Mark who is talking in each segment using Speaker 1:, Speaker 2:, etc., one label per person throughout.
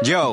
Speaker 1: Yo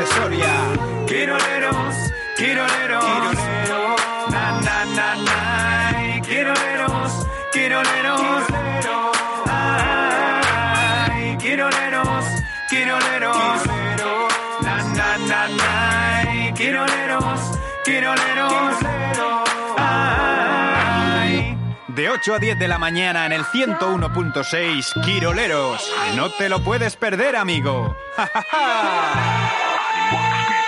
Speaker 1: Soria. Quiroleros, quiroleros, na na na na, quiroleros, quiroleros, quiroleros, quiroleros, quiroleros, quiroleros. De 8 a 10 de la mañana en el 101.6 Quiroleros. No te lo puedes perder, amigo.
Speaker 2: Watch me.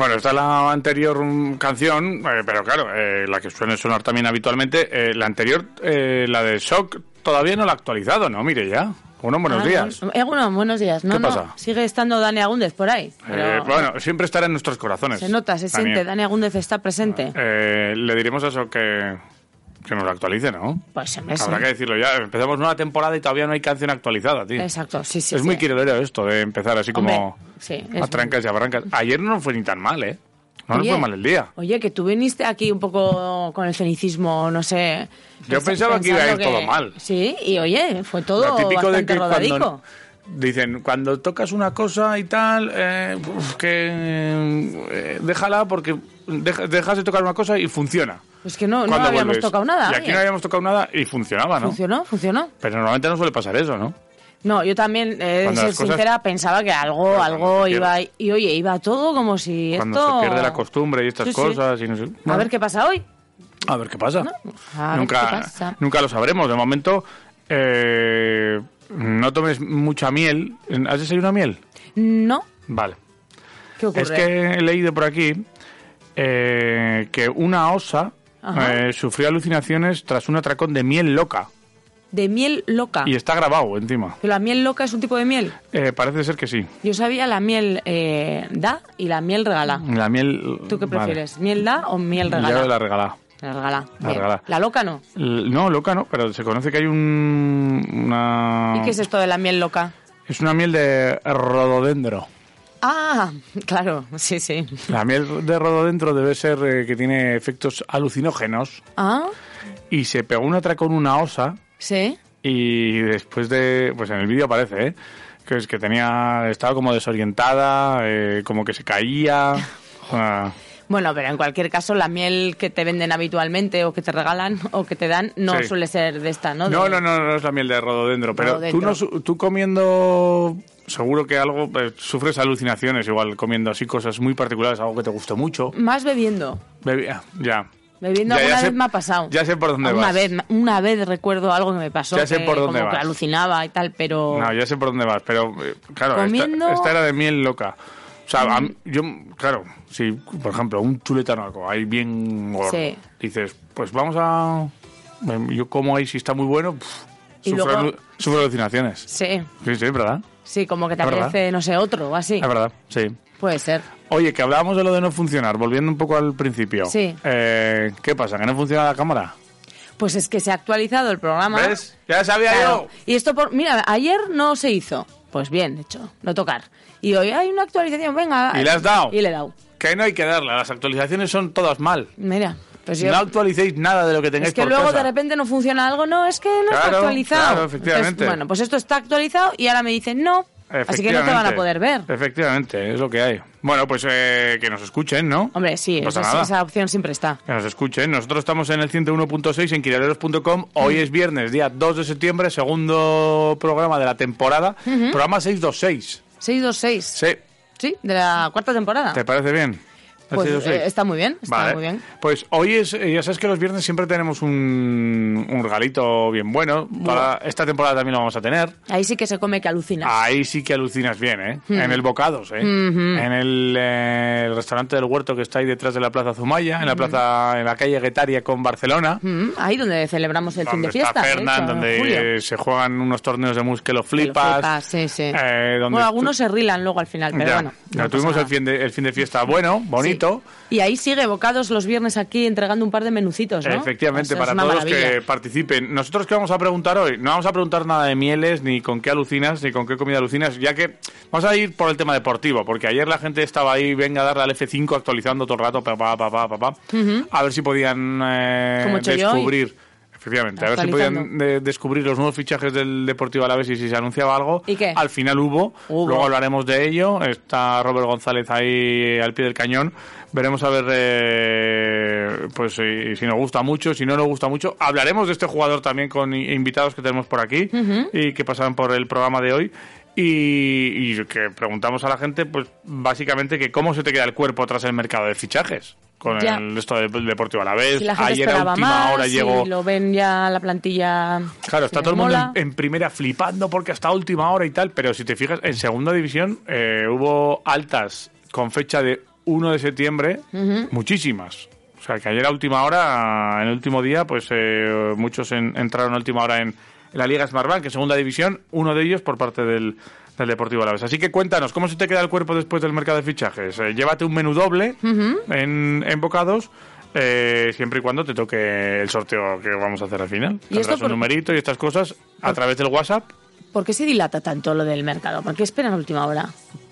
Speaker 3: Bueno, esta es la anterior mm, canción, eh, pero claro, eh, la que suele sonar también habitualmente. eh, la anterior, eh, la de Shock, todavía no la ha actualizado, ¿no? Mire ya. Unos buenos
Speaker 4: Ah,
Speaker 3: días.
Speaker 4: no, eh, bueno, buenos días. No,
Speaker 3: ¿Qué
Speaker 4: no,
Speaker 3: pasa?
Speaker 4: sigue estando Dani Agúndez por ahí. pero
Speaker 3: Eh, bueno, siempre estará en nuestros corazones.
Speaker 4: se nota, se siente. Dani Agúndez está presente.
Speaker 3: Eh, le diremos eso que, que nos la actualice, ¿no?
Speaker 4: Pues sí.
Speaker 3: Habrá que decirlo ya. Empezamos nueva temporada y todavía no hay canción actualizada, tío.
Speaker 4: Exacto, sí, sí.
Speaker 3: es
Speaker 4: sí.
Speaker 3: muy quirolero esto de empezar así como
Speaker 4: sí,
Speaker 3: a trancas y a barrancas. Ayer no fue ni tan mal, ¿eh? No nos fue mal el día.
Speaker 4: Oye, que tú viniste aquí un poco con el fenicismo, no sé.
Speaker 3: Yo
Speaker 4: pens-
Speaker 3: pensaba que iba a ir todo mal.
Speaker 4: Sí, y oye, fue todo
Speaker 3: Lo típico de que
Speaker 4: rodadico.
Speaker 3: cuando dicen cuando tocas una cosa y tal eh, que eh, déjala porque deja- dejas de tocar una cosa y funciona.
Speaker 4: Pues que no, no
Speaker 3: Cuando
Speaker 4: habíamos tocado nada.
Speaker 3: Y aquí
Speaker 4: oye.
Speaker 3: no habíamos tocado nada y funcionaba, ¿no?
Speaker 4: ¿Funcionó? ¿Funcionó?
Speaker 3: Pero normalmente no suele pasar eso, ¿no?
Speaker 4: No, yo también, eh, de
Speaker 3: Cuando
Speaker 4: ser
Speaker 3: cosas-
Speaker 4: sincera, pensaba que algo,
Speaker 3: cuando
Speaker 4: algo iba... Y oye, iba todo como si
Speaker 3: Cuando
Speaker 4: esto...
Speaker 3: se pierde la costumbre y estas
Speaker 4: Sí, sí.
Speaker 3: cosas y no sé.
Speaker 4: A ver qué pasa hoy.
Speaker 3: a ver qué pasa.
Speaker 4: A ver
Speaker 3: nunca,
Speaker 4: qué pasa.
Speaker 3: nunca lo sabremos. De momento, eh, no tomes mucha miel. ¿Has desayunado miel?
Speaker 4: No,
Speaker 3: Vale.
Speaker 4: ¿qué ocurre?
Speaker 3: Es que he leído por aquí eh, que una osa. Eh, sufrió alucinaciones tras un atracón de miel loca.
Speaker 4: De miel loca.
Speaker 3: Y está grabado encima.
Speaker 4: ¿Pero la miel loca es un tipo de miel?
Speaker 3: Eh, parece ser que sí.
Speaker 4: Yo sabía la miel eh, da y la miel regala.
Speaker 3: La miel.
Speaker 4: ¿Tú qué
Speaker 3: vale.
Speaker 4: prefieres? ¿Miel da o miel regala?
Speaker 3: Yo la regalada.
Speaker 4: La regala.
Speaker 3: La regala.
Speaker 4: La loca no.
Speaker 3: L- No, loca no, pero se conoce que hay un. Una.
Speaker 4: ¿Y qué es esto de la miel loca?
Speaker 3: Es una miel de rododendro.
Speaker 4: Ah, claro, sí, sí.
Speaker 3: La miel de rododendro debe ser eh, que tiene efectos alucinógenos.
Speaker 4: Ah,
Speaker 3: Y se pegó un atracón una osa
Speaker 4: sí.
Speaker 3: Y después de, pues en el vídeo aparece, ¿eh? que es que tenía, estaba como desorientada, eh, como que se caía. Ah,
Speaker 4: Bueno, pero en cualquier caso, la miel que te venden habitualmente o que te regalan o que te dan no
Speaker 3: Sí.
Speaker 4: suele ser de esta, ¿no?
Speaker 3: no,
Speaker 4: De-
Speaker 3: no, no, no es la miel de rododendro, pero tú, no, tú comiendo, seguro que algo, eh, sufres alucinaciones igual, comiendo así cosas muy particulares, algo que te guste mucho.
Speaker 4: Más bebiendo.
Speaker 3: Bebi- ah, ya.
Speaker 4: Bebiendo
Speaker 3: Ya, ya
Speaker 4: alguna
Speaker 3: sé-
Speaker 4: vez me ha pasado.
Speaker 3: ya sé por dónde
Speaker 4: una
Speaker 3: vas.
Speaker 4: Vez, una vez recuerdo algo que me pasó.
Speaker 3: Ya sé
Speaker 4: que
Speaker 3: por dónde
Speaker 4: como que
Speaker 3: vas.
Speaker 4: alucinaba y tal, pero...
Speaker 3: No, ya sé por dónde vas, pero eh, claro, esta-
Speaker 4: Comiendo-
Speaker 3: esta, era de miel loca. O sea, a mí- yo, claro, si, por ejemplo, un chuletano algo ahí bien gordo,
Speaker 4: Sí.
Speaker 3: dices, pues vamos a... em, Yo como ahí si está muy bueno, pff,
Speaker 4: Y
Speaker 3: sufro,
Speaker 4: luego-
Speaker 3: sufro alucinaciones.
Speaker 4: Sí,
Speaker 3: Sí, sí, es verdad.
Speaker 4: sí, como que te apetece, no sé, otro o así.
Speaker 3: Es verdad, sí.
Speaker 4: Puede ser.
Speaker 3: Oye, que hablábamos de lo de no funcionar, volviendo un poco al principio.
Speaker 4: Sí.
Speaker 3: Eh, ¿Qué pasa? ¿Que no funciona la cámara?
Speaker 4: Pues es que se ha actualizado el programa.
Speaker 3: ¿Ves? Ya sabía
Speaker 4: Claro.
Speaker 3: yo.
Speaker 4: Y esto por... Mira, ayer no se hizo. Pues bien, hecho, no tocar. Y hoy hay una actualización, venga.
Speaker 3: ¿Y le has dado?
Speaker 4: Y le he dado.
Speaker 3: Que no hay que darle, las actualizaciones son todas mal.
Speaker 4: Mira, pues yo...
Speaker 3: No actualicéis nada de lo que tengáis
Speaker 4: Es que
Speaker 3: por
Speaker 4: luego
Speaker 3: casa.
Speaker 4: de repente no funciona algo, no, es que no está
Speaker 3: Claro,
Speaker 4: actualizado.
Speaker 3: claro, efectivamente.
Speaker 4: Entonces, bueno, pues esto está actualizado y ahora me dicen, no, Así que no te van a poder ver.
Speaker 3: Efectivamente, es lo que hay. Bueno, pues eh, que nos escuchen, ¿no?
Speaker 4: Hombre, sí,
Speaker 3: No
Speaker 4: esa, esa opción siempre está.
Speaker 3: Que nos escuchen. Nosotros estamos en el 101.6 en quiraleros.com. Hoy es viernes, día 2 de septiembre, segundo programa de la temporada. Programa 626.
Speaker 4: 626.
Speaker 3: Sí,
Speaker 4: Sí, de la cuarta temporada.
Speaker 3: ¿te parece bien?
Speaker 4: Pues
Speaker 3: 626.
Speaker 4: eh, está muy bien, está
Speaker 3: Vale.
Speaker 4: muy bien.
Speaker 3: Pues hoy es, eh, ya sabes que los viernes siempre tenemos un, un regalito bien bueno. Para esta temporada también lo vamos a tener.
Speaker 4: Ahí sí que se come que alucinas.
Speaker 3: Ahí sí que alucinas bien, ¿eh?
Speaker 4: Hmm.
Speaker 3: En el Bocados, ¿eh? En el, eh, el restaurante del Huerto que está ahí detrás de la Plaza Zumaya, en la plaza, en la calle Guetaria con Barcelona.
Speaker 4: Ahí donde celebramos el fin de fiesta.
Speaker 3: está
Speaker 4: hecho,
Speaker 3: donde se juegan unos torneos de que lo
Speaker 4: lo
Speaker 3: flipas.
Speaker 4: flipas, sí, sí.
Speaker 3: eh, donde
Speaker 4: bueno, algunos se rilan luego al final, pero
Speaker 3: Ya,
Speaker 4: bueno. no
Speaker 3: tuvimos el fin, de, el fin de fiesta bueno, bonito.
Speaker 4: Sí. Y ahí sigue Bocados los viernes aquí entregando un par de menucitos, ¿no?
Speaker 3: Efectivamente, para todos los que participen. Nosotros qué vamos a preguntar hoy? No vamos a preguntar nada de mieles, ni con qué alucinas, ni con qué comida alucinas, ya que vamos a ir por el tema deportivo, porque ayer la gente estaba ahí, venga a darle al F5 actualizando todo el rato, papá, papá, papá, a ver si podían eh, descubrir. Efectivamente, a ver si podían de- descubrir los nuevos fichajes del Deportivo Alavés y si se anunciaba algo.
Speaker 4: ¿Y qué?
Speaker 3: Al final hubo,
Speaker 4: Hubo.
Speaker 3: luego hablaremos de ello. Está Robert González ahí al pie del cañón. Veremos a ver eh, pues si, si nos gusta mucho, si no nos gusta mucho. Hablaremos de este jugador también con invitados que tenemos por aquí y que pasaron por el programa de hoy. Y, y que preguntamos a la gente, pues básicamente que cómo se te queda el cuerpo tras el mercado de fichajes con
Speaker 4: Ya.
Speaker 3: el esto del Deportivo a la vez.
Speaker 4: Si la gente
Speaker 3: Ayer a última
Speaker 4: más,
Speaker 3: hora
Speaker 4: si
Speaker 3: llegó
Speaker 4: lo ven ya la plantilla...
Speaker 3: Claro, está todo el mundo en, en primera flipando porque hasta última hora y tal, pero si te fijas, en segunda división eh, hubo altas con fecha de 1 de septiembre, muchísimas. O sea, que ayer a última hora, en el último día, pues eh, muchos en- entraron a última hora en, en la Liga Smartbank, en segunda división, uno de ellos por parte del, del Deportivo Alavés. Así que cuéntanos, ¿cómo se te queda el cuerpo después del mercado de fichajes? Eh, llévate un menú doble en, en bocados. eh, siempre y cuando te toque el sorteo que vamos a hacer al final.
Speaker 4: ¿Y esto
Speaker 3: Tendrás un
Speaker 4: por-
Speaker 3: numerito y estas cosas a través del WhatsApp,
Speaker 4: ¿Por qué se dilata tanto lo del mercado? ¿Por qué esperan a última hora?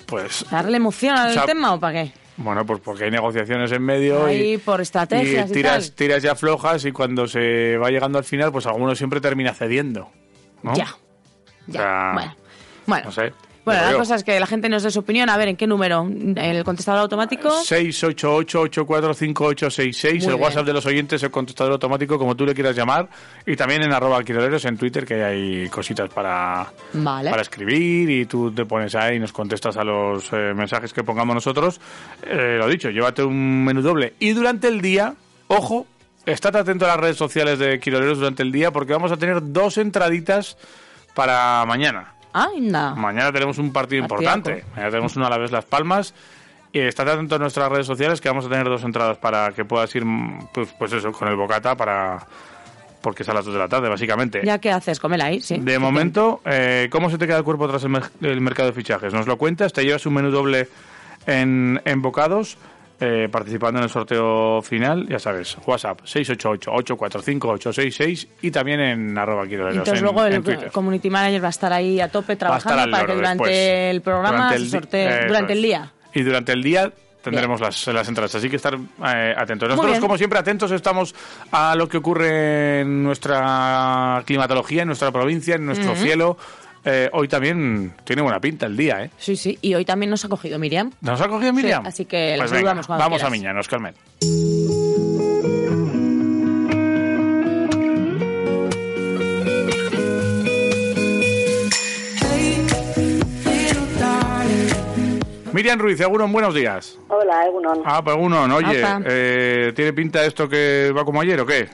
Speaker 3: pues
Speaker 4: ¿Darle emoción al
Speaker 3: O sea,
Speaker 4: tema o para qué?
Speaker 3: Bueno, pues porque hay negociaciones en medio
Speaker 4: Ahí,
Speaker 3: y,
Speaker 4: por estrategias y
Speaker 3: tiras,
Speaker 4: tal.
Speaker 3: tiras ya flojas y cuando se va llegando al final, pues alguno siempre termina cediendo. ¿no?
Speaker 4: Ya. Ya.
Speaker 3: sea,
Speaker 4: bueno. Bueno.
Speaker 3: No sé.
Speaker 4: Bueno, la cosa es que la gente nos dé su opinión. A ver, ¿en qué número? ¿El contestador automático?
Speaker 3: 688-845-866,
Speaker 4: Muy
Speaker 3: el
Speaker 4: bien.
Speaker 3: WhatsApp de los oyentes, el contestador automático, como tú le quieras llamar, y también en arroba quiroleros en Twitter, que hay cositas para,
Speaker 4: Vale.
Speaker 3: para escribir y tú te pones ahí y nos contestas a los eh, mensajes que pongamos nosotros. Eh, lo dicho, llévate un menú doble. Y durante el día, ojo, estate atento a las redes sociales de Quiroleros durante el día, porque vamos a tener dos entraditas para mañana.
Speaker 4: Anda.
Speaker 3: Mañana tenemos un partido
Speaker 4: Partidaco.
Speaker 3: importante. Mañana tenemos una a la vez Las Palmas. Y estate atento a nuestras redes sociales que vamos a tener dos entradas para que puedas ir, pues, pues eso, con el bocata para... Porque es a las 2 de la tarde, básicamente.
Speaker 4: ¿Ya qué haces? Comela ahí, sí.
Speaker 3: De momento, eh, ¿cómo se te queda el cuerpo tras el, mer- el mercado de fichajes? Nos lo cuentas, te llevas un menú doble en, en bocados, eh, participando en el sorteo final, ya sabes, WhatsApp 688-845-866 y también en arroba quiroleros
Speaker 4: Entonces
Speaker 3: en-
Speaker 4: luego
Speaker 3: en
Speaker 4: el
Speaker 3: Twitter.
Speaker 4: community manager va a estar ahí a tope
Speaker 3: a
Speaker 4: trabajando para que durante
Speaker 3: después.
Speaker 4: el programa
Speaker 3: Durante el
Speaker 4: sortee durante el día.
Speaker 3: Y durante el día tendremos las, las entradas, así que estar eh, atentos. Nosotros, como siempre, atentos estamos a lo que ocurre en nuestra climatología, en nuestra provincia, en nuestro cielo. Eh, hoy también tiene buena pinta el día, ¿eh?
Speaker 4: Sí, sí. Y hoy también nos ha cogido Miriam.
Speaker 3: ¿Nos ha cogido Miriam?
Speaker 4: así que
Speaker 3: pues venga,
Speaker 4: saludamos cuando
Speaker 3: Vamos a
Speaker 4: quieras.
Speaker 3: Miña, nos calmen. Miriam Ruiz, Egunon, buenos días.
Speaker 5: Hola, Egunon.
Speaker 3: Ah, pues Egunon, oye, eh, ¿tiene pinta esto que va como ayer o qué?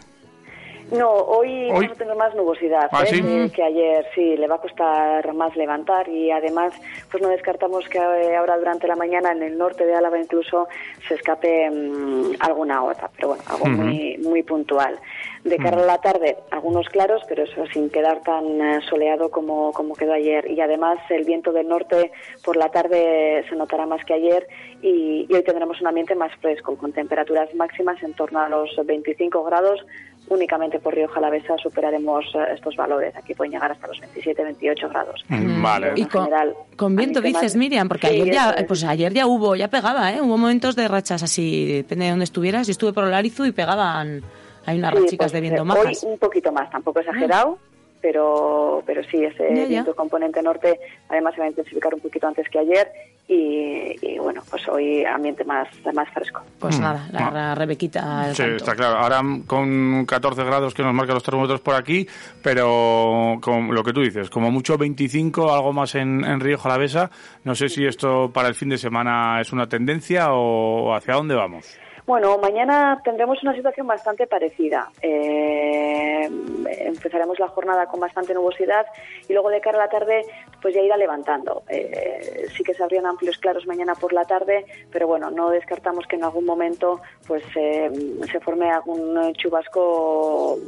Speaker 5: No, hoy,
Speaker 3: Hoy-
Speaker 5: vamos a tener más nubosidad
Speaker 3: ¿Ah,
Speaker 5: ¿eh?
Speaker 3: sí?
Speaker 5: que, que ayer. Sí, le va a costar más levantar y además pues no descartamos que eh, ahora durante la mañana en el norte de Álava incluso se escape mm, alguna gota, pero bueno, algo muy, muy puntual. De cara a la tarde, algunos claros, pero eso sin quedar tan eh, soleado como, como quedó ayer. Y además el viento del norte por la tarde se notará más que ayer y, y hoy tendremos un ambiente más fresco, con temperaturas máximas en torno a los 25 grados. Únicamente por Río Jalavesa superaremos eh, estos valores. Aquí pueden llegar hasta los 27-28 grados.
Speaker 3: Vale.
Speaker 4: Y
Speaker 5: En
Speaker 4: con,
Speaker 5: general,
Speaker 4: con viento dices,
Speaker 5: más-
Speaker 4: Miriam, porque
Speaker 5: Sí,
Speaker 4: ayer ya,
Speaker 5: es.
Speaker 4: pues ayer ya hubo, ya pegaba, ¿eh? Hubo momentos de rachas así, depende de dónde estuvieras. Yo estuve por Olarizu y pegaban, hay unas
Speaker 5: Sí,
Speaker 4: rachicas
Speaker 5: pues,
Speaker 4: de viento
Speaker 5: eh,
Speaker 4: majas.
Speaker 5: Hoy un poquito más, tampoco exagerado, pero, pero sí, ese
Speaker 4: Ya, ya.
Speaker 5: viento componente norte además se va a intensificar un poquito antes que ayer y, y, bueno, pues hoy ambiente más, más fresco.
Speaker 4: Pues
Speaker 3: Mm.
Speaker 4: nada, la,
Speaker 3: Ah.
Speaker 4: la Rebequita.
Speaker 3: Sí,
Speaker 4: canto.
Speaker 3: está claro. Ahora con 14 grados que nos marcan los termómetros por aquí, pero con lo que tú dices, como mucho 25, algo más en, en Río Jalavesa. No sé si esto para el fin de semana es una tendencia o hacia dónde vamos.
Speaker 5: Bueno, mañana tendremos una situación bastante parecida. Eh, empezaremos la jornada con bastante nubosidad y luego de cara a la tarde pues ya irá levantando. Eh, sí que se abrían amplios claros mañana por la tarde, pero bueno, no descartamos que en algún momento pues eh, se forme algún chubasco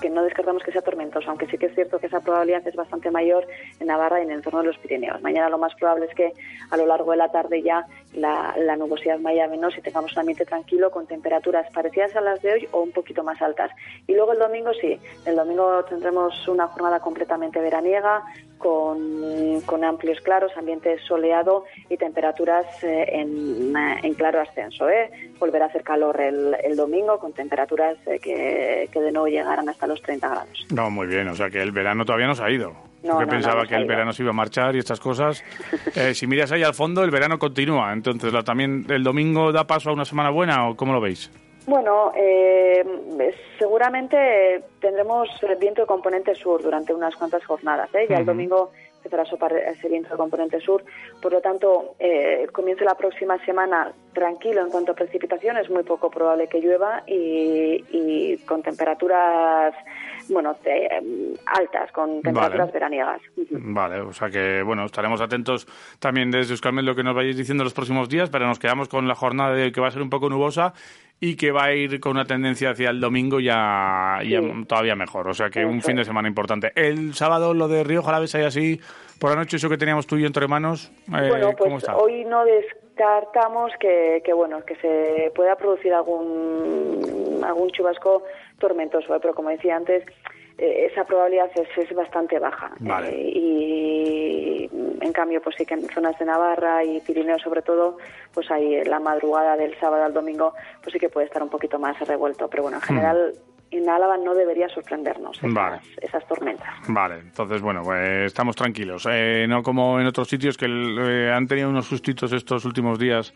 Speaker 5: que no descartamos que sea tormentoso, aunque sí que es cierto que esa probabilidad es bastante mayor en Navarra y en el entorno de los Pirineos. Mañana lo más probable es que a lo largo de la tarde ya la, la nubosidad vaya menos y tengamos un tranquilo con temperaturas parecidas a las de hoy o un poquito más altas. Y luego el domingo sí, el domingo tendremos una jornada completamente veraniega con, con amplios claros, ambiente soleado y temperaturas eh, en, eh, en claro ascenso. ¿eh? Volverá a hacer calor el, domingo con temperaturas eh, que, que de nuevo llegarán hasta los 30 grados.
Speaker 3: No, muy bien. O sea que el verano todavía no ha ido.
Speaker 5: No,
Speaker 3: Yo
Speaker 5: no,
Speaker 3: pensaba
Speaker 5: no,
Speaker 3: que el verano se iba a marchar y estas cosas. Eh, si miras ahí al fondo, el verano continúa. Entonces, la, también el domingo da paso a una semana buena o cómo lo veis?
Speaker 5: Bueno, eh, seguramente tendremos eh, viento de componente sur durante unas cuantas jornadas. ¿eh? Ya el domingo empezará a sopar ese viento de componente sur. Por lo tanto, eh, el comienzo de la próxima semana tranquilo en cuanto a precipitaciones, muy poco probable que llueva y, y con temperaturas bueno eh, altas, con temperaturas
Speaker 3: Vale.
Speaker 5: veraniegas.
Speaker 3: Vale, o sea que, bueno, estaremos atentos también desde Euskalmet lo que nos vayáis diciendo los próximos días, pero nos quedamos con la jornada de que va a ser un poco nubosa y que va a ir con una tendencia hacia el domingo ya, ya todavía mejor. O sea que un fin de semana importante. El sábado lo de Río Jalavesa y así, por la noche eso que teníamos tú y yo entre manos, eh,
Speaker 5: Bueno,
Speaker 3: ¿cómo
Speaker 5: pues
Speaker 3: está?
Speaker 5: hoy no descartamos que, que, bueno que se pueda producir algún algún chubasco tormentoso, ¿eh? pero como decía antes, eh, esa probabilidad es, es bastante baja.
Speaker 3: Vale.
Speaker 5: Eh, y en cambio, pues sí que en zonas de Navarra y Pirineo sobre todo, pues ahí la madrugada del sábado al domingo, pues sí que puede estar un poquito más revuelto. Pero bueno, en general en Álava no debería sorprendernos esas,
Speaker 3: Hmm. Vale.
Speaker 5: esas tormentas.
Speaker 3: Vale, entonces, bueno, pues estamos tranquilos. Eh, no como en otros sitios que eh, han tenido unos sustitos estos últimos días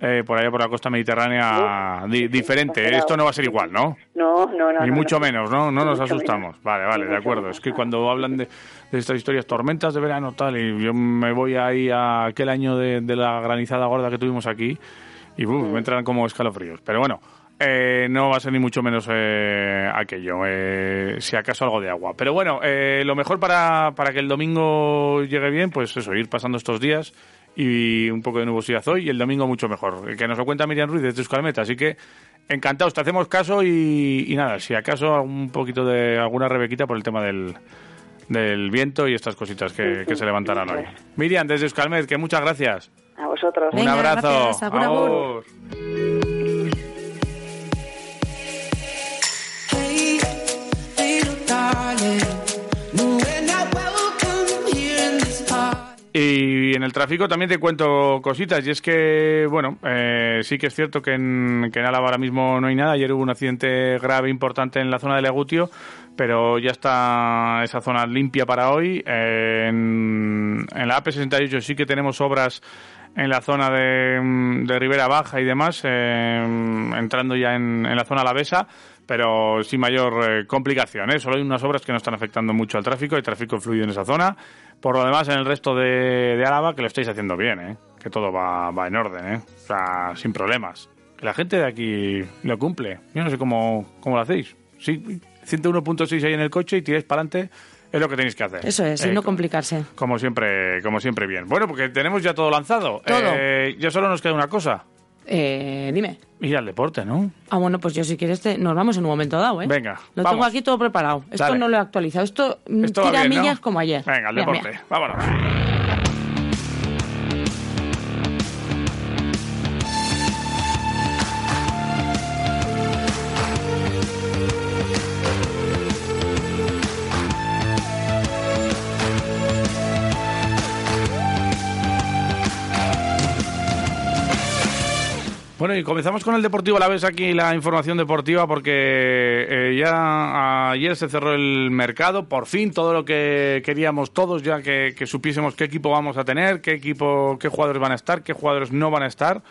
Speaker 3: eh, por allá por la costa mediterránea di-
Speaker 5: sí,
Speaker 3: diferente. Esto no va a ser igual, ¿no?
Speaker 5: No, no, no.
Speaker 3: Ni
Speaker 5: no,
Speaker 3: mucho
Speaker 5: no.
Speaker 3: menos, ¿no? No
Speaker 5: Ni
Speaker 3: nos asustamos.
Speaker 5: menos.
Speaker 3: Vale,
Speaker 5: Ni
Speaker 3: vale, de acuerdo.
Speaker 5: menos,
Speaker 3: Es que cuando hablan de, de estas historias, tormentas de verano, tal, y yo me voy ahí a aquel año de, de la granizada gorda que tuvimos aquí y uf, me entran como escalofríos. Pero bueno, eh, no va a ser ni mucho menos eh, aquello, eh, si acaso algo de agua. Pero bueno, eh, lo mejor para, para que el domingo llegue bien, pues eso, ir pasando estos días y un poco de nubosidad hoy y el domingo mucho mejor. Que nos lo cuenta Miriam Ruiz desde Euskalmet, así que encantados, te hacemos caso y, y nada, si acaso un poquito de alguna rebequita por el tema del, del viento y estas cositas que, que se levantarán hoy. Miriam, desde Euskalmet, que muchas gracias.
Speaker 5: A vosotros.
Speaker 3: Un
Speaker 4: Venga,
Speaker 3: abrazo.
Speaker 4: gracias.
Speaker 2: Darling,
Speaker 3: Y en el tráfico también te cuento cositas. Y es que, bueno, eh, sí que es cierto que en, que Álava ahora mismo no hay nada. Ayer hubo un accidente grave importante en la zona de Legutio, pero ya está esa zona limpia para hoy. En, la AP68 sí que tenemos obras en la zona de, de Ribera Baja y demás, eh, entrando ya en, en la zona alavesa, pero sin mayor eh, complicación. ¿eh? Solo hay unas obras que no están afectando mucho al tráfico, hay tráfico fluido en esa zona. Por lo demás, en el resto de, de Álava, que lo estáis haciendo bien, ¿eh? que todo va, va en orden, ¿eh? o sea, sin problemas. Que la gente de aquí lo cumple. Yo no sé cómo, cómo lo hacéis. Sí, 101.6 ahí en el coche y tiráis para adelante, es lo que tenéis que hacer.
Speaker 4: Eso es, y
Speaker 3: Eh,
Speaker 4: no complicarse.
Speaker 3: como siempre, como siempre bien. Bueno, porque tenemos ya todo lanzado.
Speaker 4: Todo.
Speaker 3: Eh, ya solo nos queda una cosa.
Speaker 4: Eh, dime.
Speaker 3: Ir al deporte, ¿no?
Speaker 4: Ah, bueno, pues yo si quieres te... nos vamos en un momento dado, ¿eh?
Speaker 3: Venga,
Speaker 4: Lo
Speaker 3: vamos.
Speaker 4: tengo aquí todo preparado. Esto
Speaker 3: Dale.
Speaker 4: no lo he actualizado. Esto, mm,
Speaker 3: Esto
Speaker 4: tira
Speaker 3: bien, ¿no?
Speaker 4: millas como ayer.
Speaker 3: Venga, al
Speaker 4: Mira,
Speaker 3: deporte.
Speaker 4: mira.
Speaker 3: Vámonos. Bueno, y comenzamos con el Deportivo a la vez aquí la información deportiva porque eh, ya ayer se cerró el mercado, por fin todo lo que queríamos todos ya que, que supiésemos qué equipo vamos a tener, qué equipo, qué jugadores van a estar, qué jugadores no van a estar.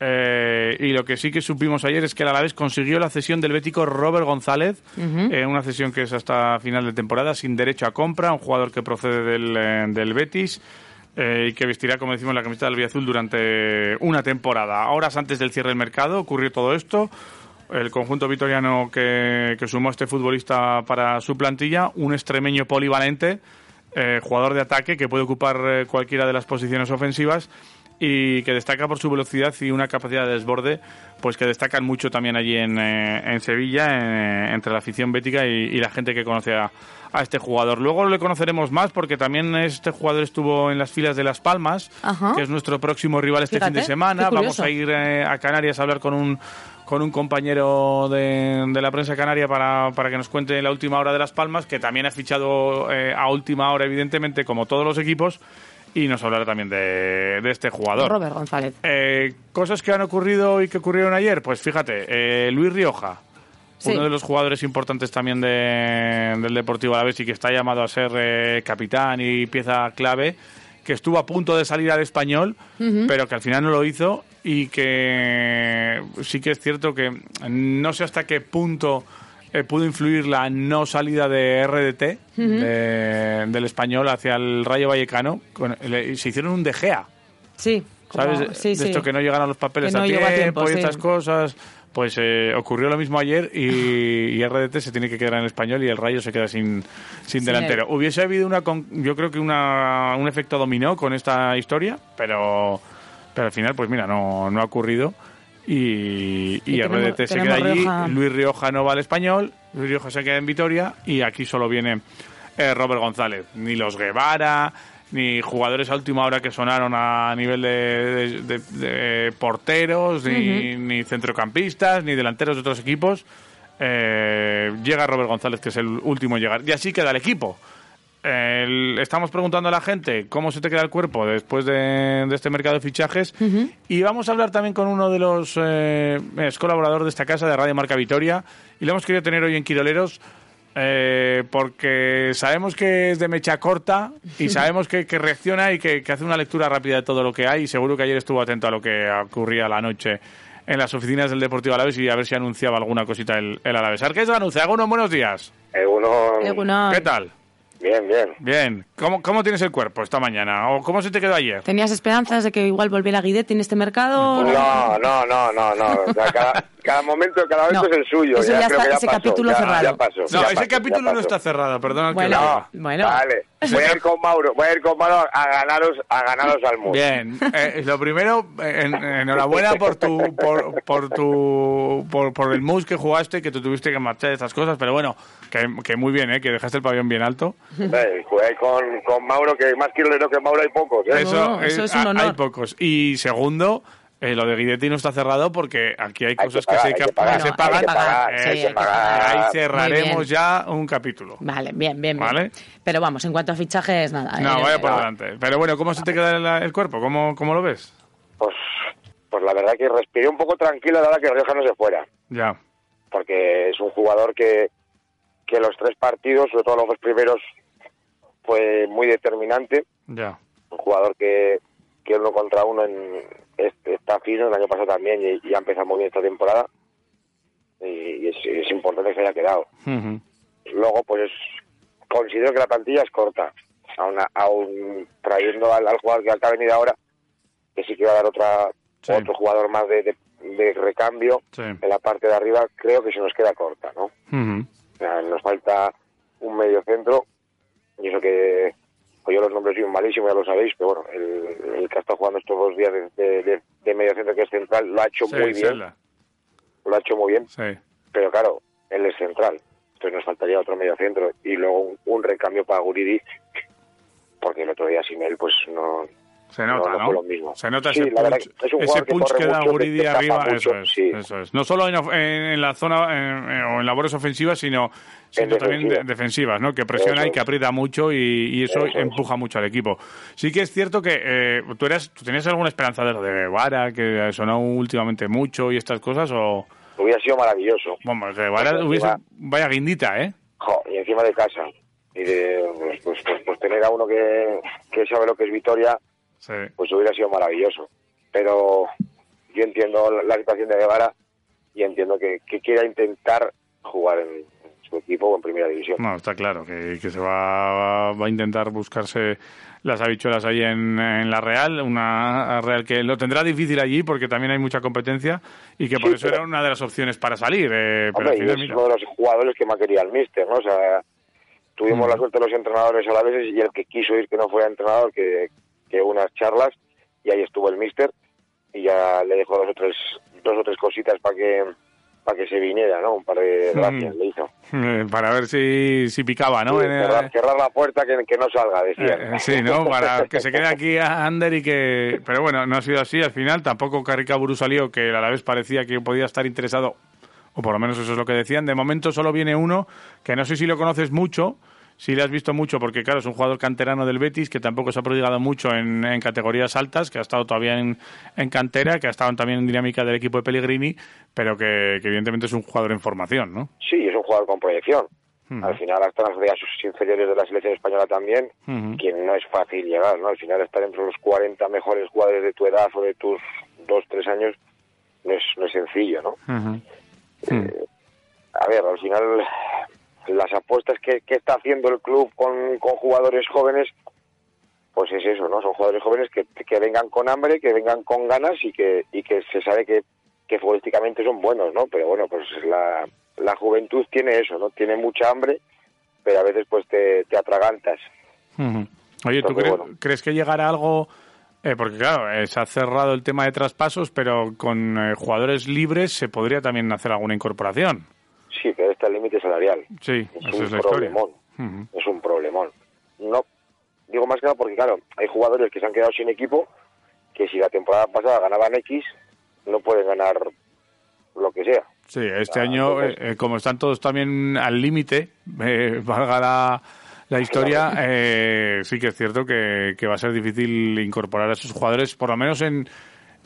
Speaker 3: Eh, y lo que sí que supimos ayer es que el Alavés consiguió la cesión del bético Robert González, eh, una cesión que es hasta final de temporada, sin derecho a compra, un jugador que procede del, del Betis eh, y que vestirá, como decimos, la camiseta del Villazul durante una temporada. Horas antes del cierre del mercado ocurrió todo esto. El conjunto vitoriano que, que sumó a este futbolista para su plantilla, un extremeño polivalente, eh, jugador de ataque que puede ocupar eh, cualquiera de las posiciones ofensivas y que destaca por su velocidad y una capacidad de desborde, pues que destacan mucho también allí en, eh, en Sevilla, eh, entre la afición bética y, y la gente que conoce a, a este jugador. Luego le conoceremos más porque también este jugador estuvo en las filas de Las Palmas,
Speaker 4: Ajá.
Speaker 3: que es nuestro próximo rival este
Speaker 4: Fíjate,
Speaker 3: fin de semana. Vamos a ir eh, a Canarias a hablar con un con un compañero de, de la prensa canaria para, para que nos cuente la última hora de Las Palmas, que también ha fichado eh, a última hora, evidentemente, como todos los equipos, y nos hablará también de, de este jugador.
Speaker 4: Robert González.
Speaker 3: Eh, cosas que han ocurrido y que ocurrieron ayer, pues fíjate, Luis Rioja,
Speaker 4: Sí.
Speaker 3: uno de los jugadores importantes también de- del Deportivo Alavés y que está llamado a ser eh, capitán y pieza clave, que estuvo a punto de salir al español, pero que al final no lo hizo y que sí que es cierto que no sé hasta qué punto eh, pudo influir la no salida de RDT de- del español hacia el Rayo Vallecano. Con- le- se hicieron un De Gea.
Speaker 4: Sí. como-
Speaker 3: ¿Sabes?
Speaker 4: Sí,
Speaker 3: de
Speaker 4: sí.
Speaker 3: esto que no llegan a los papeles
Speaker 4: Que
Speaker 3: a, tiempo
Speaker 4: tiempo,
Speaker 3: y
Speaker 4: sí.
Speaker 3: estas cosas. Pues eh, ocurrió lo mismo ayer y, y RDT se tiene que quedar en español y el Rayo se queda sin, sin delantero. Hubiese habido una, con- yo creo que una, un efecto dominó con esta historia, pero, pero al final, pues mira, no, no ha ocurrido. Y, y
Speaker 4: Y tenemos-
Speaker 3: RDT se queda allí,
Speaker 4: Rioja.
Speaker 3: Luis Rioja no va al español, Luis Rioja se queda en Vitoria y aquí solo viene eh, Robert González. Ni los Guevara, ni jugadores a última hora que sonaron a nivel de, de- de- de porteros, ni, ni centrocampistas, ni delanteros de otros equipos. Eh, llega Robert González, que es el último en llegar. Y así queda el equipo. El- estamos preguntando a la gente cómo se te queda el cuerpo después de, de este mercado de fichajes y vamos a hablar también con uno de los eh, es colaborador de esta casa de Radio Marca Vitoria y lo hemos querido tener hoy en Quiroleros eh, porque sabemos que es de mecha corta y sabemos que, que reacciona y que, que hace una lectura rápida de todo lo que hay y seguro que ayer estuvo atento a lo que ocurría la noche en las oficinas del Deportivo Alavés y a ver si anunciaba alguna cosita el, el Alavés. Arqués anuncia, algunos buenos días.
Speaker 6: Egunon.
Speaker 4: Egunon.
Speaker 3: ¿Qué tal?
Speaker 6: Bien, bien.
Speaker 3: Bien. ¿Cómo, ¿Cómo tienes el cuerpo esta mañana? ¿O cómo se te quedó ayer?
Speaker 4: ¿Tenías esperanzas de que igual volviera Guidetti en este mercado?
Speaker 6: No, no, no, no, no. O sea, cada, cada momento, cada momento
Speaker 4: No,
Speaker 6: es el suyo.
Speaker 4: eso ya
Speaker 6: creo
Speaker 4: está-
Speaker 6: que ya
Speaker 4: ese
Speaker 6: pasó,
Speaker 4: capítulo
Speaker 6: ya-
Speaker 4: cerrado.
Speaker 6: Ya pasó.
Speaker 3: No,
Speaker 6: ya
Speaker 3: ese
Speaker 6: pasó,
Speaker 3: capítulo
Speaker 6: ya
Speaker 3: no está cerrado, perdona que
Speaker 4: Bueno,
Speaker 3: lo diga.
Speaker 4: bueno.
Speaker 6: Vale. Voy a ir con Mauro, voy a ir con Mauro a ganaros, a ganaros al mundo.
Speaker 3: Bien, eh, lo primero, en- enhorabuena por tu, por, por tu, por, por el mus que jugaste, que tú tuviste que marchar de estas cosas, pero bueno, que, que muy bien, eh, que dejaste el pabellón bien alto.
Speaker 6: Eh, con, con Mauro, que más quiero que Mauro hay pocos. ¿eh?
Speaker 3: Eso,
Speaker 4: eso es un honor.
Speaker 3: Hay pocos. Y segundo, eh, lo de Guidetti no está cerrado porque aquí hay
Speaker 6: Hay que
Speaker 3: cosas
Speaker 6: pagar,
Speaker 3: que,
Speaker 6: hay
Speaker 3: se, pagan. Ahí cerraremos ya un capítulo.
Speaker 4: Vale, bien, bien, bien.
Speaker 3: Vale.
Speaker 4: Pero vamos, en cuanto a fichajes, nada.
Speaker 3: No,
Speaker 4: eh,
Speaker 3: vaya por
Speaker 4: eh,
Speaker 3: delante. Pero bueno, ¿cómo se te queda el, el cuerpo? ¿Cómo, ¿Cómo lo ves?
Speaker 6: Pues, pues la verdad que respiré un poco tranquilo a la hora que Rioja no se fuera.
Speaker 3: Ya.
Speaker 6: porque es un jugador que, que los tres partidos, sobre todo los dos primeros, fue muy determinante.
Speaker 3: Ya.
Speaker 6: Un jugador que, que uno contra uno en, es- está fino, el año pasado también, y, y ha empezado muy bien esta temporada. Y, y es, es importante que se haya quedado. Luego, pues considero que la plantilla es corta. Aún, aún trayendo al, al jugador que ha venido ahora, que sí que va a dar otra,
Speaker 3: Sí.
Speaker 6: otro jugador más de, de- de recambio
Speaker 3: Sí.
Speaker 6: en la parte de arriba, creo que se nos queda corta, ¿no? O sea, nos falta un medio centro y eso que pues yo los nombres soy malísimo, ya lo sabéis, pero bueno, el, el que ha estado jugando estos dos días de, de- medio centro que es central lo ha hecho
Speaker 3: Sí,
Speaker 6: muy bien, lo ha hecho muy bien,
Speaker 3: Sí.
Speaker 6: pero claro, él es central, entonces nos faltaría otro medio centro y luego un, un recambio para Guridi, porque el otro día sin él pues no,
Speaker 3: Se nota, ¿no?
Speaker 6: fue lo mismo.
Speaker 3: Se nota
Speaker 6: Sí,
Speaker 3: ese punch,
Speaker 6: es
Speaker 3: ese
Speaker 6: que
Speaker 3: punch que da Guridi arriba.
Speaker 6: mucho,
Speaker 3: eso es,
Speaker 6: sí.
Speaker 3: eso es. No solo en, en- la zona en- o en labores ofensivas, sino, sino también de-
Speaker 6: defensiva.
Speaker 3: defensivas, ¿no? Que presiona
Speaker 6: Eso
Speaker 3: y que aprieta mucho y, y eso,
Speaker 6: Eso es.
Speaker 3: empuja mucho al equipo. Sí que es cierto que eh, tú, eras, tú tenías alguna esperanza de lo de Vara, que sonó últimamente mucho y estas cosas, o...
Speaker 6: Hubiera sido maravilloso.
Speaker 3: Vara
Speaker 6: Pues
Speaker 3: hubiese... Vaya guindita, ¿eh?
Speaker 6: Jo, y encima de casa. Y de, pues, pues, pues, pues tener a uno que, que sabe lo que es Vitoria,
Speaker 3: Sí.
Speaker 6: pues hubiera sido maravilloso. Pero yo entiendo la, situación de Guevara y entiendo que, que quiera intentar jugar en, su equipo o en primera división.
Speaker 3: No, está claro que, que se va, va a intentar buscarse las habichuelas ahí en, en la Real, una Real que lo tendrá difícil allí porque también hay mucha competencia y que por eso
Speaker 6: pero-
Speaker 3: era una de las opciones para salir. eh, pero
Speaker 6: Hombre, y
Speaker 3: final,
Speaker 6: es
Speaker 3: mira.
Speaker 6: uno de los jugadores que más quería el míster, ¿no? O sea, tuvimos
Speaker 3: Mm.
Speaker 6: la suerte de los entrenadores a la vez y el que quiso ir que no fuera entrenador, que, que unas charlas y ahí estuvo el míster y ya le dejó dos o tres, dos o tres cositas para que para que se viniera, ¿no? Un par de gracias
Speaker 3: Mm.
Speaker 6: le hizo.
Speaker 3: Eh, para ver si, si picaba, ¿no?
Speaker 6: Sí, cerrar, cerrar la puerta que, que no salga, decía.
Speaker 3: Eh, eh, sí, ¿no? Para que se quede aquí a Ander y que... Pero bueno, no ha sido así al final. Tampoco Caricaburu salió, que a la vez parecía que podía estar interesado, o por lo menos eso es lo que decían. De momento solo viene uno, que no sé si lo conoces mucho, si le has visto mucho, porque claro, es un jugador canterano del Betis, que tampoco se ha prodigado mucho en, en categorías altas, que ha estado todavía en, en cantera, que ha estado también en dinámica del equipo de Pellegrini, pero que, que evidentemente es un jugador en formación, ¿no?
Speaker 6: Sí, es un jugador con proyección. Al final hasta las ligas inferiores de la selección española también, que no es fácil llegar, ¿no? Al final estar entre los 40 mejores jugadores de tu edad o de tus dos, tres años no es, no es sencillo, ¿no? Eh, a ver, al final las apuestas que, que está haciendo el club con, con jugadores jóvenes, pues es eso, ¿no? Son jugadores jóvenes que, que vengan con hambre, que vengan con ganas y que, y que se sabe que, que futbolísticamente son buenos, ¿no? Pero bueno, pues la, la juventud tiene eso, ¿no? Tiene mucha hambre, pero a veces pues te, te atragantas.
Speaker 3: Oye, ¿tú
Speaker 6: Entonces,
Speaker 3: cre-
Speaker 6: bueno.
Speaker 3: crees que llegará algo? eh, porque claro, eh, se ha cerrado el tema de traspasos, pero con eh, jugadores libres se podría también hacer alguna incorporación.
Speaker 6: Sí, pero está el límite salarial.
Speaker 3: Sí,
Speaker 6: es un
Speaker 3: es
Speaker 6: problemón. Es un problemón. No, digo más que nada porque, claro, hay jugadores que se han quedado sin equipo que si la temporada pasada ganaban X, no pueden ganar lo que sea.
Speaker 3: Sí, este
Speaker 6: Ah,
Speaker 3: año,
Speaker 6: entonces-
Speaker 3: eh, eh, como están todos también al límite, eh, valga la, la historia, eh, sí que es cierto que, que va a ser difícil incorporar a esos jugadores, por lo menos en,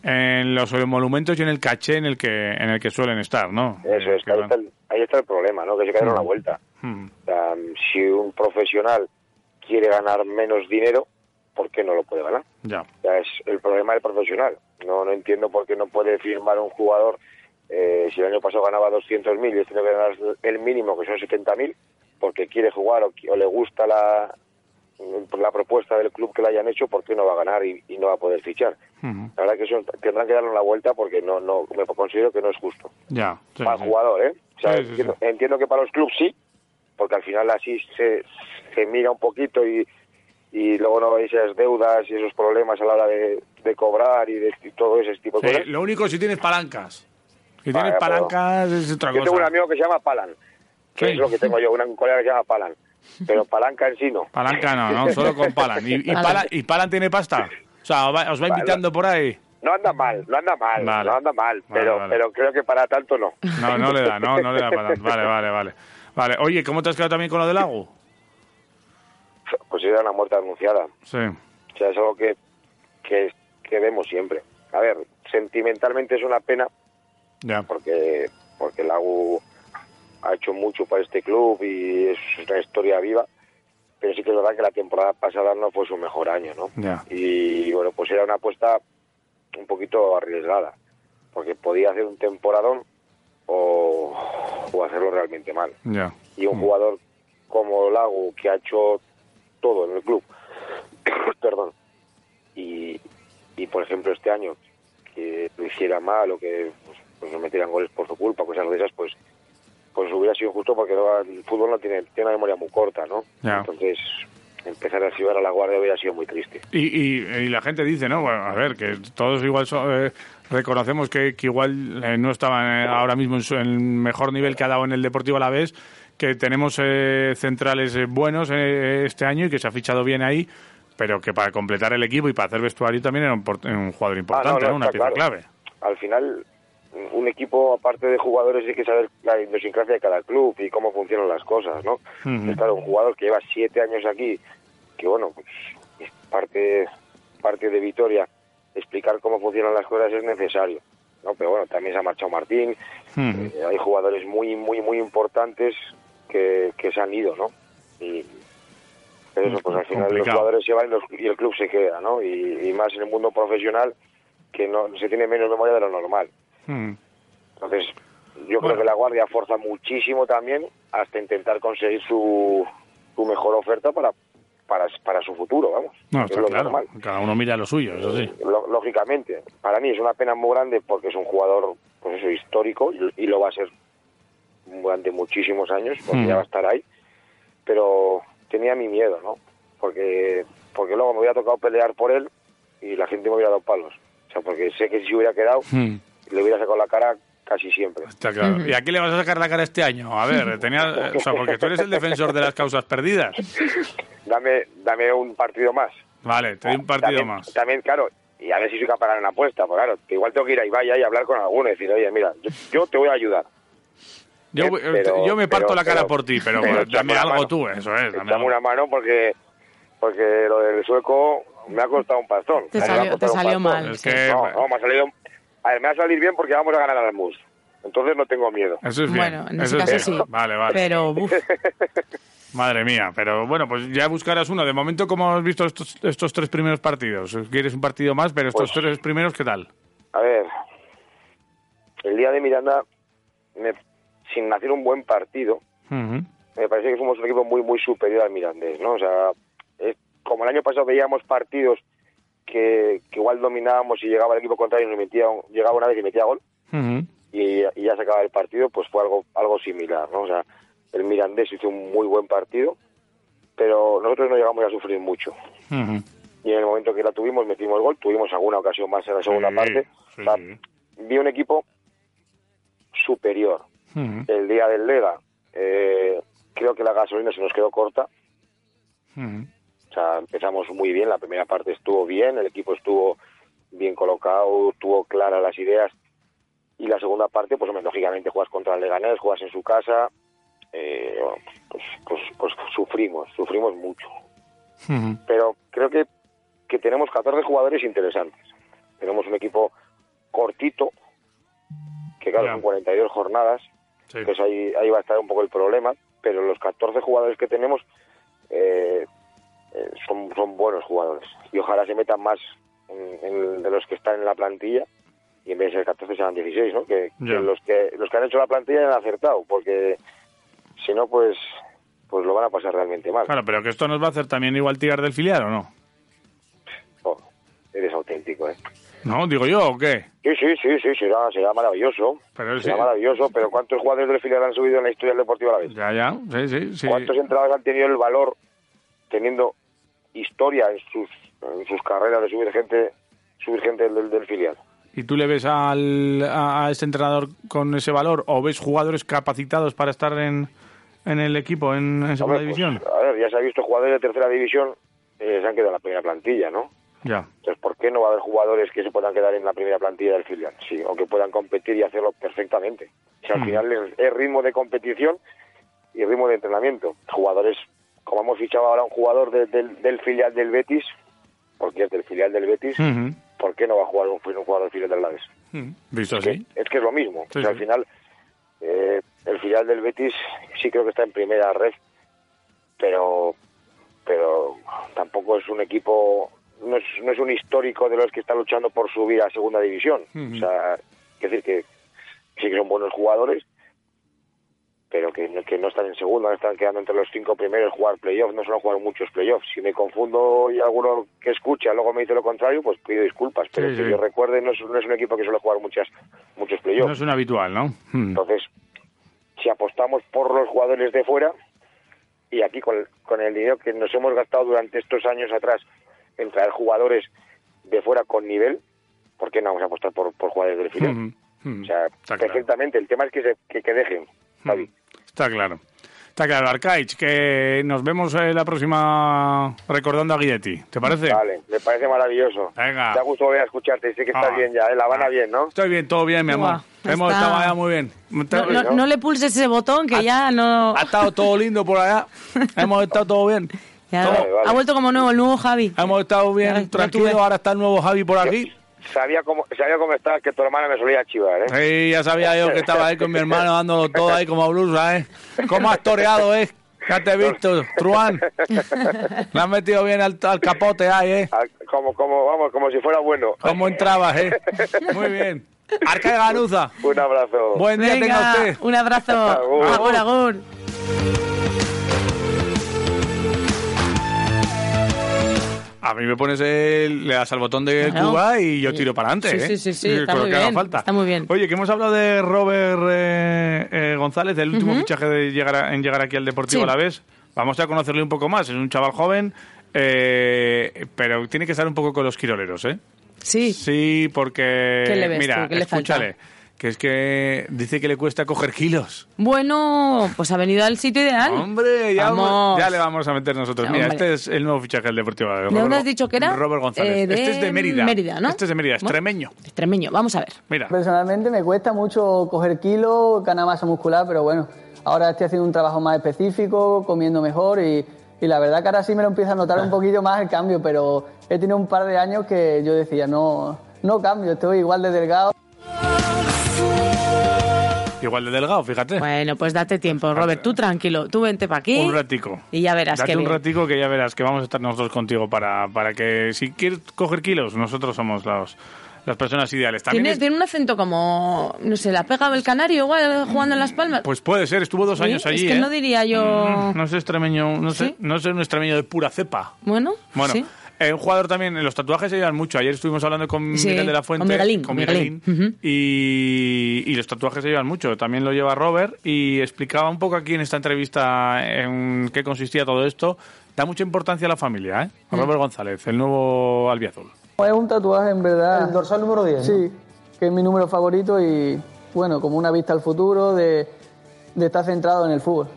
Speaker 3: en los monumentos y en el caché en el que en el que suelen estar, ¿no?
Speaker 6: Eso es, ahí está, el, ahí está el problema, ¿no? Que se quedaron
Speaker 3: Mm.
Speaker 6: la vuelta.
Speaker 3: Mm.
Speaker 6: O sea, si un profesional quiere ganar menos dinero, ¿por qué no lo puede ganar?
Speaker 3: Ya.
Speaker 6: O sea, es el problema del profesional. No, no entiendo por qué no puede firmar un jugador eh, si el año pasado ganaba 200.000 y este tiene que ganar el mínimo, que son 70.000, porque quiere jugar o, o le gusta la, la propuesta del club que le hayan hecho, ¿por qué no va a ganar y, y no va a poder fichar? La verdad que eso tendrán que darle una vuelta porque no, no me considero que no es justo.
Speaker 3: Ya. sí,
Speaker 6: para
Speaker 3: sí.
Speaker 6: el jugador, ¿eh? O sea,
Speaker 3: Sí, sí,
Speaker 6: entiendo, que para los clubes sí, porque al final así se, se mira un poquito y, y luego no hay esas deudas y esos problemas a la hora de, de cobrar y de y todo ese tipo de cosas.
Speaker 3: lo único si tienes palancas. Si
Speaker 6: Vale,
Speaker 3: tienes
Speaker 6: pero-
Speaker 3: palancas es otra
Speaker 6: Yo
Speaker 3: cosa.
Speaker 6: tengo un amigo que se llama Palan, que es lo que tengo yo, una- un colega que se llama Palan, pero palanca en sí no.
Speaker 3: Palanca no, no, solo con Palan. ¿Y, y,
Speaker 4: Palan.
Speaker 3: ¿y Palan tiene pasta? O sea, os va, os va
Speaker 6: Vale.
Speaker 3: invitando por ahí.
Speaker 6: No anda mal, no anda mal,
Speaker 3: Vale.
Speaker 6: no anda mal,
Speaker 3: Vale,
Speaker 6: pero,
Speaker 3: vale.
Speaker 6: pero creo que para tanto no.
Speaker 3: No, no le da, no, no le da para tanto. Vale, vale, vale. Vale, oye, ¿cómo te has quedado también con lo del lago?
Speaker 6: Pues era una muerte anunciada.
Speaker 3: Sí.
Speaker 6: O sea, es algo que, que, que vemos siempre. A ver, sentimentalmente es una pena
Speaker 3: Ya.
Speaker 6: porque porque el Agu ha hecho mucho para este club y es una historia viva pero sí que es verdad que la temporada pasada no fue su mejor año no y bueno pues era una apuesta un poquito arriesgada porque podía hacer un temporadón o, o hacerlo realmente mal. Y un jugador como Lago que ha hecho todo en el club perdón y, y por ejemplo este año que lo hiciera mal o que pues, pues no metieran goles por su culpa cosas de esas pues pues hubiera sido justo porque el fútbol no tiene tiene una memoria muy corta no entonces empezar a silbar a la guardia hubiera sido muy triste
Speaker 3: Y, y, y la gente dice, ¿no? Bueno, a ver, que todos igual eh, reconocemos que, que igual eh, no estaban eh, ahora mismo en, su, en el mejor nivel que ha dado en el Deportivo a la vez, que tenemos eh, centrales eh, buenos eh, este año y que se ha fichado bien ahí, pero que para completar el equipo y para hacer vestuario también era un, un jugador
Speaker 6: Ah,
Speaker 3: importante,
Speaker 6: no,
Speaker 3: ¿no? Una pieza
Speaker 6: claro.
Speaker 3: clave.
Speaker 6: Al final, un equipo, aparte de jugadores, hay que saber la idiosincrasia de cada club y cómo funcionan las cosas, ¿no? Claro, un jugador que lleva siete años aquí, que bueno, pues es parte, parte de Vitoria, explicar cómo funcionan las cosas es necesario, ¿no? Pero bueno, también se ha marchado Martín, eh, hay jugadores muy, muy, muy importantes que, que se han ido, ¿no? Y pero eso, pues al final los jugadores se van y, los- y el club se queda, ¿no? Y, y más en el mundo profesional, que no se tiene menos memoria de lo normal.
Speaker 3: Ujú.
Speaker 6: Entonces, yo
Speaker 3: Bueno.
Speaker 6: creo que la Guardia forza muchísimo también hasta intentar conseguir su, su mejor oferta para, para, para su futuro, vamos.
Speaker 3: No,
Speaker 6: es lo
Speaker 3: claro.
Speaker 6: normal.
Speaker 3: Cada uno mira lo suyo, eso sí.
Speaker 6: Lo- lógicamente, para mí es una pena muy grande porque es un jugador, pues eso, histórico y, y lo va a ser durante muchísimos años, porque
Speaker 3: Mm.
Speaker 6: ya va a estar ahí. Pero tenía mi miedo, ¿no? Porque, porque luego me hubiera tocado pelear por él y la gente me hubiera dado palos. O sea, porque sé que si hubiera quedado,
Speaker 3: Ujú.
Speaker 6: Le hubiera sacado la cara casi siempre.
Speaker 3: Está claro. ¿Y a quién le vas a sacar la cara este año? A ver, tenía, o sea, porque tú eres el defensor de las causas perdidas.
Speaker 6: Dame, dame un partido más.
Speaker 3: Vale, te doy un partido
Speaker 6: también,
Speaker 3: más.
Speaker 6: También, claro, y a ver si soy capaz de ganar una apuesta. Pues claro, que igual tengo que ir ahí vaya y hablar con alguno y decir, oye, mira, yo, yo te voy a ayudar.
Speaker 3: Yo,
Speaker 6: Eh, pero-
Speaker 3: yo me parto
Speaker 6: pero-
Speaker 3: la cara
Speaker 6: pero-
Speaker 3: por ti, pero,
Speaker 6: pero
Speaker 3: dame algo
Speaker 6: mano.
Speaker 3: tú, eso es. Dame
Speaker 6: una mano porque porque lo del sueco me ha costado un pastón.
Speaker 4: Te salió- te mal,
Speaker 3: Es sí. que-
Speaker 6: No, no, me ha salido... A ver, me va a salir bien porque vamos a ganar al MUS. Entonces no tengo miedo.
Speaker 3: Eso es bien.
Speaker 4: Bueno, en ese
Speaker 3: es
Speaker 4: caso sí.
Speaker 3: Vale, vale.
Speaker 4: Pero, uf,
Speaker 3: Madre mía, pero bueno, pues ya buscarás uno. De momento, ¿cómo has visto estos, estos tres primeros partidos? ¿Quieres un partido más? Pero estos
Speaker 6: Pues-
Speaker 3: tres primeros, ¿qué tal?
Speaker 6: A ver, el día de Miranda, me- sin hacer un buen partido, me parece que fuimos un equipo muy, muy superior al Mirandés, ¿no? O sea, es- como el año pasado veíamos partidos que, que igual dominábamos y llegaba el equipo contrario y nos metía, llegaba una vez y metía gol
Speaker 3: Ujú.
Speaker 6: y, y ya se acababa el partido, pues fue algo, algo similar, ¿no? O sea, el Mirandés hizo un muy buen partido, pero nosotros no llegamos a sufrir mucho.
Speaker 3: Ujú.
Speaker 6: Y en el momento que la tuvimos, metimos gol, tuvimos alguna ocasión más en la segunda
Speaker 3: Sí,
Speaker 6: parte.
Speaker 3: sí,
Speaker 6: O sea, vi un equipo superior.
Speaker 3: Ujú.
Speaker 6: El día del Lega, eh, creo que la gasolina se nos quedó corta.
Speaker 3: Ujú.
Speaker 6: O sea, empezamos muy bien, la primera parte estuvo bien, el equipo estuvo bien colocado, tuvo claras las ideas. Y la segunda parte, pues hombre, lógicamente juegas contra el Leganés, juegas en su casa, eh, bueno, pues, pues, pues sufrimos, sufrimos mucho. Pero creo que, que tenemos 14 jugadores interesantes. Tenemos un equipo cortito, que claro, son 42 jornadas,
Speaker 3: Sí.
Speaker 6: entonces ahí, ahí va a estar un poco el problema, pero los 14 jugadores que tenemos eh, eh, son, son buenos jugadores y ojalá se metan más en- en- de los que están en la plantilla y en vez de ser 14 sean 16, ¿no? Que, los que los que han hecho la plantilla han acertado, porque si no, pues pues lo van a pasar realmente mal.
Speaker 3: Claro, pero que esto nos va a hacer también igual tirar del filial, ¿o no?
Speaker 6: Oh, eres auténtico, ¿eh?
Speaker 3: ¿No? Digo yo, ¿o qué?
Speaker 6: Sí, sí, sí, sí, será, será maravilloso.
Speaker 3: Pero
Speaker 6: será
Speaker 3: sí.
Speaker 6: maravilloso, pero ¿cuántos jugadores del filial han subido en la historia del Deportivo a la vez?
Speaker 3: Ya, ya, sí, sí, sí.
Speaker 6: ¿Cuántos entrenadores han tenido el valor, teniendo historia en sus, en sus carreras de subir gente, subir gente del, del filial?
Speaker 3: ¿Y tú le ves al, a, este entrenador con ese valor o ves jugadores capacitados para estar en, en el equipo, en, en segunda
Speaker 6: Hombre, pues,
Speaker 3: división?
Speaker 6: a ver, ya se ha visto jugadores de tercera división eh, se han quedado en la primera plantilla, ¿no?
Speaker 3: Ya.
Speaker 6: Entonces, ¿por qué no va a haber jugadores que se puedan quedar en la primera plantilla del filial? Sí, o que puedan competir y hacerlo perfectamente. O sea, al
Speaker 3: Mm.
Speaker 6: final es, es ritmo de competición y ritmo de entrenamiento. Jugadores, como hemos fichado ahora un jugador de- del, del filial del Betis, porque es del filial del Betis. ¿por qué no va a jugar un, un jugador del filial del Alavés?
Speaker 3: Ujú. Visto así.
Speaker 6: es que es lo mismo.
Speaker 3: Sí,
Speaker 6: O sea,
Speaker 3: sí.
Speaker 6: al final, eh, el filial del Betis sí creo que está en primera red, pero pero tampoco es un equipo, no es, no es un histórico de los que está luchando por subir a segunda división. O sea, es decir que sí que son buenos jugadores, pero que, no- que no están en segunda, no están quedando entre los cinco primeros jugar playoffs, no suelen jugar muchos playoffs. Si me confundo y alguno que escucha luego me dice lo contrario, pues pido disculpas, pero
Speaker 3: Sí,
Speaker 6: que
Speaker 3: sí.
Speaker 6: yo recuerde no es, no es un equipo que suele jugar muchas muchos playoffs.
Speaker 3: No es un habitual, ¿no? Mm.
Speaker 6: Entonces, si apostamos por los jugadores de fuera, y aquí con, con el dinero que nos hemos gastado durante estos años atrás en traer jugadores de fuera con nivel, ¿por qué no vamos a apostar por, por jugadores del filial?
Speaker 3: Ujú. Ujú.
Speaker 6: O sea,
Speaker 3: Está claro.
Speaker 6: perfectamente. El tema es que, se, que, que dejen, Javi.
Speaker 3: Está claro. Está claro, Arcaich, que nos vemos eh, la próxima recordando a Guilletti. ¿Te parece?
Speaker 6: Vale, me parece maravilloso.
Speaker 3: Venga.
Speaker 6: Da gusto volver a escucharte. Sé que estás
Speaker 3: Ah.
Speaker 6: bien ya, ¿eh? La Habana bien, ¿no?
Speaker 3: Estoy bien, todo bien, mi amor. Hemos
Speaker 4: está-
Speaker 3: estado allá muy bien.
Speaker 4: No, no-
Speaker 6: ¿no?
Speaker 4: no le pulses ese botón que ya no...
Speaker 3: Ha estado todo lindo por allá. Hemos estado todo bien.
Speaker 4: ya-
Speaker 3: Todo-
Speaker 6: Vale, vale.
Speaker 4: Ha vuelto como nuevo, el nuevo Javi.
Speaker 3: Hemos estado bien,
Speaker 4: Ya- ya
Speaker 3: tranquilos.
Speaker 4: tuve.
Speaker 3: Ahora está el nuevo Javi por aquí.
Speaker 6: Sabía cómo, sabía cómo estabas, que tu hermana me solía chivar, ¿eh?
Speaker 3: Sí, ya sabía yo que estaba ahí con mi hermano dándolo todo ahí como blusa, ¿eh? ¿Cómo has toreado, eh? Ya te he visto, Truán. Le has metido bien al, al capote ahí, ¿eh?
Speaker 6: Ah, Como, como, vamos, como si fuera bueno.
Speaker 3: ¿Cómo entrabas, eh? Muy bien. Arca de Ganuza.
Speaker 6: Un abrazo.
Speaker 3: Buen día tenga
Speaker 4: Venga,
Speaker 3: usted.
Speaker 4: un abrazo.
Speaker 6: Agur.
Speaker 4: Agur, agur.
Speaker 3: A mí me pones el, le das al botón de
Speaker 4: Claro.
Speaker 3: Cuba y yo tiro para adelante,
Speaker 4: Sí,
Speaker 3: ¿eh?
Speaker 4: sí, sí, sí,
Speaker 3: Con
Speaker 4: está
Speaker 3: lo
Speaker 4: muy
Speaker 3: haga
Speaker 4: bien,
Speaker 3: falta.
Speaker 4: está muy bien.
Speaker 3: Oye, que hemos hablado de Robert eh, eh, González, del último fichaje de llegar a- en llegar aquí al Deportivo
Speaker 4: Sí.
Speaker 3: a la vez. Vamos a conocerle un poco más. Es un chaval joven, eh, pero tiene que estar un poco con los quiroleros, ¿eh?
Speaker 4: Sí.
Speaker 3: Sí, porque...
Speaker 4: ¿Qué le ves
Speaker 3: mira,
Speaker 4: tú? ¿Qué le falta?
Speaker 3: Que es que dice que le cuesta coger kilos.
Speaker 4: Bueno, pues ha venido al sitio ideal.
Speaker 3: Hombre, ya,
Speaker 4: Vamos.
Speaker 3: ya le vamos a meter nosotros. Mira,
Speaker 4: Hombre.
Speaker 3: este es el nuevo fichaje del Deportivo.
Speaker 4: ¿De dónde has dicho que era?
Speaker 3: Robert González.
Speaker 4: Eh, de
Speaker 3: Este es de Mérida.
Speaker 4: Mérida, ¿no?
Speaker 3: Este es de Mérida,
Speaker 4: Bueno.
Speaker 3: extremeño.
Speaker 4: Extremeño, vamos a ver.
Speaker 3: Mira,
Speaker 7: Personalmente me cuesta mucho coger kilos, ganar masa muscular, pero bueno, ahora estoy haciendo un trabajo más específico, comiendo mejor y, y la verdad que ahora sí me lo empieza a notar un poquillo más el cambio, pero he tenido un par de años que yo decía, no, no cambio, estoy igual de delgado.
Speaker 3: Igual de delgado, fíjate.
Speaker 4: Bueno, pues date tiempo, Robert. Tú tranquilo, tú vente para aquí.
Speaker 3: Un ratico.
Speaker 4: Y ya verás
Speaker 3: Date
Speaker 4: que
Speaker 3: un
Speaker 4: bien.
Speaker 3: ratico que ya verás que vamos a estar nosotros contigo para, para que si quieres coger kilos, nosotros somos los, las personas ideales. También
Speaker 4: Tiene,
Speaker 3: es-
Speaker 4: tiene un acento como, no sé, la pega el canario igual jugando en Las Palmas.
Speaker 3: pues puede ser, estuvo dos
Speaker 4: Sí,
Speaker 3: años allí.
Speaker 4: Es que
Speaker 3: ¿eh?
Speaker 4: no diría yo...
Speaker 3: Mm, No es extremeño, no sé, no es un extremeño de pura cepa.
Speaker 4: Bueno,
Speaker 3: Bueno,
Speaker 4: sí.
Speaker 3: Eh, un jugador también, los tatuajes se llevan mucho. Ayer estuvimos hablando con
Speaker 4: Sí,
Speaker 3: Miguel de la Fuente.
Speaker 4: con Miguelín,
Speaker 3: con
Speaker 4: Miguelín. Ujú.
Speaker 3: y, y los tatuajes se llevan mucho. También lo lleva Robert y explicaba un poco aquí en esta entrevista en qué consistía todo esto. Da mucha importancia a la familia, ¿eh? A
Speaker 4: Mm.
Speaker 3: Robert González, el nuevo albiazul.
Speaker 7: Es un tatuaje en verdad.
Speaker 8: El dorsal número 10.
Speaker 7: Sí, que es mi número favorito y bueno, como una vista al futuro de, de estar centrado en el fútbol.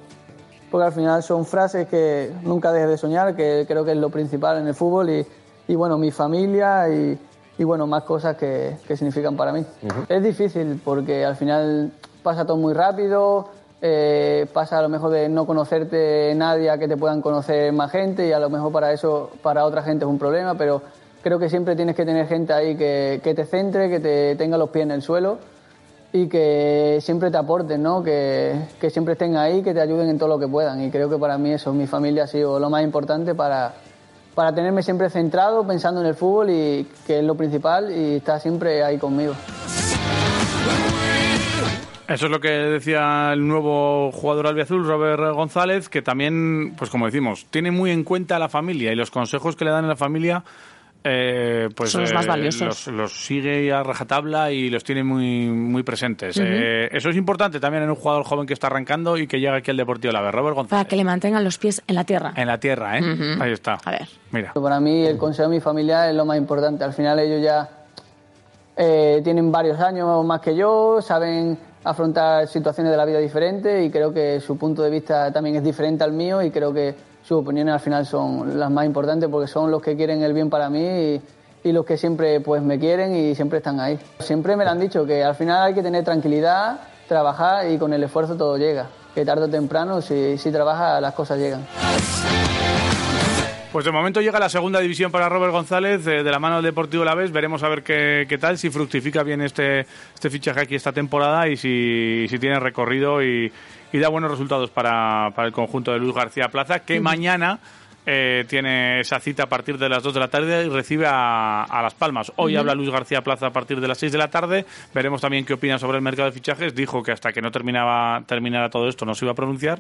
Speaker 7: Porque al final son frases que nunca dejes de soñar, que creo que es lo principal en el fútbol y, y bueno, mi familia y, y, bueno, más cosas que, que significan para mí. Es difícil porque al final pasa todo muy rápido, eh, pasa a lo mejor de no conocerte nadie a que te puedan conocer más gente y a lo mejor para eso, para otra gente es un problema, pero creo que siempre tienes que tener gente ahí que, que te centre, que te tenga los pies en el suelo y que siempre te aporten, ¿no? Que, que siempre estén ahí, que te ayuden en todo lo que puedan. Y creo que para mí eso, mi familia ha sido lo más importante para, para tenerme siempre centrado, pensando en el fútbol y que es lo principal y estar siempre ahí conmigo.
Speaker 3: Eso es lo que decía el nuevo jugador albiazul, Robert González, que también, pues como decimos, tiene muy en cuenta a la familia y los consejos que le dan a la familia, eh, pues
Speaker 4: Son los más
Speaker 3: eh,
Speaker 4: valiosos.
Speaker 3: los, los sigue a rajatabla y los tiene muy, muy presentes. Eh, eso es importante también en un jugador joven que está arrancando y que llega aquí al Deportivo La Vez. Robert
Speaker 4: Para
Speaker 3: González.
Speaker 4: que le mantengan los pies en la tierra.
Speaker 3: En la tierra, ¿eh? Ahí está.
Speaker 4: A ver.
Speaker 3: Mira.
Speaker 7: Para mí el consejo de mi familia es lo más importante. Al final ellos ya eh, tienen varios años más que yo, saben afrontar situaciones de la vida diferentes y creo que su punto de vista también es diferente al mío y creo que sus opiniones al final son las más importantes porque son los que quieren el bien para mí y, y los que siempre pues me quieren y siempre están ahí. Siempre me lo han dicho que al final hay que tener tranquilidad, trabajar y con el esfuerzo todo llega. Que tarde o temprano si, si trabajas las cosas llegan.
Speaker 3: Pues de momento llega la segunda división para Robert González eh, de la mano del Deportivo La Vez. Veremos a ver qué, qué tal, si fructifica bien este, este fichaje aquí esta temporada y si, si tiene recorrido y, y da buenos resultados para, para el conjunto de Luis García Plaza, que mañana eh, tiene esa cita a partir de las 2 de la tarde y recibe a, a Las Palmas. Hoy habla Luis García Plaza a partir de las 6 de la tarde. Veremos también qué opina sobre el mercado de fichajes. Dijo que hasta que no terminaba, terminara todo esto no se iba a pronunciar.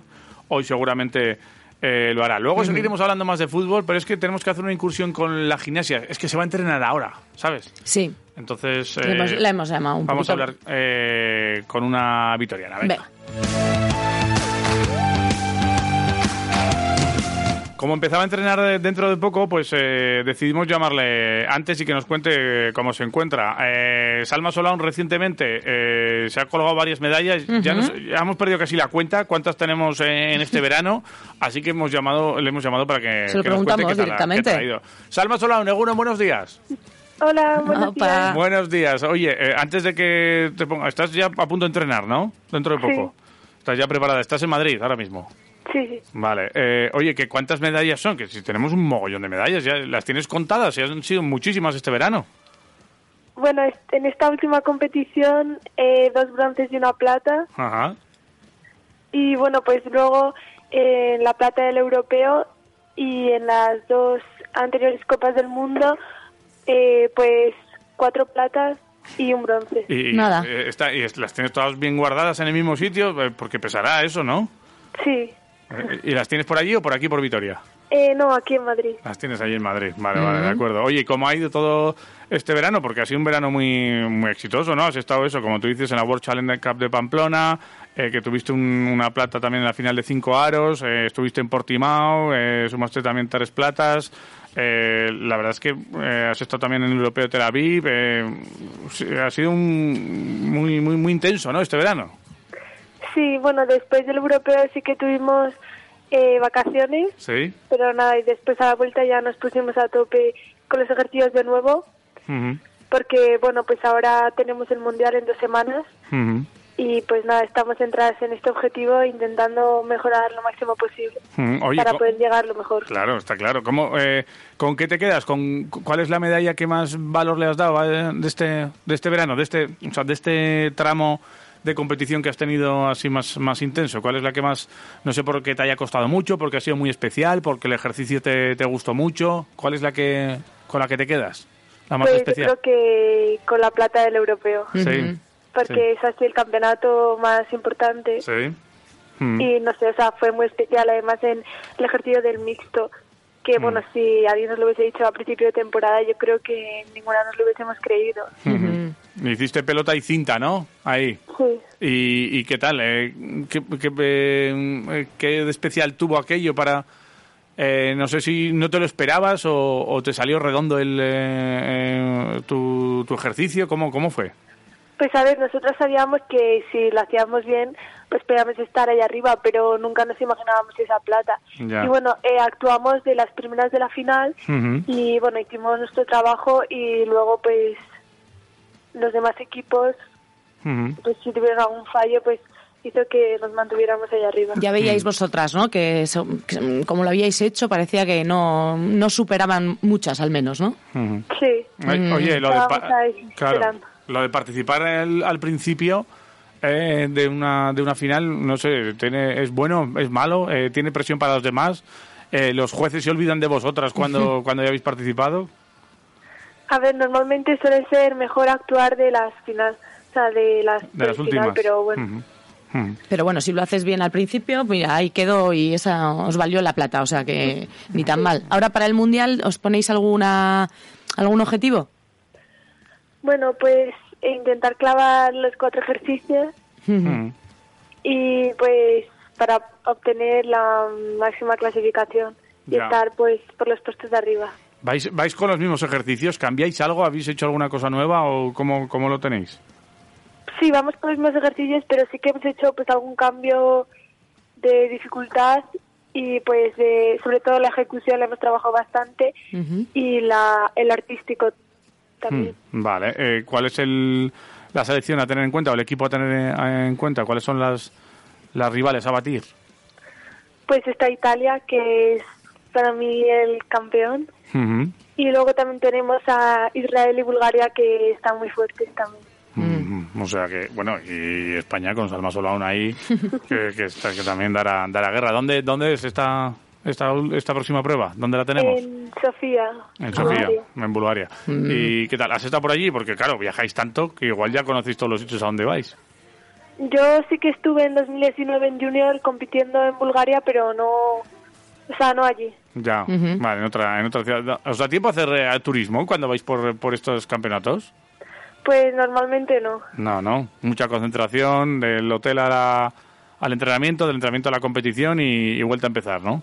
Speaker 3: Hoy seguramente eh, lo hará. Luego seguiremos hablando más de fútbol, pero es que tenemos que hacer una incursión con la gimnasia. Es que se va a entrenar ahora, ¿sabes?
Speaker 4: Sí.
Speaker 3: Entonces...
Speaker 4: Hemos-
Speaker 3: eh,
Speaker 4: la hemos llamado un
Speaker 3: Vamos a hablar eh, con una vitoriana. Venga.
Speaker 4: Venga.
Speaker 3: Como empezaba a entrenar de- dentro de poco, pues eh, decidimos llamarle antes y que nos cuente cómo se encuentra. Eh, Salma Solán recientemente eh, se ha colgado varias medallas. ya, nos- ya hemos perdido casi la cuenta cuántas tenemos en este verano, así que hemos llamado, le hemos llamado para que,
Speaker 4: Se lo
Speaker 3: que nos cuente
Speaker 4: preguntamos
Speaker 3: qué
Speaker 4: directamente.
Speaker 3: tal. Salma Solán, Eguno, buenos días.
Speaker 8: Hola, buenos
Speaker 4: Opa.
Speaker 8: días.
Speaker 3: Buenos días. Oye, eh, antes de que te ponga, estás ya a punto de entrenar, ¿no? Dentro de poco. Estás ya preparada. Estás en Madrid ahora mismo.
Speaker 8: Sí, sí.
Speaker 3: Vale. Eh, oye, ¿que ¿cuántas medallas son? Que si tenemos un mogollón de medallas, ya las tienes contadas, y han sido muchísimas este verano.
Speaker 8: Bueno, en esta última competición, eh, dos bronces y una plata.
Speaker 3: Ajá.
Speaker 8: Y bueno, pues luego eh, en la plata del europeo y en las dos anteriores Copas del Mundo, eh, pues cuatro platas y un bronce.
Speaker 3: Y,
Speaker 4: Nada.
Speaker 3: eh, está- y las tienes todas bien guardadas en el mismo sitio, eh, porque pesará eso, ¿no?
Speaker 8: Sí.
Speaker 3: Eh, ¿Y las tienes por allí o por aquí, por Vitoria?
Speaker 8: Eh, no, aquí en Madrid.
Speaker 3: Las tienes ahí en Madrid. Vale, vale, de acuerdo. Oye, ¿y cómo ha ido todo este verano? Porque ha sido un verano muy, muy exitoso, ¿no? Has estado eso, como tú dices, en la World Challenger Cup de Pamplona, eh, que tuviste un- una plata también en la final de cinco aros, eh, estuviste en Portimao, eh, sumaste también tres platas. eh, la verdad es que has estado también en el Europeo Tel Aviv. eh, ha sido un, muy, muy, muy intenso, ¿no? Este verano.
Speaker 8: Sí, bueno, después del europeo sí que tuvimos eh, vacaciones,
Speaker 3: Sí.
Speaker 8: pero nada, y después a la vuelta ya nos pusimos a tope con los ejercicios de nuevo, porque bueno, pues ahora tenemos el mundial en dos semanas y pues nada, estamos centradas en este objetivo intentando mejorar lo máximo posible
Speaker 3: oye,
Speaker 8: para poder llegar lo mejor.
Speaker 3: Claro, está claro. ¿Cómo, eh, ¿Con qué te quedas? ¿Con cu- ¿Cuál es la medalla que más valor le has dado eh, de este, de este verano, de este, o sea, de este tramo de competición que has tenido así más, más intenso? ¿Cuál es la que más, no sé por qué te haya costado mucho, porque ha sido muy especial, porque el ejercicio te, te gustó mucho? ¿Cuál es la que con la que te quedas? La más
Speaker 8: Pues yo
Speaker 3: especial.
Speaker 8: creo que con la plata del europeo,
Speaker 3: Sí.
Speaker 8: porque es así el campeonato más importante.
Speaker 3: Sí.
Speaker 8: Y no sé, o sea, fue muy especial además en el ejercicio del mixto, que
Speaker 3: Mm.
Speaker 8: bueno, si alguien nos lo hubiese dicho a principio de temporada, yo creo que ninguna nos lo hubiésemos creído.
Speaker 3: Hiciste pelota y cinta, ¿no? Ahí.
Speaker 8: Sí.
Speaker 3: ¿Y, y qué tal? Eh, ¿qué, qué, eh, qué de especial tuvo aquello para... eh, no sé si no te lo esperabas o, o te salió redondo el, eh, eh, tu, tu ejercicio. ¿Cómo, ¿Cómo fue?
Speaker 8: Pues a ver, nosotros sabíamos que si lo hacíamos bien, pues podíamos estar ahí arriba, pero nunca nos imaginábamos esa plata.
Speaker 3: Ya.
Speaker 8: Y bueno, eh, actuamos de las primeras de la final y bueno, hicimos nuestro trabajo y luego pues los demás equipos, pues si tuvieron algún fallo, pues hizo que nos mantuviéramos ahí arriba.
Speaker 4: Ya
Speaker 3: Mm.
Speaker 4: veíais vosotras, ¿no? Que, so- que, mm, como lo habíais hecho, parecía que no, no superaban muchas, al menos, ¿no?
Speaker 8: Sí.
Speaker 3: Oye, lo de, pa-
Speaker 8: Estábamos ahí
Speaker 3: claro,
Speaker 8: esperando.
Speaker 3: Lo de participar al, al principio eh, de, una, de una final, no sé, tiene, ¿es bueno, es malo? Eh, ¿Tiene presión para los demás? Eh, ¿Los jueces se olvidan de vosotras cuando, cuando ya habéis participado?
Speaker 8: A ver, normalmente suele ser mejor actuar de las final, o sea, de las,
Speaker 3: De las
Speaker 8: del
Speaker 3: últimas.
Speaker 8: final, pero bueno.
Speaker 4: Pero bueno, si lo haces bien al principio, mira, ahí quedó y esa os valió la plata, o sea que ni tan mal. Ahora para el Mundial, ¿os ponéis alguna algún objetivo?
Speaker 8: Bueno, pues intentar clavar los cuatro ejercicios y pues para obtener la máxima clasificación y
Speaker 3: Ya.
Speaker 8: estar pues por los puestos de arriba.
Speaker 3: ¿Vais, ¿Vais con los mismos ejercicios? ¿Cambiáis algo? ¿Habéis hecho alguna cosa nueva o cómo, cómo lo tenéis?
Speaker 8: Sí, vamos con los mismos ejercicios, pero sí que hemos hecho pues algún cambio de dificultad y pues de, sobre todo la ejecución la hemos trabajado bastante y la el artístico también.
Speaker 3: Mm, Vale. Eh, ¿Cuál es el, la selección a tener en cuenta o el equipo a tener en, en cuenta? ¿Cuáles son las, las rivales a batir?
Speaker 8: Pues está Italia, que es para mí el campeón. Y luego también tenemos a Israel y Bulgaria, que están muy fuertes también.
Speaker 3: Mm, O sea que, bueno, y España con Salma Solaun ahí, que, que, está- que también dará, dará guerra. ¿Dónde, ¿Dónde es esta, esta, esta próxima prueba? ¿Dónde la tenemos?
Speaker 8: En Sofía.
Speaker 3: En Sofía,
Speaker 8: Bulgaria.
Speaker 3: en Bulgaria. ¿Y qué tal? ¿Has estado por allí? Porque, claro, viajáis tanto que igual ya conocéis todos los sitios a donde vais.
Speaker 8: Yo sí que estuve en 2019 en Junior compitiendo en Bulgaria, pero no, o sea, no allí.
Speaker 3: Ya, vale, en otra, en otra ciudad. ¿Os da tiempo a hacer eh, turismo cuando vais por, por estos campeonatos?
Speaker 8: Pues normalmente no.
Speaker 3: No, no. Mucha concentración del hotel a la- al entrenamiento, del entrenamiento a la competición y, y vuelta a empezar, ¿no?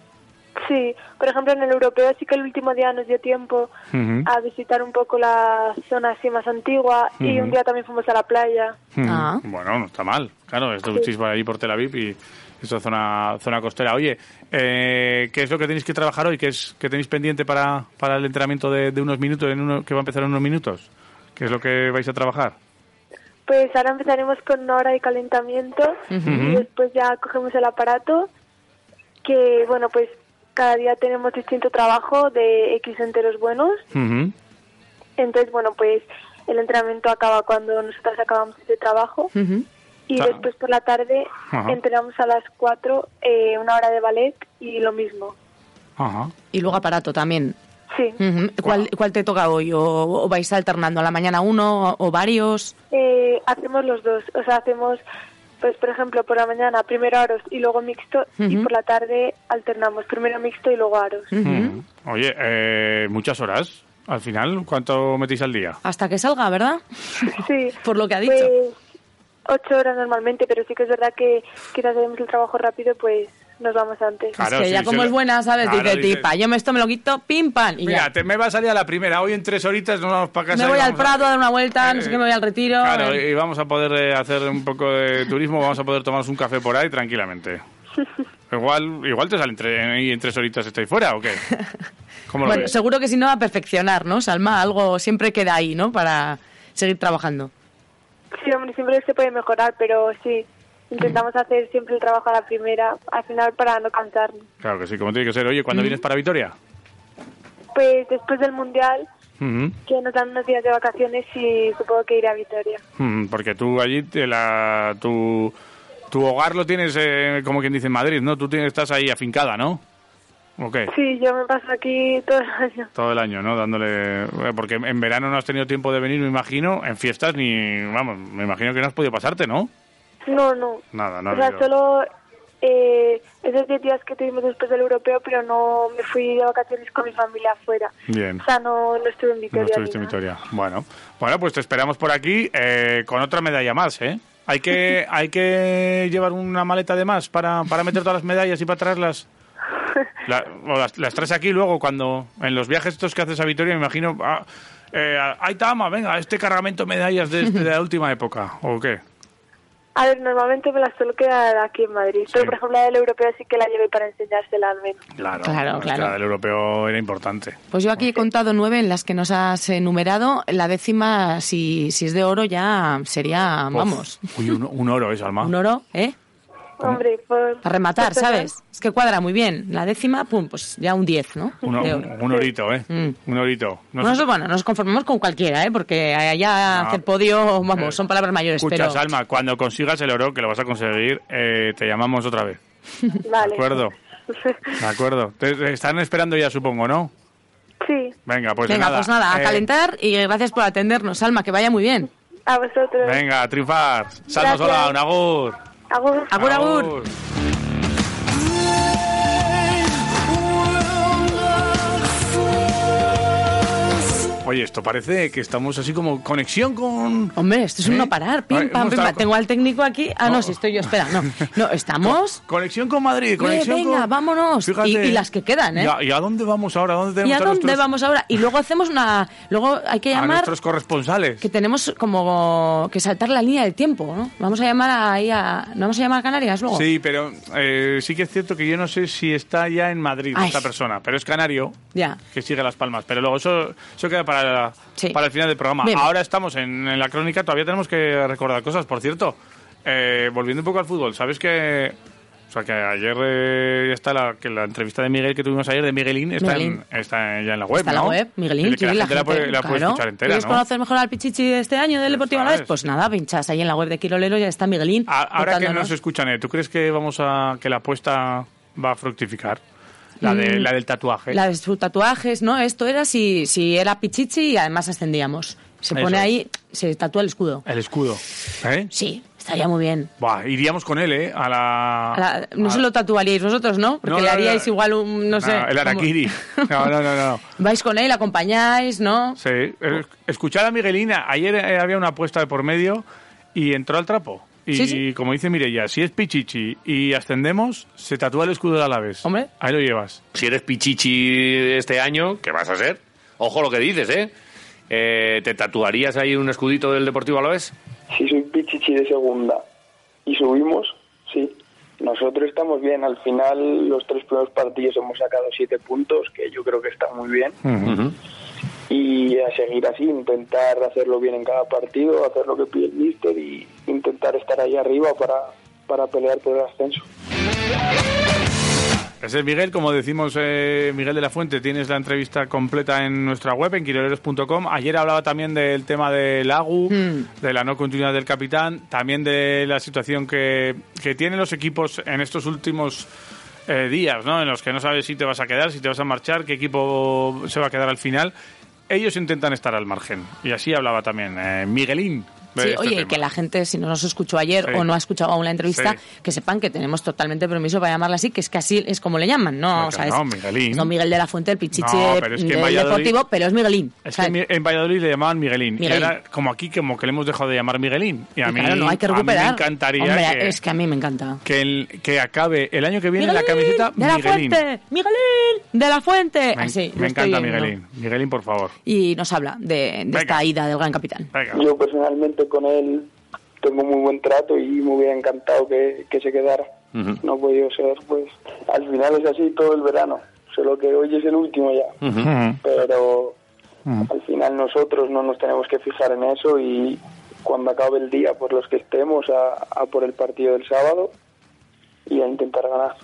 Speaker 8: Sí, por ejemplo en el europeo sí que el último día nos dio tiempo a visitar un poco la zona así más antigua y un día también fuimos a la playa.
Speaker 4: Ah.
Speaker 3: Bueno, no está mal. Claro, estuvisteis por ahí por Tel Aviv y esa zona, zona costera. Oye, eh, ¿qué es lo que tenéis que trabajar hoy? ¿Qué, es, qué tenéis pendiente para, para el entrenamiento de, de unos minutos, en uno, que va a empezar en unos minutos? ¿Qué es lo que vais a trabajar?
Speaker 8: Pues ahora empezaremos con una hora de calentamiento y después ya cogemos el aparato que bueno pues cada día tenemos distinto trabajo de X enteros buenos. Entonces bueno pues el entrenamiento acaba cuando nosotras acabamos ese trabajo y después por la tarde
Speaker 3: Ajá.
Speaker 8: entrenamos a las 4 eh, una hora de ballet y lo mismo.
Speaker 3: Ajá.
Speaker 4: Y luego aparato también.
Speaker 8: Sí.
Speaker 4: ¿Cuál, ¿Cuál te toca hoy? ¿O, o vais alternando a la mañana uno o, o varios?
Speaker 8: Eh, hacemos los dos, o sea, hacemos, pues por ejemplo, por la mañana primero aros y luego mixto y por la tarde alternamos, primero mixto y luego aros.
Speaker 3: Mm. Oye, eh, muchas horas. Al final, ¿cuánto metéis al día?
Speaker 4: Hasta que salga, ¿verdad?
Speaker 8: Sí,
Speaker 4: Por lo que ha dicho.
Speaker 8: pues ocho horas normalmente, pero sí que es verdad que quizás hacemos el trabajo rápido, pues nos vamos antes.
Speaker 3: Claro,
Speaker 4: es que
Speaker 3: sí,
Speaker 4: ya como
Speaker 3: lo-
Speaker 4: es buena, ¿sabes?
Speaker 3: Claro,
Speaker 4: dice,
Speaker 3: dices-
Speaker 4: tipa, yo me esto me lo quito, pim, pam, y
Speaker 3: Mira,
Speaker 4: ya.
Speaker 3: te, me va a salir a la primera. Hoy en tres horitas nos vamos para casa.
Speaker 4: Me voy al Prado a dar una vuelta, no sé qué, me voy al retiro.
Speaker 3: Claro,
Speaker 4: eh.
Speaker 3: y vamos a poder eh, hacer un poco de turismo, vamos a poder tomarnos un café por ahí tranquilamente. Igual, igual te salen tre- y en tres horitas estáis fuera o qué? ¿Cómo lo
Speaker 4: Bueno,
Speaker 3: ves?
Speaker 4: seguro que si no, a perfeccionar, ¿no? Salma, algo siempre queda ahí, ¿no? Para seguir trabajando.
Speaker 8: Sí, hombre, siempre se puede mejorar, pero sí, intentamos hacer siempre el trabajo a la primera, al final para no cansarnos.
Speaker 3: Claro que sí, como tiene que ser. Oye, ¿cuándo vienes para Vitoria?
Speaker 8: Pues después del Mundial, que nos dan unos días de vacaciones y supongo que iré a Vitoria.
Speaker 3: Porque tú allí, te la, tu, tu hogar lo tienes, eh, como quien dice, en Madrid, ¿no? Tú tienes, estás ahí afincada, ¿no? ¿O qué?
Speaker 8: Sí, yo me paso aquí todo el año.
Speaker 3: Todo el año, ¿no? Dándole... eh, Porque en verano no has tenido tiempo de venir, me imagino, en fiestas ni... Vamos, me imagino que no has podido pasarte, ¿no?
Speaker 8: No, no.
Speaker 3: Nada, no.
Speaker 8: o sea, solo eh, esos 10 días que tuvimos después del europeo, pero no me fui de vacaciones con mi familia afuera.
Speaker 3: Bien.
Speaker 8: O sea, no, no estuve en Vitoria.
Speaker 3: No estuviste en. Vitoria. Bueno, bueno, pues te esperamos por aquí eh, con otra medalla más, ¿eh? Hay que, hay que llevar una maleta de más para, para meter todas las medallas y para traerlas. La- o las, las traes aquí luego cuando en los viajes estos que haces a Vitoria, me imagino. Ah, eh, ahí tama, venga, este cargamento de medallas de, de la última época, ¿o qué?
Speaker 8: A ver, normalmente me las suelo quedar aquí en Madrid. Pero, por ejemplo, la del europeo sí que la llevé para enseñársela al menos.
Speaker 3: Claro,
Speaker 4: Claro, claro.
Speaker 3: la del europeo era importante.
Speaker 4: Pues yo aquí he contado nueve en las que nos has enumerado. La décima, si, si es de oro, ya sería, vamos,
Speaker 3: Uy, un, un oro es, Alma.
Speaker 4: un oro, ¿eh?
Speaker 8: Hombre, por...
Speaker 4: Para rematar, ¿sabes? Es que cuadra muy bien. La décima, pum, pues ya un 10, ¿no?
Speaker 3: Un,
Speaker 4: De
Speaker 3: un,
Speaker 4: oro.
Speaker 3: un orito, ¿eh?
Speaker 4: Mm.
Speaker 3: Un orito. No
Speaker 4: Bueno, bueno, nos conformamos con cualquiera, ¿eh? Porque allá
Speaker 3: No.
Speaker 4: hacer podio, vamos,
Speaker 3: Eh,
Speaker 4: son palabras mayores,
Speaker 3: Escucha,
Speaker 4: pero...
Speaker 3: Salma, cuando consigas el oro, que lo vas a conseguir, eh, te llamamos otra vez.
Speaker 8: Vale.
Speaker 3: ¿De acuerdo? De acuerdo. Te, te están esperando ya, supongo, ¿no?
Speaker 8: Sí,
Speaker 3: Venga, pues
Speaker 4: Venga,
Speaker 3: nada.
Speaker 4: pues nada, a
Speaker 3: eh,
Speaker 4: calentar y gracias por atendernos, Alma, que vaya muy bien.
Speaker 8: a vosotros.
Speaker 3: Venga, a triunfar. Salma
Speaker 8: Gracias.
Speaker 3: sola, un agur.
Speaker 8: Agur.
Speaker 4: Agur, agur.
Speaker 3: Oye, esto parece que estamos así como conexión con...
Speaker 4: Hombre, esto es un
Speaker 3: ¿Eh?
Speaker 4: no parar, pim,
Speaker 3: hemos
Speaker 4: pam, pim. Tengo al técnico aquí. Ah,
Speaker 3: No.
Speaker 4: no, si estoy yo, espera, no. No, estamos...
Speaker 3: Conexión con Madrid, conexión
Speaker 4: venga,
Speaker 3: con...
Speaker 4: vámonos. Y, y las que quedan, ¿eh?
Speaker 3: ¿Y a, y a dónde vamos ahora? ¿Dónde tenemos
Speaker 4: ¿Y a dónde
Speaker 3: nuestros,
Speaker 4: vamos ahora? Y luego hacemos una... Luego hay que
Speaker 3: a
Speaker 4: llamar...
Speaker 3: nuestros corresponsales?
Speaker 4: Que tenemos como que saltar la línea del tiempo, ¿no? Vamos a llamar ahí a... ¿No vamos a llamar a Canarias luego?
Speaker 3: Sí, pero eh, sí que es cierto que yo no sé si está ya en Madrid
Speaker 4: Ay.
Speaker 3: esta persona, pero es canario
Speaker 4: Ya.
Speaker 3: que sigue Las Palmas. Pero luego eso, eso queda para,
Speaker 4: Sí.
Speaker 3: para el final del programa.
Speaker 4: Bien.
Speaker 3: Ahora estamos en, en la crónica, todavía tenemos que recordar cosas. Por cierto, eh, volviendo un poco al fútbol, ¿sabes que O sea, que ayer eh, está la, que la entrevista de Miguel que tuvimos ayer de Miguelín está,
Speaker 4: Miguelín.
Speaker 3: En, está ya en la web,
Speaker 4: Está en
Speaker 3: ¿no?
Speaker 4: la web, Miguelín,
Speaker 3: que
Speaker 4: sí,
Speaker 3: la,
Speaker 4: la
Speaker 3: gente la puede, la puede
Speaker 4: claro.
Speaker 3: escuchar entera,
Speaker 4: ¿Quieres
Speaker 3: ¿no?
Speaker 4: conocer mejor al Pichichi de este año del Deportivo. Alavés? Pues nada, pinchas ahí en la web de Quirolero, ya está Miguelín.
Speaker 3: A- ahora que nos escuchan, eh, ¿tú crees que vamos a que la apuesta va a fructificar? La, de,
Speaker 4: Mm,
Speaker 3: la del tatuaje.
Speaker 4: La de sus tatuajes, ¿no? Esto era si, si era Pichichi y además ascendíamos. Se
Speaker 3: Eso
Speaker 4: pone
Speaker 3: es.
Speaker 4: ahí, se tatúa el escudo.
Speaker 3: El escudo. ¿Eh?
Speaker 4: Sí, estaría muy bien.
Speaker 3: Buah, iríamos con él, ¿eh? A la...
Speaker 4: A la- no
Speaker 3: a-
Speaker 4: se lo tatuaríais vosotros, ¿no? Porque
Speaker 3: No,
Speaker 4: le haríais
Speaker 3: no.
Speaker 4: igual un, no sé...
Speaker 3: el Araquiri. No, no, no, no.
Speaker 4: Vais con él, acompañáis, ¿no?
Speaker 3: Sí. Eh, Escuchar a Miguelina. Ayer eh, había una apuesta de por medio y entró al trapo. Y
Speaker 4: Sí, sí.
Speaker 3: como dice Mireia, si es Pichichi y ascendemos, se tatúa el escudo del Alavés.
Speaker 4: Hombre.
Speaker 3: Ahí lo llevas.
Speaker 9: Si eres pichichi este año, ¿qué vas a ser? Ojo lo que dices, ¿eh? Eh, ¿Te tatuarías ahí un escudito del Deportivo Alavés?
Speaker 10: Si soy Pichichi de segunda y subimos, sí. Nosotros estamos bien. Al final, los tres primeros partidos hemos sacado siete puntos, que yo creo que está muy bien. Y a seguir así, intentar hacerlo bien en cada partido, hacer lo que pide el míster y intentar estar ahí arriba para, para pelear por el ascenso.
Speaker 3: Ese es Miguel, como decimos, eh, Miguel de la Fuente, tienes la entrevista completa en nuestra web, en quiroleros.com. Ayer hablaba también del tema del AGU, de la no continuidad del capitán, también de la situación que, que tienen los equipos en estos últimos eh, días, ¿no? En los que no sabes si te vas a quedar, si te vas a marchar, qué equipo se va a quedar al final. Ellos intentan estar al margen. Y así hablaba también eh, Miguelín.
Speaker 4: Sí,
Speaker 3: este
Speaker 4: oye,
Speaker 3: tema.
Speaker 4: que la gente, si no nos escuchó ayer
Speaker 3: Sí.
Speaker 4: o no ha escuchado aún la entrevista,
Speaker 3: Sí.
Speaker 4: que sepan que tenemos totalmente permiso para llamarla así, que es que así es como le llaman, ¿no?
Speaker 3: Claro
Speaker 4: O sea,
Speaker 3: no, Miguelín.
Speaker 4: es don Miguel de la Fuente, el pichiche
Speaker 3: No, pero es que
Speaker 4: del deportivo, pero es Miguelín.
Speaker 3: Es
Speaker 4: ¿sabes?
Speaker 3: que en Valladolid le llamaban Miguelín.
Speaker 4: Miguelín.
Speaker 3: Y ahora, como aquí, como que le hemos dejado de llamar Miguelín. Y a
Speaker 4: Y
Speaker 3: mí,
Speaker 4: claro, no hay que
Speaker 3: a mí
Speaker 4: recuperar.
Speaker 3: me encantaría
Speaker 4: Hombre,
Speaker 3: que,
Speaker 4: es que a mí me encanta.
Speaker 3: que, el- que acabe el año que viene la
Speaker 4: Miguelín,
Speaker 3: camiseta
Speaker 4: de la
Speaker 3: Miguelín.
Speaker 4: Fuente, Miguelín, de la Fuente.
Speaker 3: Me,
Speaker 4: Así,
Speaker 3: me encanta. Miguelín. Miguelín, por favor.
Speaker 4: Y nos habla de, de esta ida del gran capitán.
Speaker 10: Yo personalmente con él tengo muy buen trato y me hubiera encantado que, que se quedara. No ha podido ser, pues al final es así todo el verano. Solo que hoy es el último ya. Pero al final nosotros no nos tenemos que fijar en eso y cuando acabe el día, por los que estemos, a, a por el partido del sábado y a intentar ganar.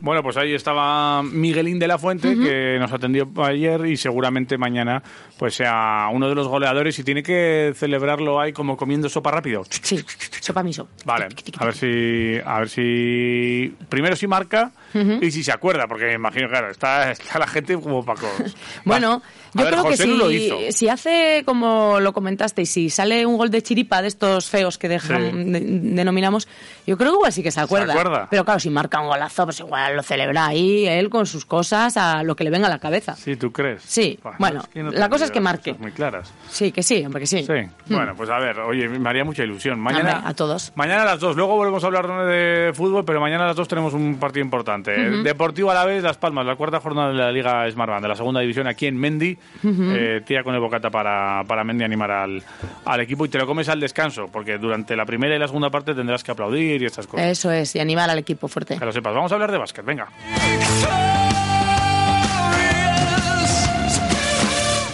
Speaker 3: Bueno, pues ahí estaba Miguelín de la Fuente, que nos atendió ayer y seguramente mañana pues sea uno de los goleadores y tiene que celebrarlo ahí como comiendo sopa rápido.
Speaker 4: Sí, sopa miso.
Speaker 3: Vale, a ver si, a ver si primero si marca y si se acuerda, porque me imagino, claro, está, está la gente como pacos.
Speaker 4: Bueno, yo
Speaker 3: ver,
Speaker 4: creo
Speaker 3: José
Speaker 4: que si, si hace, como lo comentaste, y si sale un gol de chiripa de estos feos que dejan,
Speaker 3: Sí.
Speaker 4: de- denominamos, yo creo que igual sí que se acuerda.
Speaker 3: acuerda?
Speaker 4: Pero claro, si marca un golazo, pues igual lo celebra ahí él con sus cosas a lo que le venga a la cabeza.
Speaker 3: Sí, ¿tú crees?
Speaker 4: Sí, bueno, la cosa es que marque.
Speaker 3: Muy claras.
Speaker 4: Sí, que sí, hombre, que sí.
Speaker 3: Sí. Bueno, pues a ver, oye, me haría mucha ilusión. Mañana,
Speaker 4: Hombre, a todos.
Speaker 3: Mañana a las dos. Luego volvemos a hablar de fútbol, pero mañana a las dos tenemos un partido importante. Deportivo a la vez, Las Palmas, la cuarta jornada de la Liga Smartband, de la segunda división aquí en Mendy. Eh, tira con el bocata para, para Mendy animar al, al equipo y te lo comes al descanso, porque durante la primera y la segunda parte tendrás que aplaudir y estas cosas.
Speaker 4: Eso es, y animar al equipo fuerte.
Speaker 3: Que lo sepas. Vamos a hablar de básquet, venga.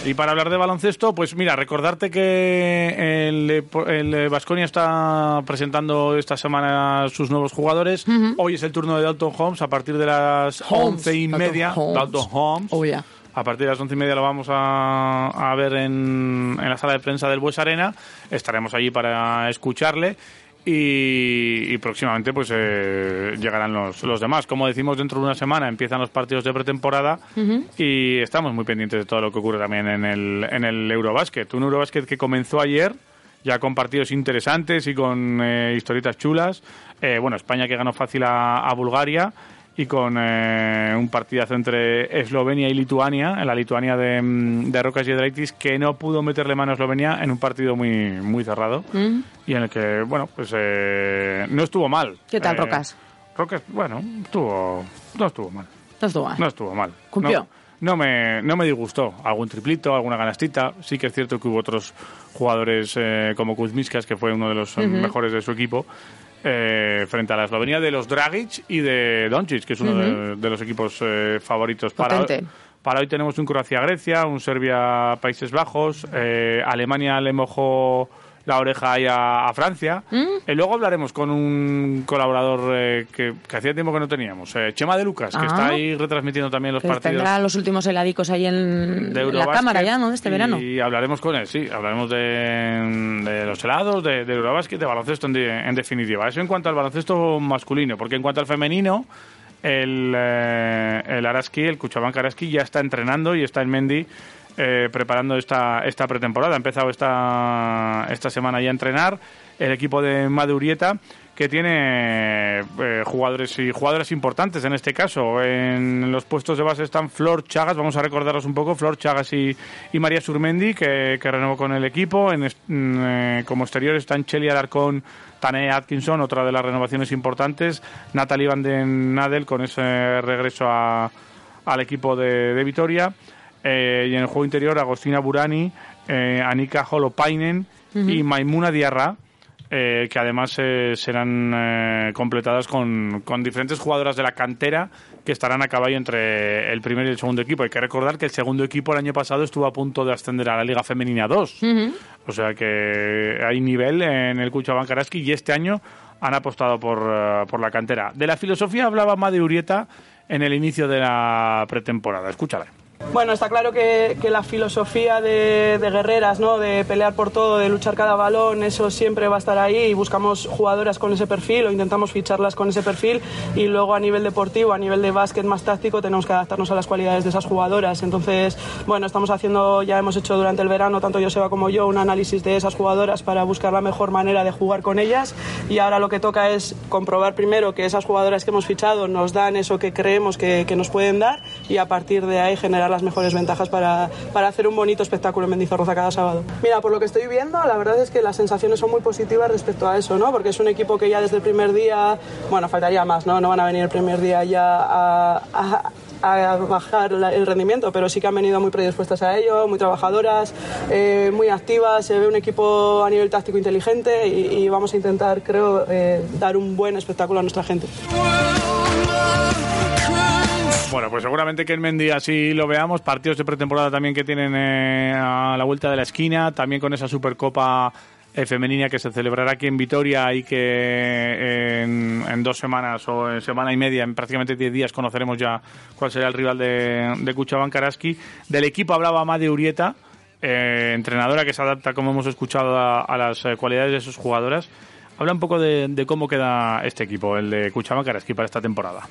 Speaker 3: Y para hablar de baloncesto, pues mira, recordarte que el, Vasconia está presentando esta semana sus nuevos jugadores. Hoy es el turno de Dalton Holmes a partir de las
Speaker 4: Holmes,
Speaker 3: once y
Speaker 4: Dalton
Speaker 3: media.
Speaker 4: Holmes.
Speaker 3: Dalton Holmes.
Speaker 4: Oh, yeah.
Speaker 3: A partir de las once y media lo vamos a, a ver en, en la sala de prensa del Bues Arena. Estaremos allí para escucharle. Y, y próximamente pues eh, llegarán los, los demás. Como decimos, dentro de una semana empiezan los partidos de pretemporada y estamos muy pendientes de todo lo que ocurre también en el, en el Eurobásquet. Un Eurobásquet que comenzó ayer, ya con partidos interesantes y con eh, historietas chulas. Eh, bueno, España que ganó fácil a, a Bulgaria y con eh, un partidazo entre Eslovenia y Lituania, en la Lituania de, mm, de Rocas Giedraitis, que no pudo meterle mano a Eslovenia en un partido muy, muy cerrado y en el que, bueno, pues eh, no estuvo mal.
Speaker 4: ¿Qué tal,
Speaker 3: Eh,
Speaker 4: Rocas?
Speaker 3: Rocas, bueno, estuvo, no estuvo mal.
Speaker 4: No estuvo mal.
Speaker 3: No estuvo mal.
Speaker 4: Cumplió.
Speaker 3: No, no me, no me disgustó. Algún triplito, alguna ganastita. Sí que es cierto que hubo otros jugadores eh, como Kuzmiskas, que fue uno de los mejores de su equipo, eh, frente a la Eslovenia de los Dragic y de Doncic, que es uno de, de los equipos eh, favoritos para, para hoy. Tenemos un Croacia-Grecia, un Serbia-Países Bajos, eh, Alemania le mojó la oreja ahí a, a Francia.
Speaker 4: ¿Mm?
Speaker 3: Y luego hablaremos con un colaborador eh, que, que hacía tiempo que no teníamos, eh, Chema de Lucas, que
Speaker 4: Ah.
Speaker 3: está ahí retransmitiendo también los partidos
Speaker 4: tendrá los últimos heladicos ahí en,
Speaker 3: de
Speaker 4: la cámara ya, ¿no? De este
Speaker 3: y
Speaker 4: verano.
Speaker 3: hablaremos con él, sí. Hablaremos de, de los helados, de, de Eurobasket, de baloncesto en, de- en definitiva. Eso en cuanto al baloncesto masculino, porque en cuanto al femenino, el, eh, el Araski, el Cuchabanca Araski, ya está entrenando y está en Mendy eh, preparando esta, esta pretemporada. Ha empezado esta, esta semana ya a entrenar el equipo de Madurieta que tiene eh, jugadores y jugadoras importantes en este caso. En los puestos de base están Flor Chagas, vamos a recordaros un poco, Flor Chagas y, y María Surmendi, que, que renovó con el equipo. En, mm, eh, como exterior están Cheli Alarcón, Tanea Atkinson, otra de las renovaciones importantes, Natalie Van den Nadel con ese regreso a- al equipo de, de Vitoria. Eh, y en el juego interior, Agostina Burani, eh, Anika Holopainen y Maimuna Diarra, eh, que además eh, serán eh, completadas con, con diferentes jugadoras de la cantera que estarán a caballo entre el primer y el segundo equipo. Hay que recordar que el segundo equipo el año pasado estuvo a punto de ascender a la Liga Femenina 2. O sea que hay nivel en el Cuchaban Karaski y este año han apostado por, por la cantera. De la filosofía hablaba Made Urieta en el inicio de la pretemporada. Escúchala.
Speaker 11: Bueno, está claro que, que la filosofía de, de guerreras, ¿no? de pelear por todo, de luchar cada balón, eso siempre va a estar ahí y buscamos jugadoras con ese perfil o intentamos ficharlas con ese perfil y luego a nivel deportivo, a nivel de básquet más táctico, tenemos que adaptarnos a las cualidades de esas jugadoras. Entonces, bueno, estamos haciendo, ya hemos hecho durante el verano, tanto Joseba como yo, un análisis de esas jugadoras para buscar la mejor manera de jugar con ellas y ahora lo que toca es comprobar primero que esas jugadoras que hemos fichado nos dan eso que creemos que, que nos pueden dar y a partir de ahí generar las mejores ventajas para, para hacer un bonito espectáculo en Mendizorroza cada sábado. Mira, por lo que estoy viendo, la verdad es que las sensaciones son muy positivas respecto a eso, ¿no? Porque es un equipo que ya desde el primer día, bueno, faltaría más, ¿no? No van a venir el primer día ya a, a- a bajar el rendimiento, pero sí que han venido muy predispuestas a ello, muy trabajadoras, eh, muy activas, se ve un equipo a nivel táctico inteligente y, y vamos a intentar, creo, eh, dar un buen espectáculo a nuestra gente.
Speaker 3: Bueno, pues seguramente que en Mendy así lo veamos. Partidos de pretemporada también que tienen eh, a la vuelta de la esquina. También con esa Supercopa eh, femenina que se celebrará aquí en Vitoria y que eh, en, en dos semanas o en semana y media, en prácticamente 10 días, conoceremos ya cuál será el rival de, de Cuchaban Karaski. Del equipo hablaba Amade Urieta, eh, entrenadora que se adapta, como hemos escuchado, a, a las eh, cualidades de sus jugadoras. Habla un poco de, cómo queda este equipo, el de Cuchaban Karaski, para esta temporada.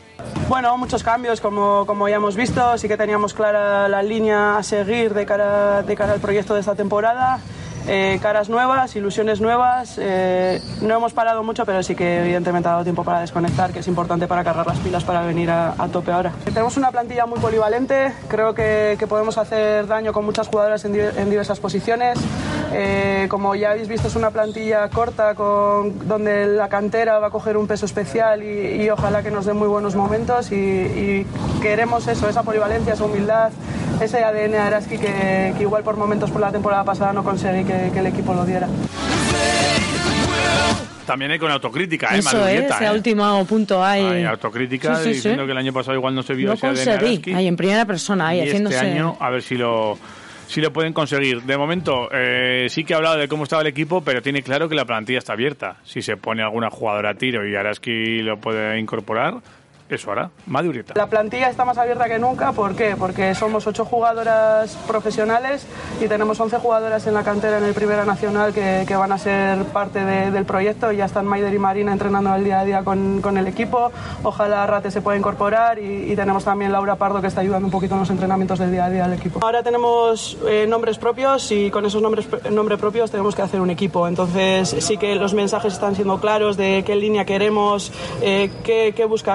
Speaker 11: Bueno, muchos cambios, como, como ya hemos visto. Sí que teníamos clara la línea a seguir de cara, de cara al proyecto de esta temporada. Eh, caras nuevas, ilusiones nuevas. eh, no hemos parado mucho, pero sí que evidentemente ha dado tiempo para desconectar, que es importante para cargar las pilas para venir a, a tope ahora. Tenemos una plantilla muy polivalente. Creo que, que podemos hacer daño con muchas jugadoras en, di- en diversas posiciones. Eh, como ya habéis visto, es una plantilla corta con, donde la cantera va a coger un peso especial y, y ojalá que nos dé muy buenos momentos. Y, y queremos eso, esa polivalencia, esa humildad, ese ADN de Araski que, que igual por momentos por la temporada pasada no conseguí que, que el equipo lo diera.
Speaker 3: También hay con autocrítica, ¿eh?
Speaker 4: Eso
Speaker 3: Manu
Speaker 4: es, ese
Speaker 3: ¿eh?
Speaker 4: último punto hay.
Speaker 3: Hay autocrítica
Speaker 4: Sí, sí, sí.
Speaker 3: diciendo que el año pasado igual no se vio
Speaker 4: No
Speaker 3: ese ADN
Speaker 4: conseguí.
Speaker 3: Araski.
Speaker 4: Ahí en primera persona, ahí
Speaker 3: y
Speaker 4: haciéndose.
Speaker 3: este año a ver si lo si lo pueden conseguir. De momento eh, sí que ha hablado de cómo estaba el equipo, pero tiene claro que la plantilla está abierta. Si se pone alguna jugadora a tiro y Araski lo puede incorporar, eso hará. Madurieta.
Speaker 11: La plantilla está más abierta que nunca, ¿por qué? Porque somos ocho jugadoras profesionales y tenemos 11 jugadoras en la cantera en el Primera Nacional que, que van a ser parte de- del proyecto. Ya están Maider y Marina entrenando el día a día con, con el equipo. Ojalá Rate se pueda incorporar y, y tenemos también Laura Pardo que está ayudando un poquito en los entrenamientos del día a día del equipo. Ahora tenemos eh, nombres propios y con esos nombres, nombres propios tenemos que hacer un equipo. Entonces sí que los mensajes están siendo claros de qué línea queremos, eh, qué, qué busca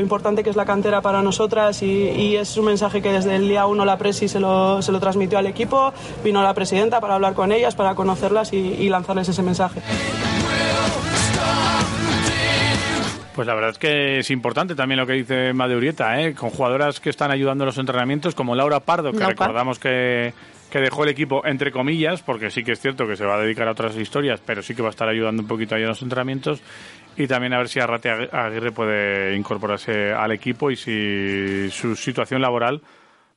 Speaker 11: lo importante que es la cantera para nosotras y, y es un mensaje que desde el día uno la Presi se lo, se lo transmitió al equipo, vino la presidenta para hablar con ellas, para conocerlas y, y lanzarles ese mensaje.
Speaker 3: Pues la verdad es que es importante también lo que dice Madurieta, ¿eh? con jugadoras que están ayudando en los entrenamientos, como Laura Pardo, que recordamos que, que dejó el equipo entre comillas, porque sí que es cierto que se va a dedicar a otras historias, pero sí que va a estar ayudando un poquito ahí en los entrenamientos. Y también a ver si Arrate Agui- Aguirre puede incorporarse al equipo y si su situación laboral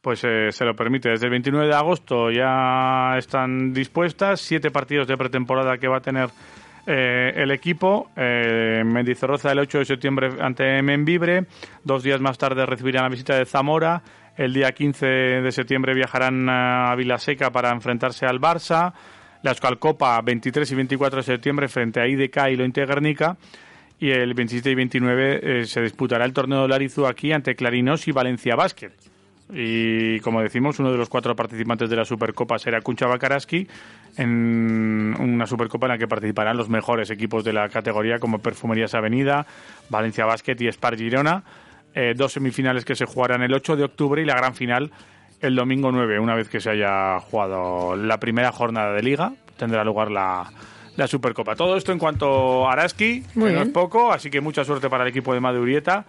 Speaker 3: pues eh, se lo permite. Desde el 29 de agosto ya están dispuestas, siete partidos de pretemporada que va a tener eh, el equipo. Eh, en Mendizorroza el 8 de septiembre ante Membibre, dos días más tarde recibirán la visita de Zamora, el día 15 de septiembre viajarán a Vilaseca para enfrentarse al Barça, la Euskalcopa 23 y 24 de septiembre frente a IDK y Lointe Guernica. Y el 27 y 29 eh, se disputará el torneo de Larizu aquí ante Clarinos y Valencia Basket. Y como decimos, uno de los cuatro participantes de la Supercopa será Kuncha Bakaraski. En, un- una Supercopa en la que participarán los mejores equipos de la categoría como Perfumerías Avenida, Valencia Basket y Spar Girona. Eh, dos semifinales que se jugarán el 8 de octubre y la gran final el domingo 9, una vez que se haya jugado la primera jornada de liga, tendrá lugar la, la Supercopa. Todo esto en cuanto a Araski,
Speaker 4: Muy
Speaker 3: que no
Speaker 4: bien.
Speaker 3: es poco, así que mucha suerte para el equipo de Madurieta.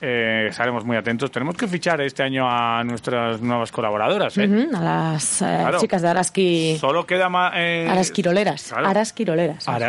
Speaker 3: Eh, estaremos muy atentos. Tenemos que fichar este año a nuestras nuevas colaboradoras. ¿eh?
Speaker 4: A las eh,
Speaker 3: Claro.
Speaker 4: chicas de Araski.
Speaker 3: Solo queda más. Eh,
Speaker 4: Arasquiroleras.
Speaker 3: claro.
Speaker 4: Arasquiroleras.
Speaker 3: Ara,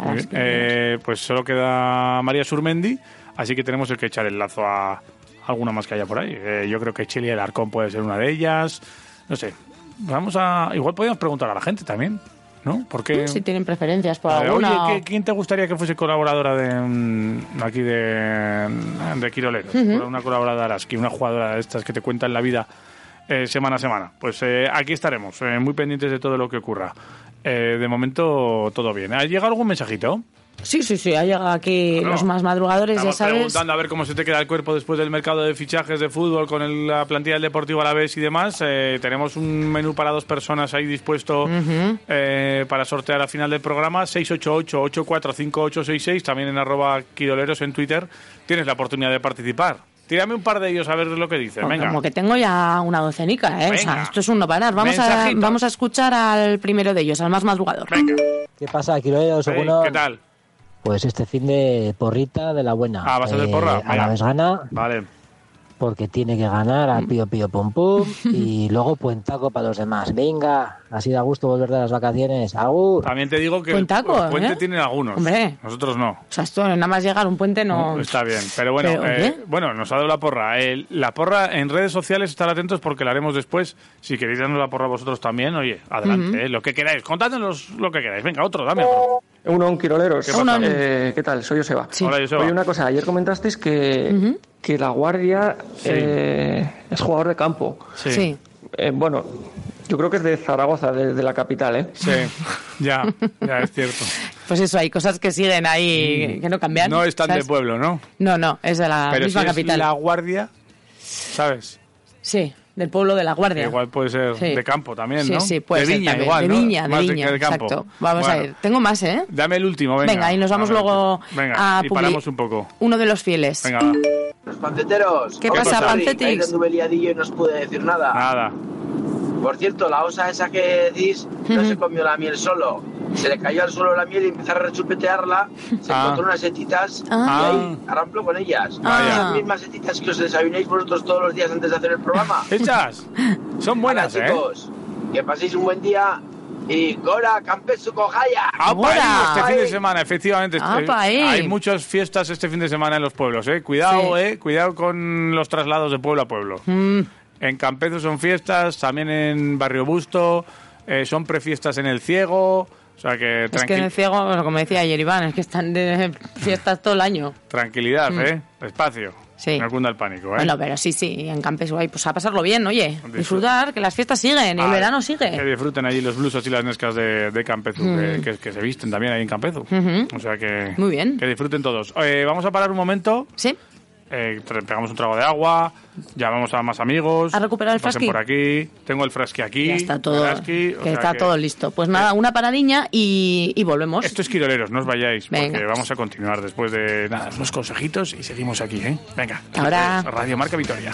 Speaker 3: muy bien. Pues solo queda María Surmendi, así que tenemos que echar el lazo a alguna más que haya por ahí. Eh, yo creo que Chile Alarcón puede ser una de ellas. No sé. Vamos a. Igual podríamos preguntar a la gente también, ¿no? Porque.
Speaker 4: Si tienen preferencias por
Speaker 3: Eh,
Speaker 4: alguna.
Speaker 3: Oye,
Speaker 4: o-
Speaker 3: ¿qué- ¿quién te gustaría que fuese colaboradora de mm, aquí de, de Quiroleros? Una colaboradora de Araski, una jugadora de estas que te cuentan la vida eh, semana a semana. Pues eh, aquí estaremos, eh, muy pendientes de todo lo que ocurra. Eh, de momento, todo bien. ¿Ha llegado algún mensajito?
Speaker 4: Sí, sí, sí. Ha llegado aquí los más madrugadores, ya sabes.
Speaker 3: preguntando a ver cómo se te queda el cuerpo después del mercado de fichajes de fútbol con el- la plantilla del Deportivo Alavés y demás. Eh, tenemos un menú para dos personas ahí dispuesto eh, para sortear al final del programa. 688-845866, también en arroba quiroleros en Twitter. Tienes la oportunidad de participar. Tírame un par de ellos a ver lo que dicen. Venga.
Speaker 4: Como que tengo ya una docenica, ¿eh? O sea,
Speaker 3: Venga.
Speaker 4: esto es un no parar. Vamos a, vamos a escuchar al primero de ellos, al más madrugador.
Speaker 12: ¿Qué pasa, Quiroleros?
Speaker 3: Hey, ¿Qué tal?
Speaker 12: Pues este fin de porrita de la buena.
Speaker 3: Ah, ¿vas a hacer porra?
Speaker 12: A la vez gana,
Speaker 3: Vale.
Speaker 12: porque tiene que ganar a pío pío pum pum. y luego puentaco para los demás. Venga, así da gusto volver de las vacaciones. ¡Agur!
Speaker 3: También te digo que los puentes
Speaker 4: ¿eh?
Speaker 3: tienen algunos.
Speaker 4: Hombre.
Speaker 3: Nosotros no.
Speaker 4: O sea, esto nada más llegar a un puente no...
Speaker 3: Está bien, pero bueno,
Speaker 4: Pero,
Speaker 3: eh,
Speaker 4: ¿qué?
Speaker 3: bueno, nos ha dado la porra. Eh, la porra en redes sociales, estar atentos porque la haremos después. Si queréis darnos la porra vosotros también, oye, adelante, eh, lo que queráis. Contádnos lo que queráis. Venga, otro, dame otro.
Speaker 13: Uno, Quiroleros.
Speaker 3: ¿Qué pasa?
Speaker 13: Eh, ¿Qué tal? Soy Joseba.
Speaker 3: Hola, Joseba.
Speaker 13: Oye, una cosa. Ayer comentasteis que, que La Guardia eh, es jugador de campo.
Speaker 3: Sí. Sí.
Speaker 13: Eh, bueno, yo creo que es de Zaragoza, de, de la capital, ¿eh?
Speaker 3: Sí, ya, ya es cierto.
Speaker 4: Pues eso, hay cosas que siguen ahí que no cambian.
Speaker 3: Mm. No es tan
Speaker 4: ¿sabes?
Speaker 3: de pueblo, ¿no?
Speaker 4: No, no, es de la
Speaker 3: Pero
Speaker 4: misma
Speaker 3: si es
Speaker 4: capital.
Speaker 3: la guardia, ¿sabes?
Speaker 4: Sí, del pueblo de la Guardia.
Speaker 3: Igual puede ser
Speaker 4: Sí.
Speaker 3: de campo también,
Speaker 4: sí,
Speaker 3: ¿no?
Speaker 4: sí, puede
Speaker 3: de
Speaker 4: ser
Speaker 3: viña
Speaker 4: también.
Speaker 3: igual,
Speaker 4: De
Speaker 3: ¿no?
Speaker 4: viña, de viña,
Speaker 3: de campo.
Speaker 4: exacto. Vamos
Speaker 3: Bueno,
Speaker 4: a ir. Tengo más, ¿eh?
Speaker 3: Dame el último, venga.
Speaker 4: Venga, y nos vamos
Speaker 3: A ver.
Speaker 4: luego
Speaker 3: Venga,
Speaker 4: a
Speaker 3: y paramos un poco.
Speaker 4: Uno de los fieles.
Speaker 3: Venga, va.
Speaker 14: Los panceteros.
Speaker 4: ¿Qué pasa,
Speaker 14: Sorry,
Speaker 4: Pancetix?
Speaker 14: ahí anduve liadillo y no os pude decir nada.
Speaker 3: Nada.
Speaker 14: Por cierto, la osa esa que decís no se comió la miel solo. Se le cayó al suelo la miel y empezó a rechupetearla. Se
Speaker 3: Ah.
Speaker 14: encontró unas setitas
Speaker 3: Ah.
Speaker 14: y ahí arramplo con ellas.
Speaker 3: Vaya.
Speaker 14: Esas mismas setitas que os desayunéis vosotros todos los días antes de hacer el programa.
Speaker 3: Hechas. Son buenas,
Speaker 14: Hala,
Speaker 3: ¿eh?
Speaker 14: chicos, que paséis un buen día y Gora, Campesu, Cojaya.
Speaker 3: Este fin de semana, efectivamente. este-
Speaker 14: ¡Apa!
Speaker 3: Hay muchas fiestas este fin de semana en los pueblos, ¿eh? Cuidado,
Speaker 4: Sí.
Speaker 3: ¿eh? Cuidado con los traslados de pueblo a pueblo.
Speaker 4: Mm,
Speaker 3: En Campezo son fiestas, también en Barrio Busto, eh, son prefiestas en El Ciego. O sea que,
Speaker 4: Es que en el ciego, bueno, como decía ayer Iván, es que están de fiestas todo el año.
Speaker 3: tranquilidad,
Speaker 4: Mm.
Speaker 3: ¿eh? Despacio.
Speaker 4: Sí.
Speaker 3: No cunda el pánico, ¿eh?
Speaker 4: Bueno, pero sí, sí, en Campes guay, pues a pasarlo bien, oye. Disfrutar, que las fiestas siguen, y el verano
Speaker 3: Que
Speaker 4: sigue.
Speaker 3: disfruten allí los blusos y las nescas de, de Campezo,
Speaker 4: Mm.
Speaker 3: que, que- que se visten también ahí en Campezo.
Speaker 4: Ujú.
Speaker 3: O sea que...
Speaker 4: Muy bien.
Speaker 3: Que disfruten todos. Eh, vamos a parar un momento.
Speaker 4: Sí.
Speaker 3: Eh, pegamos un trago de agua, llamamos a más amigos.
Speaker 4: ¿Has recuperado el
Speaker 3: pasen
Speaker 4: frasqui?
Speaker 3: por aquí. Tengo el frasqui aquí.
Speaker 4: Ya está todo,
Speaker 3: frasqui,
Speaker 4: que está
Speaker 3: que-
Speaker 4: todo listo. Pues nada, una paradiña y, y volvemos.
Speaker 3: Esto es Quiroleros, no os vayáis,
Speaker 4: Venga.
Speaker 3: porque vamos a continuar después de nada, unos consejitos y seguimos aquí, ¿eh? Venga.
Speaker 4: Ahora.
Speaker 3: Radio Marca Vitoria.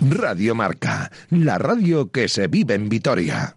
Speaker 15: Radio Marca, la radio que se vive en Vitoria.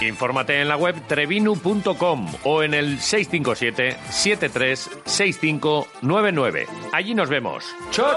Speaker 9: Infórmate en la web trevinu.com o en el 657 736599. Allí nos vemos. ¡Chot!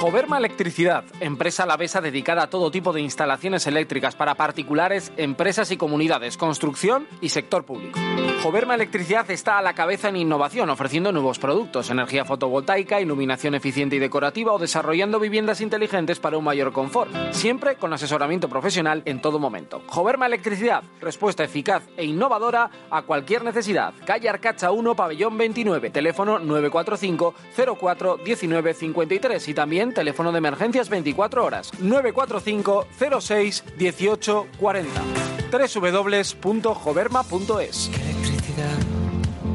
Speaker 16: Joverma Electricidad, empresa alavesa dedicada a todo tipo de instalaciones eléctricas para particulares, empresas y comunidades, construcción y sector público. Joverma Electricidad está a la cabeza en innovación, ofreciendo nuevos productos, energía fotovoltaica, iluminación eficiente y decorativa o desarrollando viviendas inteligentes para un mayor confort, siempre con asesoramiento profesional en todo momento. Joverma Electricidad, respuesta eficaz e innovadora a cualquier necesidad. Calle Arcacha 1, pabellón 29, teléfono 945 04 19 53 y también teléfono de emergencias 24 horas 945 06 18 40 www.joverma.es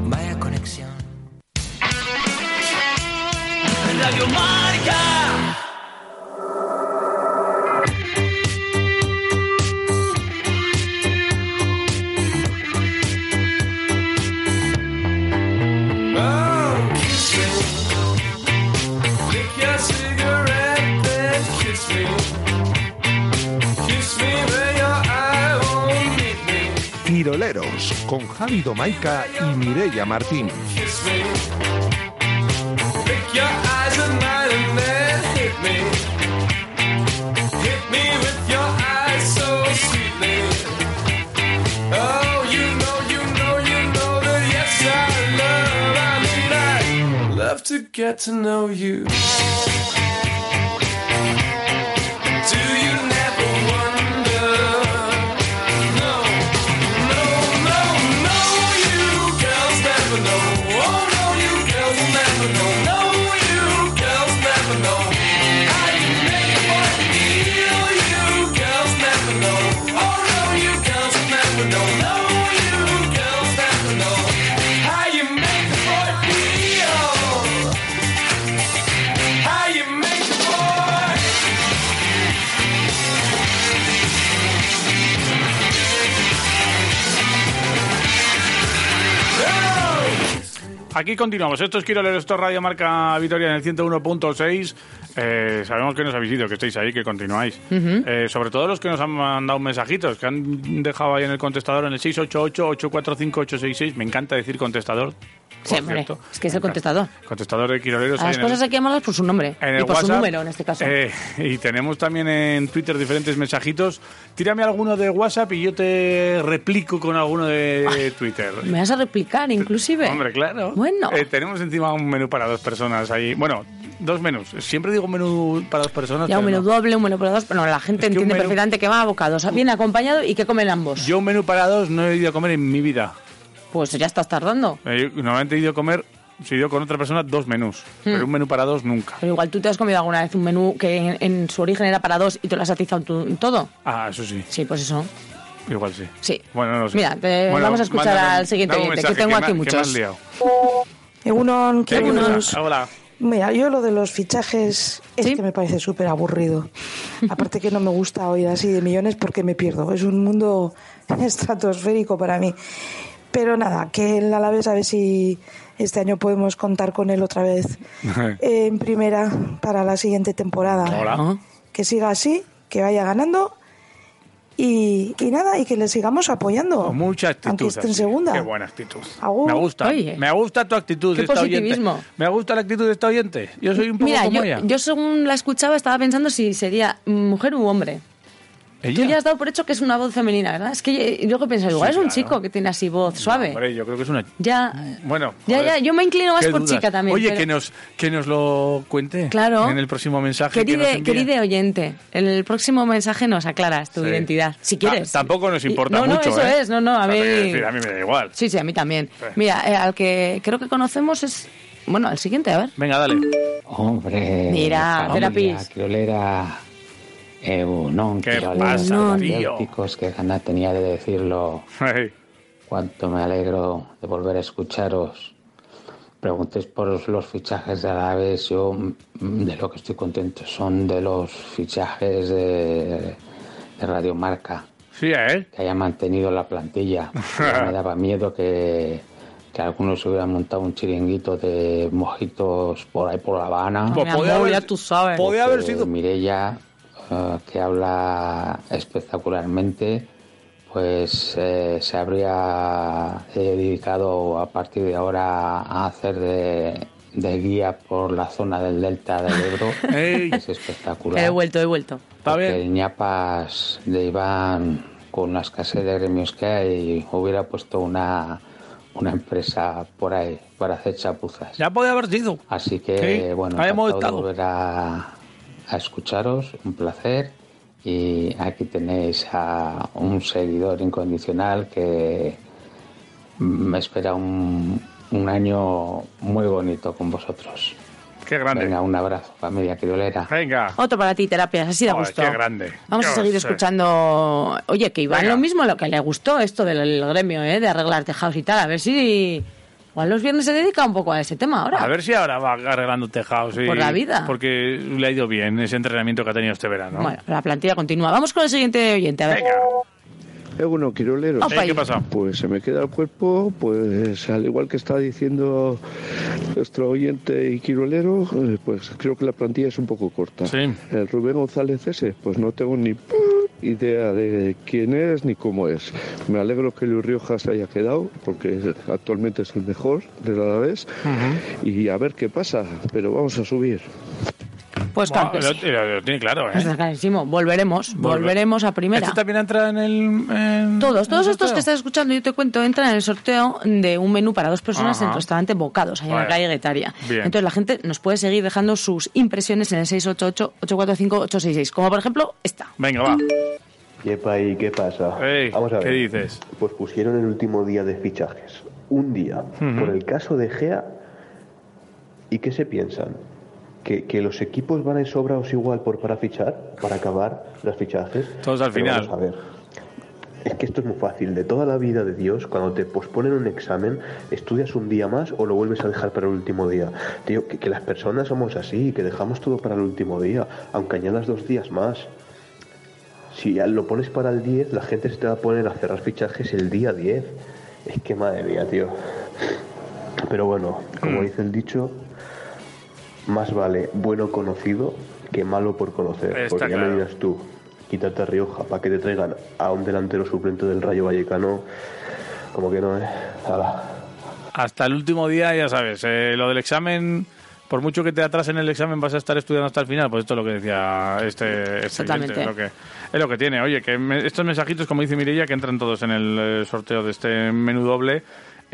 Speaker 2: Vaya conexión. Radio Marca.
Speaker 17: Yes, I love, I mean, I love to get to know you.
Speaker 3: Aquí continuamos. Esto es Quiero leer esto Radio Marca Vitoria en el 101.6. Eh, sabemos que nos habéis ido, que estáis ahí, que continuáis. Eh, sobre todo los que nos han mandado mensajitos, que han dejado ahí en el contestador en el 688-845-866. Me encanta decir contestador. Por
Speaker 4: Sí,
Speaker 3: cierto.
Speaker 4: es que es el contestador.
Speaker 3: Contestador de Quiroleros.
Speaker 4: A las
Speaker 3: el-
Speaker 4: cosas hay que llamarlas por su nombre.
Speaker 3: en
Speaker 4: y
Speaker 3: el
Speaker 4: por su
Speaker 3: WhatsApp,
Speaker 4: número, en este caso.
Speaker 3: eh, y tenemos también en Twitter diferentes mensajitos. Tírame alguno de WhatsApp y yo te replico con alguno de Twitter.
Speaker 4: ¿Me vas a replicar, inclusive?
Speaker 3: Hombre, claro.
Speaker 4: Bueno.
Speaker 3: Eh, tenemos encima un menú para dos personas ahí. Bueno, dos menús. Siempre digo menú para dos personas.
Speaker 4: Ya un menú
Speaker 3: no.
Speaker 4: doble, un menú para dos, pero no, la gente
Speaker 3: Es
Speaker 4: entiende
Speaker 3: menú-
Speaker 4: perfectamente que va a bocados. Viene acompañado y que comen ambos.
Speaker 3: Yo un menú para dos no he ido a comer en mi vida.
Speaker 4: Pues ya estás tardando.
Speaker 3: Eh, yo normalmente he ido a comer, si he ido con otra persona, dos menús.
Speaker 4: Hmm.
Speaker 3: Pero un menú para dos nunca.
Speaker 4: Pero igual tú te has comido alguna vez un menú que en, en su origen era para dos y te lo has atizado tú- todo.
Speaker 3: Ah, eso sí.
Speaker 4: Sí, pues eso.
Speaker 3: Igual sí.
Speaker 4: Sí.
Speaker 3: Bueno, no lo sé.
Speaker 4: Mira, te-
Speaker 3: Bueno,
Speaker 4: vamos a escuchar
Speaker 3: mándame-
Speaker 4: al siguiente oyente, que tengo aquí
Speaker 3: que me has
Speaker 4: muchos.
Speaker 3: liado.
Speaker 18: Egunon, ¿qué
Speaker 3: Egunon.
Speaker 18: buenos?
Speaker 3: Hola.
Speaker 18: Mira, yo lo de los fichajes es que me parece súper aburrido. Aparte que no me gusta oír así de millones porque me pierdo. Es un mundo estratosférico para mí. Pero nada, que el Alavés a ver si este año podemos contar con él otra vez en primera para la siguiente temporada.
Speaker 3: Hola.
Speaker 18: Que siga así, que vaya ganando y, y nada, y que le sigamos apoyando.
Speaker 3: Mucha actitud.
Speaker 18: Aunque esté en segunda.
Speaker 3: Qué buena actitud. Me gusta.
Speaker 4: Oye.
Speaker 3: Me gusta tu actitud
Speaker 4: Qué
Speaker 3: oyente.
Speaker 4: positivismo.
Speaker 3: Me gusta la actitud de esta oyente. Yo soy un poco
Speaker 4: Mira,
Speaker 3: como
Speaker 4: yo,
Speaker 3: ella.
Speaker 4: yo según la escuchaba estaba pensando si sería mujer u hombre.
Speaker 3: ¿Ella?
Speaker 4: Tú ya has dado por hecho que es una voz femenina, ¿verdad? Es que yo que pensaba, igual
Speaker 3: Sí,
Speaker 4: es un
Speaker 3: claro.
Speaker 4: chico que tiene así voz suave.
Speaker 3: Hombre, yo creo que es una...
Speaker 4: Ya,
Speaker 3: Bueno.
Speaker 4: ya,
Speaker 3: joder,
Speaker 4: ya, yo me inclino más por
Speaker 3: dudas.
Speaker 4: chica también.
Speaker 3: Oye,
Speaker 4: pero-
Speaker 3: que, nos, que nos lo cuente.
Speaker 4: Claro.
Speaker 3: En el próximo mensaje
Speaker 4: Queride, queride oyente, en el próximo mensaje nos aclaras tu
Speaker 3: Sí.
Speaker 4: identidad, si quieres.
Speaker 3: Ta- tampoco nos importa
Speaker 4: no, no,
Speaker 3: mucho,
Speaker 4: eso
Speaker 3: ¿eh?
Speaker 4: es, no, no, a mí...
Speaker 3: decir, a mí me da igual.
Speaker 4: Sí, sí, a mí también.
Speaker 3: Sí.
Speaker 4: Mira, eh, al que creo que conocemos es... Bueno, al siguiente, a ver.
Speaker 3: Venga, dale.
Speaker 19: Hombre,
Speaker 4: Mira, Terapis.
Speaker 19: Criolera, Egunon,
Speaker 3: ¿Qué pasa, tío?
Speaker 19: Qué ganas tenía de decirlo. Cuánto me alegro de volver a escucharos. preguntéis por los fichajes de Alaves, yo mm, de lo que estoy contento son de los fichajes de, de Radio Marca.
Speaker 3: Sí, ¿eh?
Speaker 19: Que haya mantenido la plantilla. Me daba miedo que, que algunos hubieran montado un chiringuito de mojitos por ahí por La Habana.
Speaker 4: Mi amor, ya tú sabes.
Speaker 19: Porque Mirella, eh, que habla espectacularmente, pues eh, se habría dedicado a partir de ahora a hacer de, de guía por la zona del delta del Ebro.
Speaker 3: Ey.
Speaker 19: Es espectacular.
Speaker 4: He vuelto, he vuelto.
Speaker 19: Porque el ñapas de Iván, con la escasez de gremios que hay, hubiera puesto una, una empresa por ahí para hacer chapuzas.
Speaker 3: Ya podía haber sido.
Speaker 19: Así que,
Speaker 3: Sí,
Speaker 19: bueno, volver a, a escucharos, un placer. Y aquí tenéis a un seguidor incondicional que me espera un, un año muy bonito con vosotros.
Speaker 3: Qué grande.
Speaker 19: Venga, un abrazo, familia quirolera.
Speaker 3: Venga.
Speaker 4: Otro para ti, terapias, así de
Speaker 19: Joder,
Speaker 4: gusto.
Speaker 19: qué grande.
Speaker 4: Vamos a seguir
Speaker 19: sé.
Speaker 4: escuchando. Oye, que Iván
Speaker 19: Venga.
Speaker 4: lo mismo, lo que le gustó esto del gremio, ¿eh? de arreglar tejados y tal. A ver si. Igual los viernes se dedica un poco a ese tema ahora.
Speaker 3: A ver si ahora va arreglando tejados. sí.
Speaker 4: Por la vida.
Speaker 3: Porque le ha ido bien ese entrenamiento que ha tenido este verano.
Speaker 4: Bueno, la plantilla continúa. Vamos con el siguiente oyente. A ver.
Speaker 20: Eguno.
Speaker 4: Opa, Ey, ¿qué
Speaker 3: pasó?
Speaker 20: Pues se me queda el cuerpo, pues al igual que está diciendo nuestro oyente y Quirolero, eh, pues creo que la plantilla es un poco corta. El Rubén González ese, pues no tengo ni idea de quién es ni cómo es. Me alegro que Luis Rioja se haya quedado, porque actualmente es el mejor del Alavés, y a ver qué pasa, pero vamos a subir.
Speaker 4: Pues claro que
Speaker 3: lo,
Speaker 4: sí.
Speaker 3: lo- lo tiene claro, ¿eh?
Speaker 4: Está clarísimo. Volveremos,
Speaker 3: Volver-
Speaker 4: volveremos a primera.
Speaker 3: ¿Este también entra en el...? en-
Speaker 4: Todos, todos
Speaker 3: en el
Speaker 4: estos que estás escuchando, yo te cuento, entran en el sorteo de un menú para dos personas
Speaker 3: Ajá.
Speaker 4: en el restaurante Bocados, allá en la calle Guetaria.
Speaker 3: Bien.
Speaker 4: Entonces la gente nos puede seguir dejando sus impresiones en el 688-845-866, como por ejemplo esta.
Speaker 3: Venga, va.
Speaker 21: Yepa, ¿y qué pasa? Vamos a ver.
Speaker 3: ¿qué dices?
Speaker 21: Pues pusieron el último día de fichajes. Un día. Por el caso de Gea. ¿Y qué se piensan? ¿Que, que los equipos van a ir sobrados igual por para fichar? ¿Para acabar los fichajes?
Speaker 3: Todos al
Speaker 21: Pero
Speaker 3: final.
Speaker 21: Vamos a ver. Es que esto es muy fácil. De toda la vida de Dios, cuando te posponen un examen, estudias un día más o lo vuelves a dejar para el último día. Tío, que, que las personas somos así, que dejamos todo para el último día, aunque añadas dos días más. Si ya lo pones para el 10, la gente se te va a poner a cerrar fichajes el día 10. Es que madre mía, tío. Pero bueno, como
Speaker 3: Mm.
Speaker 21: dice el dicho, más vale bueno conocido que malo por conocer.
Speaker 3: Está
Speaker 21: porque ya
Speaker 3: claro.
Speaker 21: me dirás tú, quítate a Rioja para que te traigan a un delantero suplente del Rayo Vallecano. Como que no, ¿eh? Hala.
Speaker 3: Hasta el último día, ya sabes, eh, lo del examen, por mucho que te atrasen el examen, vas a estar estudiando hasta el final. Pues esto es lo que decía este, este es lo que es lo que tiene. Oye, que me- estos mensajitos, como dice Mirella, que entran todos en el eh, sorteo de este menú doble.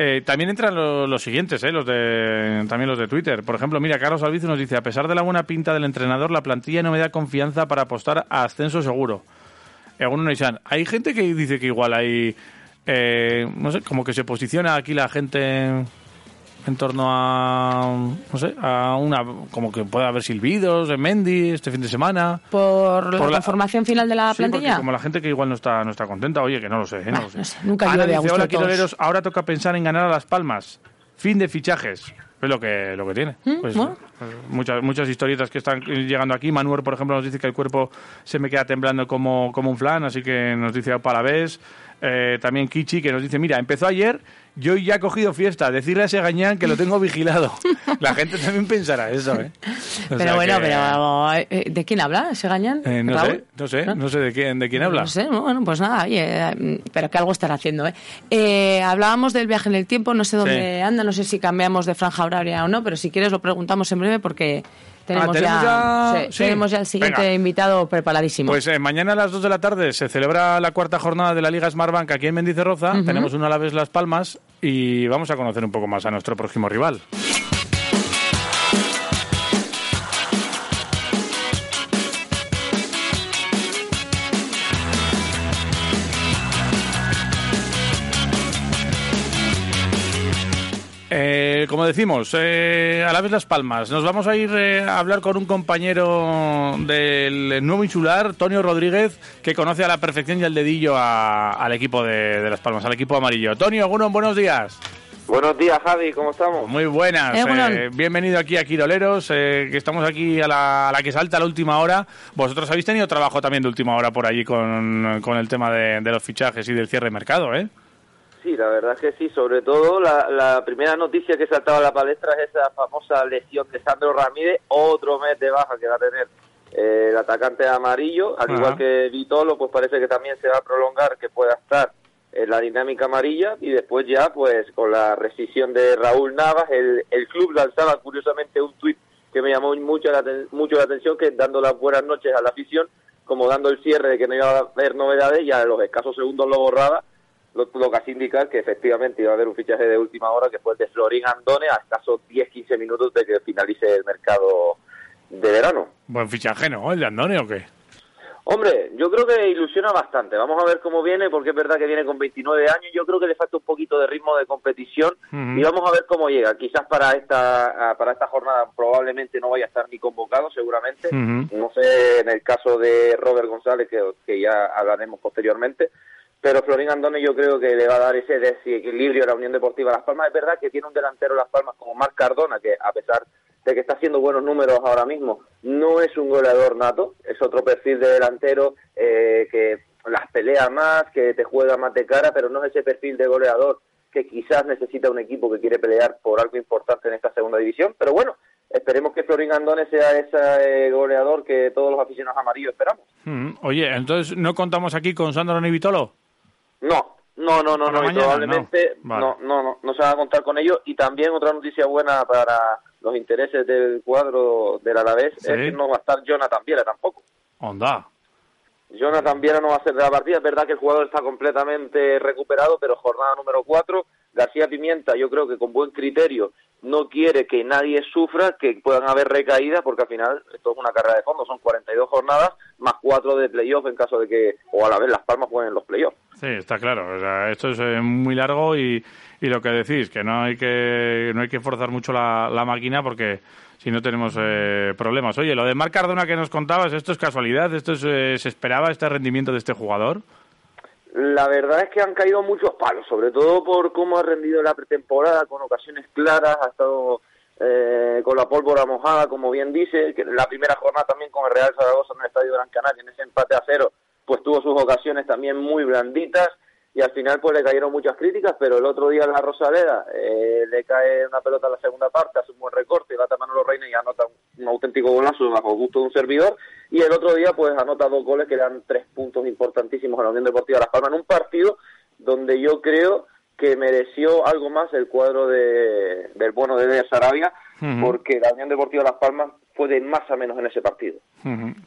Speaker 3: Eh, también entran lo- los siguientes, eh, los de también los de Twitter. Por ejemplo, mira, Carlos Albizu nos dice, a pesar de la buena pinta del entrenador, la plantilla no me da confianza para apostar a ascenso seguro. Algunos hay gente que dice que igual hay, eh, no sé, como que se posiciona aquí la gente en torno a, no sé, a una, como que puede haber silbidos de Mendy este fin de semana.
Speaker 4: Por, la
Speaker 3: Por la-
Speaker 4: conformación final de la
Speaker 3: Sí,
Speaker 4: plantilla.
Speaker 3: como la gente que igual no está, no está contenta, oye, que no lo sé, eh, no lo sé.
Speaker 4: nunca
Speaker 3: Ana
Speaker 4: llueve a
Speaker 3: dice, hola,
Speaker 4: de todos".
Speaker 3: Quiroleros, ahora toca pensar en ganar a Las Palmas. Fin de fichajes. Es lo que, lo que tiene. Pues,
Speaker 4: bueno.
Speaker 3: pues, muchas, muchas historietas que están llegando aquí. Manuel, por ejemplo, nos dice que el cuerpo se me queda temblando como, como un flan, así que nos dice para vez. Eh, también Kichi, que nos dice, mira, empezó ayer, yo ya he cogido fiesta. Decirle a ese gañán que lo tengo vigilado. La gente también pensará eso, ¿eh? O
Speaker 4: Pero bueno,
Speaker 3: que-
Speaker 4: pero eh, ¿de quién habla ese gañán?
Speaker 3: eh, no
Speaker 4: Raúl?
Speaker 3: sé, no sé, no sé de quién, de quién habla.
Speaker 4: No sé, ¿no? bueno, pues nada, oye, eh, pero que algo estará haciendo, ¿eh? Eh, Hablábamos del viaje en el tiempo, no sé dónde
Speaker 3: Sí.
Speaker 4: anda, no sé si cambiamos de franja horaria o no, pero si quieres lo preguntamos en breve porque tenemos,
Speaker 3: Ah, ¿tenemos ya-
Speaker 4: sí,
Speaker 3: sí?
Speaker 4: tenemos ya el siguiente
Speaker 3: Venga.
Speaker 4: invitado preparadísimo.
Speaker 3: Pues eh, mañana a las 2 de la tarde se celebra la cuarta jornada de la Liga Smartbank aquí en Mendizorroza.
Speaker 4: Ujú.
Speaker 3: Tenemos una a la vez Las Palmas y vamos a conocer un poco más a nuestro próximo rival. Eh, como decimos, eh, a la vez Las Palmas. Nos vamos a ir eh, a hablar con un compañero del nuevo insular, Tonio Rodríguez, que conoce a la perfección y al dedillo a- al equipo de, de Las Palmas, al equipo amarillo. Tonio, buenos días.
Speaker 22: Buenos días, Javi, ¿cómo estamos?
Speaker 3: Muy buenas,
Speaker 22: Eh, bueno.
Speaker 3: eh, bienvenido aquí a Quiroleros, eh, que estamos aquí a la, a la que salta a la última hora. Vosotros habéis tenido trabajo también de última hora por allí con, con el tema de, de los fichajes y del cierre de mercado, ¿eh?
Speaker 22: Sí, la verdad es que sí, sobre todo la, la primera noticia que saltaba a la palestra es esa famosa lesión de Sandro Ramírez, otro mes de baja que va a tener eh, el atacante amarillo, al igual que Vitolo, pues parece que también se va a prolongar, que pueda estar en la dinámica amarilla y después ya, pues con la rescisión de Raúl Navas, el, el club lanzaba curiosamente un tuit que me llamó mucho la, mucho la atención, que dando las buenas noches a la afición, como dando el cierre de que no iba a haber novedades, y a los escasos segundos lo borraba, lo, lo que hace indicar que efectivamente iba a haber un fichaje de última hora que fue el de Florín Andone a escasos 10-15 minutos de que finalice el mercado de verano.
Speaker 3: Buen fichaje, ¿no? ¿El de Andone o qué?
Speaker 22: Hombre, yo creo que ilusiona bastante. Vamos a ver cómo viene, porque es verdad que viene con 29 años. Yo creo que le falta un poquito de ritmo de competición y vamos a ver cómo llega. Quizás para esta para esta jornada probablemente no vaya a estar ni convocado, seguramente. No sé en el caso de Robert González, que, que ya hablaremos posteriormente. Pero Florín Andone yo creo que le va a dar ese desequilibrio a la Unión Deportiva Las Palmas. Es verdad que tiene un delantero Las Palmas como Marc Cardona, que a pesar de que está haciendo buenos números ahora mismo, no es un goleador nato, es otro perfil de delantero eh, que las pelea más, que te juega más de cara, pero no es ese perfil de goleador que quizás necesita un equipo que quiere pelear por algo importante en esta segunda división. Pero bueno, esperemos que Florín Andone sea ese eh, goleador que todos los aficionados amarillos esperamos.
Speaker 3: Mm, Oye, entonces, ¿no contamos aquí con Sandro ni
Speaker 22: No, no, no, no, no, y
Speaker 3: mañana,
Speaker 22: probablemente
Speaker 3: no.
Speaker 22: no. No, no, no, se van a contar con ellos. Y también otra noticia buena para los intereses del cuadro del Alavés
Speaker 3: Sí.
Speaker 22: es que no va a estar Jonathan Viera tampoco.
Speaker 3: Onda.
Speaker 22: Jonathan Viera no va a ser de la partida. Es verdad que el jugador está completamente recuperado, pero jornada número 4. García Pimienta, yo creo que con buen criterio, no quiere que nadie sufra, que puedan haber recaídas, porque al final esto es una carrera de fondo. Son 42 jornadas más 4 de playoff en caso de que, o a la vez, Las Palmas jueguen los playoffs.
Speaker 3: Sí, está claro. O sea, esto es eh, muy largo y, y lo que decís, que no hay que no hay que forzar mucho la, la máquina porque si no tenemos eh, problemas. Oye, lo de Marc Cardona que nos contabas, ¿esto es casualidad? ¿Esto es, eh, se esperaba este rendimiento de este jugador?
Speaker 22: La verdad es que han caído muchos palos, sobre todo por cómo ha rendido la pretemporada, con ocasiones claras, ha estado eh, con la pólvora mojada, como bien dice, que la primera jornada también con el Real Zaragoza en el Estadio Gran Canaria, en ese empate a cero, pues tuvo sus ocasiones también muy blanditas y al final pues le cayeron muchas críticas, pero el otro día en la Rosaleda eh, le cae una pelota en la segunda parte, hace un buen recorte, y va a Manolo Reina y anota un, un auténtico golazo bajo gusto de un servidor, y el otro día pues anota dos goles que dan tres puntos importantísimos a la Unión Deportiva Las Palmas en un partido donde yo creo que mereció algo más el cuadro de, del bueno de Sarabia,
Speaker 3: Ujú.
Speaker 22: porque la Unión Deportiva Las Palmas fue de más a menos en ese partido.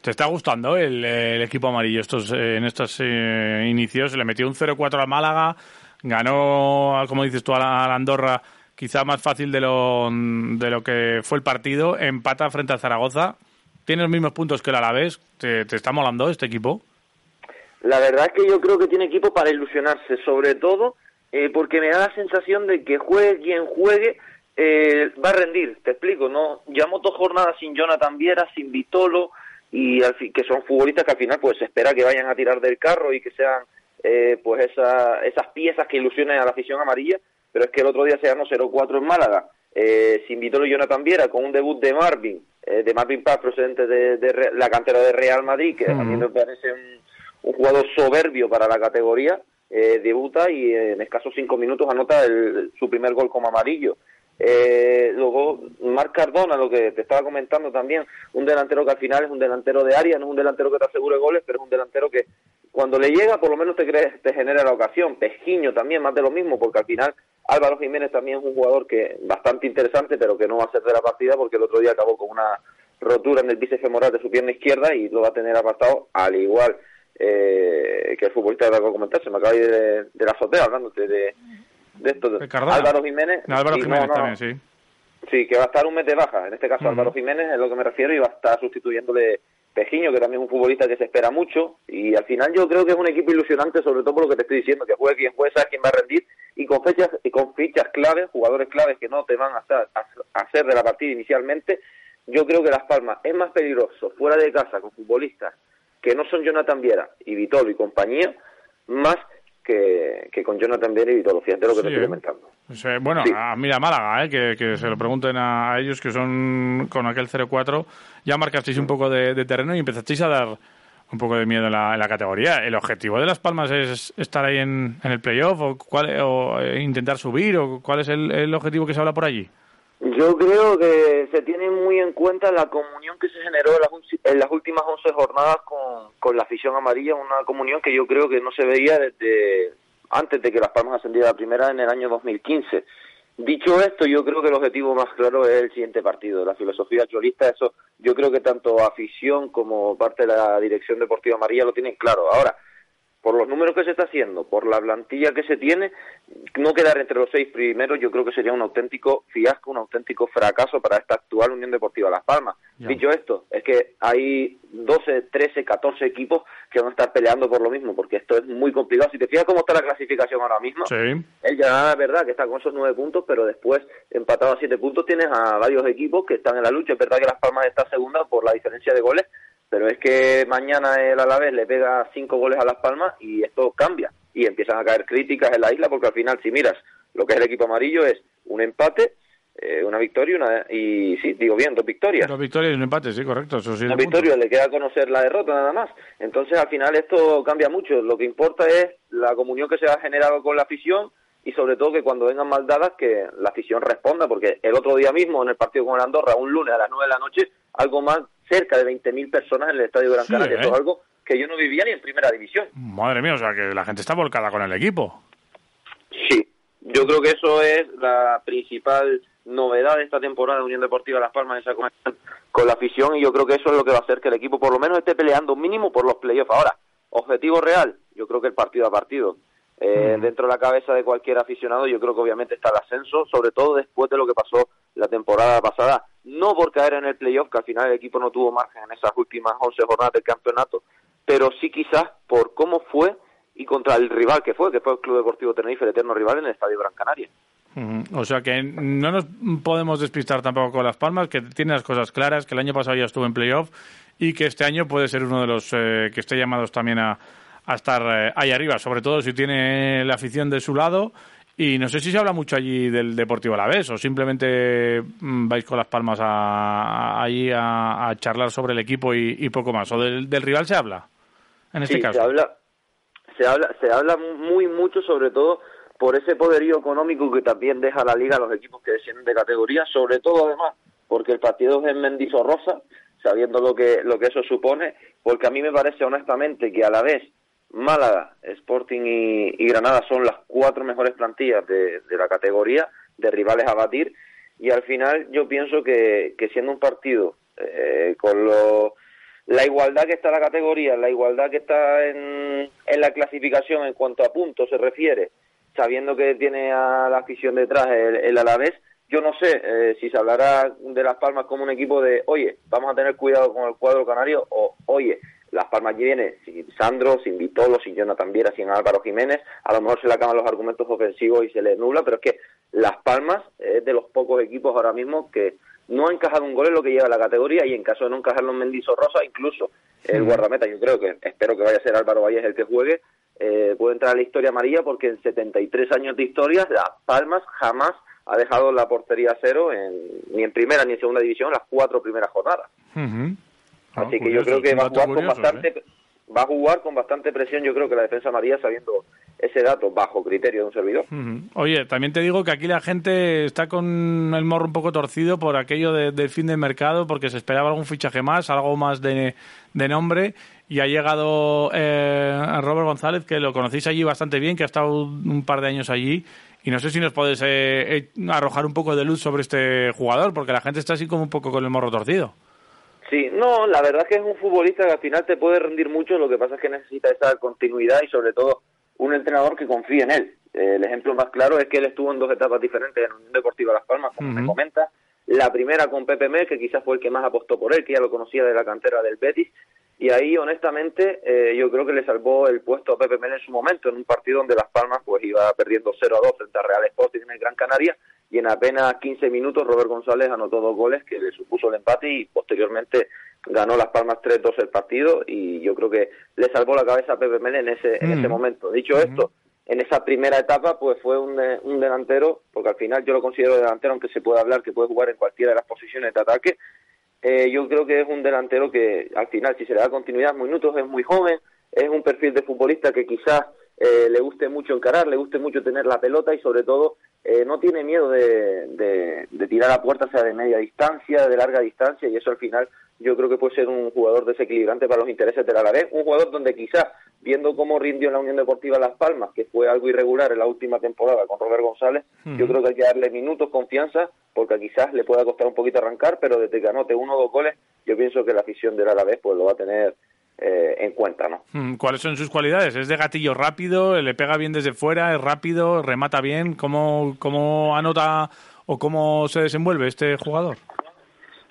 Speaker 3: ¿Te está gustando el, el equipo amarillo estos, en estos eh, inicios? Le metió un 0-4 al Málaga, ganó, como dices tú, a la, a la Andorra quizá más fácil de lo, de lo que fue el partido, empata frente al Zaragoza, tiene los mismos puntos que el Alavés, ¿te, te está molando este equipo?
Speaker 22: La verdad es que yo creo que tiene equipo para ilusionarse, sobre todo eh, porque me da la sensación de que juegue quien juegue, eh, va a rendir. Te explico, ¿no? Llevamos dos jornadas sin Jonathan Viera, sin Vitolo, y al fin, que son futbolistas que al final pues se espera que vayan a tirar del carro y que sean eh, pues esa- esas piezas que ilusionen a la afición amarilla, pero es que el otro día se ganó 0-4 en Málaga, eh, sin Vitolo y Jonathan Viera, con un debut de Marvin, eh, de Marvin Paz, procedente de, de la cantera de Real Madrid, que a mí me parece un, un jugador soberbio para la categoría, eh, debuta y en escasos cinco minutos anota el- su primer gol como amarillo. Eh, luego, Marc Cardona, lo que te estaba comentando también, un delantero que al final es un delantero de área, no es un delantero que te asegure goles, pero es un delantero que cuando le llega por lo menos te, cre- te genera la ocasión. Pesquiño también, más de lo mismo, porque al final Álvaro Jiménez también es un jugador que bastante interesante, pero que no va a ser de la partida porque el otro día acabó con una rotura en el bíceps femoral de su pierna izquierda y lo va a tener apartado al igual eh, que el futbolista que acabo de comentar, se me acaba de, de la azotea hablándote de, de esto.
Speaker 3: De.
Speaker 22: Álvaro Jiménez.
Speaker 3: No, Álvaro Jiménez
Speaker 22: no,
Speaker 3: también, sí.
Speaker 22: Sí, que va a estar un mes de baja. En este caso. Álvaro Jiménez es lo que me refiero y va a estar sustituyéndole Pejiño, que también es un futbolista que se espera mucho. Y al final yo creo que es un equipo ilusionante, sobre todo por lo que te estoy diciendo, que juegue quien juegue, sabe quién va a rendir y con fechas y con fichas claves, jugadores claves que no te van a hacer, a hacer de la partida inicialmente. Yo creo que Las Palmas es más peligroso fuera de casa con futbolistas que no son Jonathan Viera y Vitolo y compañía, más que, que con Jonathan Viera y todo. Fíjate lo que
Speaker 3: Sí,
Speaker 22: te estoy
Speaker 3: ¿eh?
Speaker 22: comentando.
Speaker 3: Bueno, a, mira, Málaga, ¿eh? que, que se lo pregunten a, a ellos que son con aquel 0-4, ya marcasteis un poco de, de terreno y empezasteis a dar un poco de miedo en la, en la categoría. ¿El objetivo de Las Palmas es estar ahí en, en el playoff o, cuál, o eh, intentar subir o cuál es el, el objetivo que se habla por allí?
Speaker 22: Yo creo que se tiene muy en cuenta la comunión que se generó en las, en las últimas 11 jornadas con, con la afición amarilla, una comunión que yo creo que no se veía desde antes de que Las Palmas ascendiera a la primera en el año 2015. Dicho esto, yo creo que el objetivo más claro es el siguiente partido, la filosofía cholista, eso yo creo que tanto afición como parte de la dirección deportiva amarilla lo tienen claro. Ahora, por los números que se está haciendo, por la plantilla que se tiene, no quedar entre los seis primeros yo creo que sería un auténtico fiasco, un auténtico fracaso para esta actual Unión Deportiva Las Palmas. Dicho esto, es que hay 12, 13, 14 equipos que van a estar peleando por lo mismo, porque esto es muy complicado. Si te fijas cómo está la clasificación ahora mismo,
Speaker 3: Sí.
Speaker 22: el Granada es verdad que está con esos nueve puntos, pero después, empatado a siete puntos, tienes a varios equipos que están en la lucha. Es verdad que Las Palmas está segunda por la diferencia de goles, pero es que mañana el Alavés le pega cinco goles a Las Palmas y esto cambia. Y empiezan a caer críticas en la isla, porque al final, si miras lo que es el equipo amarillo, es un empate, eh, una victoria y una, y sí, digo bien, dos victorias.
Speaker 3: Dos victorias y un empate, sí, correcto. Eso sí,
Speaker 22: Una victoria, le queda conocer la derrota nada más. Entonces, al final, esto cambia mucho. Lo que importa es la comunión que se ha generado con la afición y, sobre todo, que cuando vengan mal dadas, que la afición responda. Porque el otro día mismo, en el partido con el Andorra, un lunes a las 9 de la noche, algo más cerca de 20.000 personas en el estadio Gran
Speaker 3: Sí,
Speaker 22: Canaria.
Speaker 3: ¿eh?
Speaker 22: Eso es algo que yo no vivía ni en primera división.
Speaker 3: Madre mía, o sea que la gente está volcada con el equipo.
Speaker 22: Sí, yo creo que eso es la principal novedad de esta temporada de Unión Deportiva Las Palmas, esa conexión con la afición, y yo creo que eso es lo que va a hacer que el equipo por lo menos esté peleando mínimo por los playoffs. Ahora, objetivo real, yo creo que el partido a partido. Eh, Dentro de la cabeza de cualquier aficionado, yo creo que obviamente está el ascenso, sobre todo después de lo que pasó la temporada pasada. No por caer en el playoff, que al final el equipo no tuvo margen en esas últimas 11 jornadas del campeonato, pero sí quizás por cómo fue y contra el rival que fue, que fue el Club Deportivo Tenerife, el eterno rival en el Estadio Gran Canaria.
Speaker 3: O sea que no nos podemos despistar tampoco con Las Palmas, que tiene las cosas claras, que el año pasado ya estuvo en playoff y que este año puede ser uno de los eh, que esté llamados también a, a estar eh, ahí arriba, sobre todo si tiene la afición de su lado. Y no sé si se habla mucho allí del Deportivo Alavés o simplemente mm, vais con Las Palmas a, a- allí a, a charlar sobre el equipo y, y poco más. ¿O del, del rival se habla? En este
Speaker 22: sí,
Speaker 3: caso.
Speaker 22: se habla, se habla, se habla muy mucho, sobre todo por ese poderío económico que también deja la liga a los equipos que descienden de categoría, sobre todo además porque el partido es en Mendizorroza, sabiendo lo que lo que eso supone, porque a mí me parece honestamente que a la vez Málaga, Sporting y, y Granada son las cuatro mejores plantillas de, la categoría, de rivales a batir, y al final yo pienso que, que siendo un partido eh, con lo, la igualdad que está la categoría, la igualdad que está en, en la clasificación en cuanto a puntos se refiere, sabiendo que tiene a la afición detrás el, el Alavés, yo no sé eh, si se hablará de Las Palmas como un equipo de, oye, vamos a tener cuidado con el cuadro canario, o oye, Las Palmas viene sin Sandro, sin Vitolo, sin Jonathan Viera, sin Álvaro Jiménez, a lo mejor se le acaban los argumentos ofensivos y se le nubla, pero es que Las Palmas es de los pocos equipos ahora mismo que no ha encajado un gol en lo que lleva la categoría y en caso de no encajarlo en Mendizo Rosa, incluso el guardameta, yo creo que, espero que vaya a ser Álvaro Valles el que juegue, eh, puede entrar a la historia amarilla porque en 73 años de historia Las Palmas jamás ha dejado la portería a cero en, ni en primera ni en segunda división las cuatro primeras jornadas. Así que yo creo que va a jugar con bastante va a jugar con bastante presión, yo creo que la defensa amarilla sabiendo ese dato bajo criterio de un servidor.
Speaker 3: Oye, también te digo que aquí la gente está con el morro un poco torcido por aquello de- del fin de mercado, porque se esperaba algún fichaje más, algo más de, de nombre, y ha llegado eh, Robert González, que lo conocéis allí bastante bien, que ha estado un par de años allí, y no sé si nos puedes eh, eh, arrojar un poco de luz sobre este jugador, porque la gente está así como un poco con el morro torcido.
Speaker 22: Sí, no, la verdad es que es un futbolista que al final te puede rendir mucho, lo que pasa es que necesita esa continuidad y sobre todo un entrenador que confíe en él. Eh, el ejemplo más claro es que él estuvo en dos etapas diferentes en Unión Deportiva Las Palmas, como me comenta. La primera con Pepe Mel, que quizás fue el que más apostó por él, que ya lo conocía de la cantera del Betis. Y ahí, honestamente, eh, yo creo que le salvó el puesto a Pepe Mel en su momento, en un partido donde Las Palmas pues iba perdiendo 0 a 2 frente a Real Sporting en el Gran Canaria. Y en apenas 15 minutos, Robert González anotó dos goles que le supuso el empate y posteriormente ganó Las Palmas 3-2 el partido. Y yo creo que le salvó la cabeza a Pepe Mel en ese, en
Speaker 2: Mm.
Speaker 22: ese momento. Dicho esto, en esa primera etapa pues fue un, de- un delantero, porque al final yo lo considero delantero, aunque se puede hablar que puede jugar en cualquiera de las posiciones de ataque, eh, yo creo que es un delantero que al final si se le da continuidad minutos es muy joven, es un perfil de futbolista que quizás eh, le guste mucho encarar, le guste mucho tener la pelota y sobre todo eh, no tiene miedo de, de- de tirar a puerta, sea de media distancia, de larga distancia y eso al final yo creo que puede ser un jugador desequilibrante para los intereses del Alavés, un jugador donde quizás viendo cómo rindió en la Unión Deportiva Las Palmas, que fue algo irregular en la última temporada con Robert González, yo creo que hay que darle minutos, confianza, porque quizás le pueda costar un poquito arrancar, pero desde que anote uno o dos goles, yo pienso que la afición del Alavés pues lo va a tener eh, en cuenta, ¿no?
Speaker 3: Mm, ¿Cuáles son sus cualidades? ¿Es de gatillo rápido? ¿Le pega bien desde fuera? ¿Es rápido? ¿Remata bien? ¿Cómo, cómo anota o cómo se desenvuelve este jugador?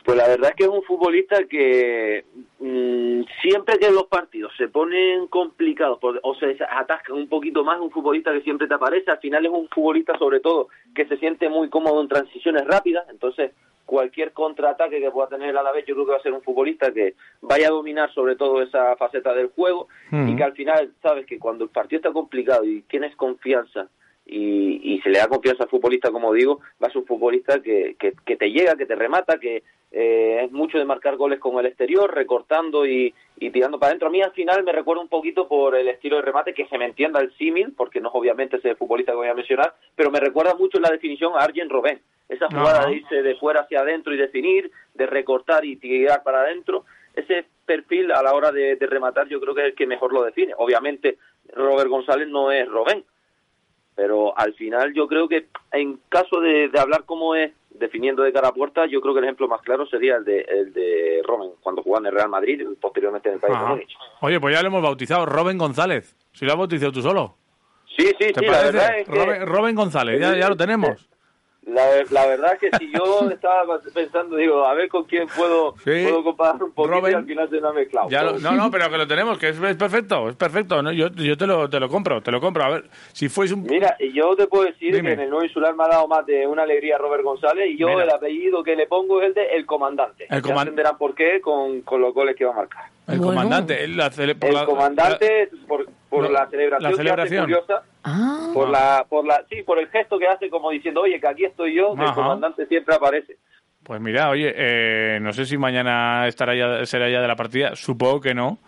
Speaker 22: Pues la verdad es que es un futbolista que mm, siempre que los partidos se ponen complicados o se atascan un poquito más, un futbolista que siempre te aparece, al final es un futbolista sobre todo que se siente muy cómodo en transiciones rápidas, entonces cualquier contraataque que pueda tener el Alavés yo creo que va a ser un futbolista que vaya a dominar sobre todo esa faceta del juego y que al final sabes que cuando el partido está complicado y tienes confianza y, y se le da confianza al futbolista, como digo, va a ser un futbolista que, que, que te llega, que te remata, que eh, es mucho de marcar goles con el exterior, recortando y, y tirando para adentro. A mí al final me recuerda un poquito por el estilo de remate, que se me entienda el símil, porque no es obviamente ese futbolista que voy a mencionar, pero me recuerda mucho la definición a Arjen Robben. Esa jugada
Speaker 2: Ajá.
Speaker 22: de irse de fuera hacia adentro y definir, de recortar y tirar para adentro, ese perfil a la hora de, de rematar yo creo que es el que mejor lo define. Obviamente Robert González no es Robben, pero al final yo creo que en caso de, de hablar cómo es definiendo de cara a puerta, yo creo que el ejemplo más claro sería el de, el de Robben cuando jugaba en el Real Madrid y posteriormente en el País de. Múnich.
Speaker 3: Oye, pues ya lo hemos bautizado, Robin González. Si lo has bautizado tú solo.
Speaker 22: Sí, sí,
Speaker 3: ¿Te
Speaker 22: sí, la
Speaker 3: parece?
Speaker 22: verdad es que...
Speaker 3: Robin, Robin González, ya, ya lo tenemos.
Speaker 22: La, la verdad es que si yo estaba pensando, digo, a ver con quién puedo,
Speaker 3: Sí.
Speaker 22: puedo comparar un poquito y al final se me ha mezclado.
Speaker 3: Ya lo- no, no, pero que lo tenemos, que es, es perfecto, es perfecto. ¿no? Yo, yo te, lo, te lo compro, te lo compro. A ver, si fuese un...
Speaker 22: Mira, y yo te puedo decir
Speaker 3: Dime.
Speaker 22: que en el nuevo insular me ha dado más de una alegría Robert González y yo
Speaker 3: Mira.
Speaker 22: el apellido que le pongo es el de El Comandante.
Speaker 3: El
Speaker 22: Ya
Speaker 3: coman-
Speaker 22: entenderán por qué con, con los goles que va a marcar.
Speaker 3: El comandante, él la cele- por
Speaker 22: el
Speaker 3: la-
Speaker 22: comandante por, por
Speaker 3: la-
Speaker 22: la, celebración
Speaker 3: la celebración.
Speaker 22: que hace curiosa
Speaker 4: Ah.
Speaker 22: por la por la sí por el gesto que hace como diciendo oye que aquí estoy yo que el comandante siempre aparece
Speaker 3: Pues mira, oye, eh, no sé si mañana estará ya, será ya de la partida, supongo que no,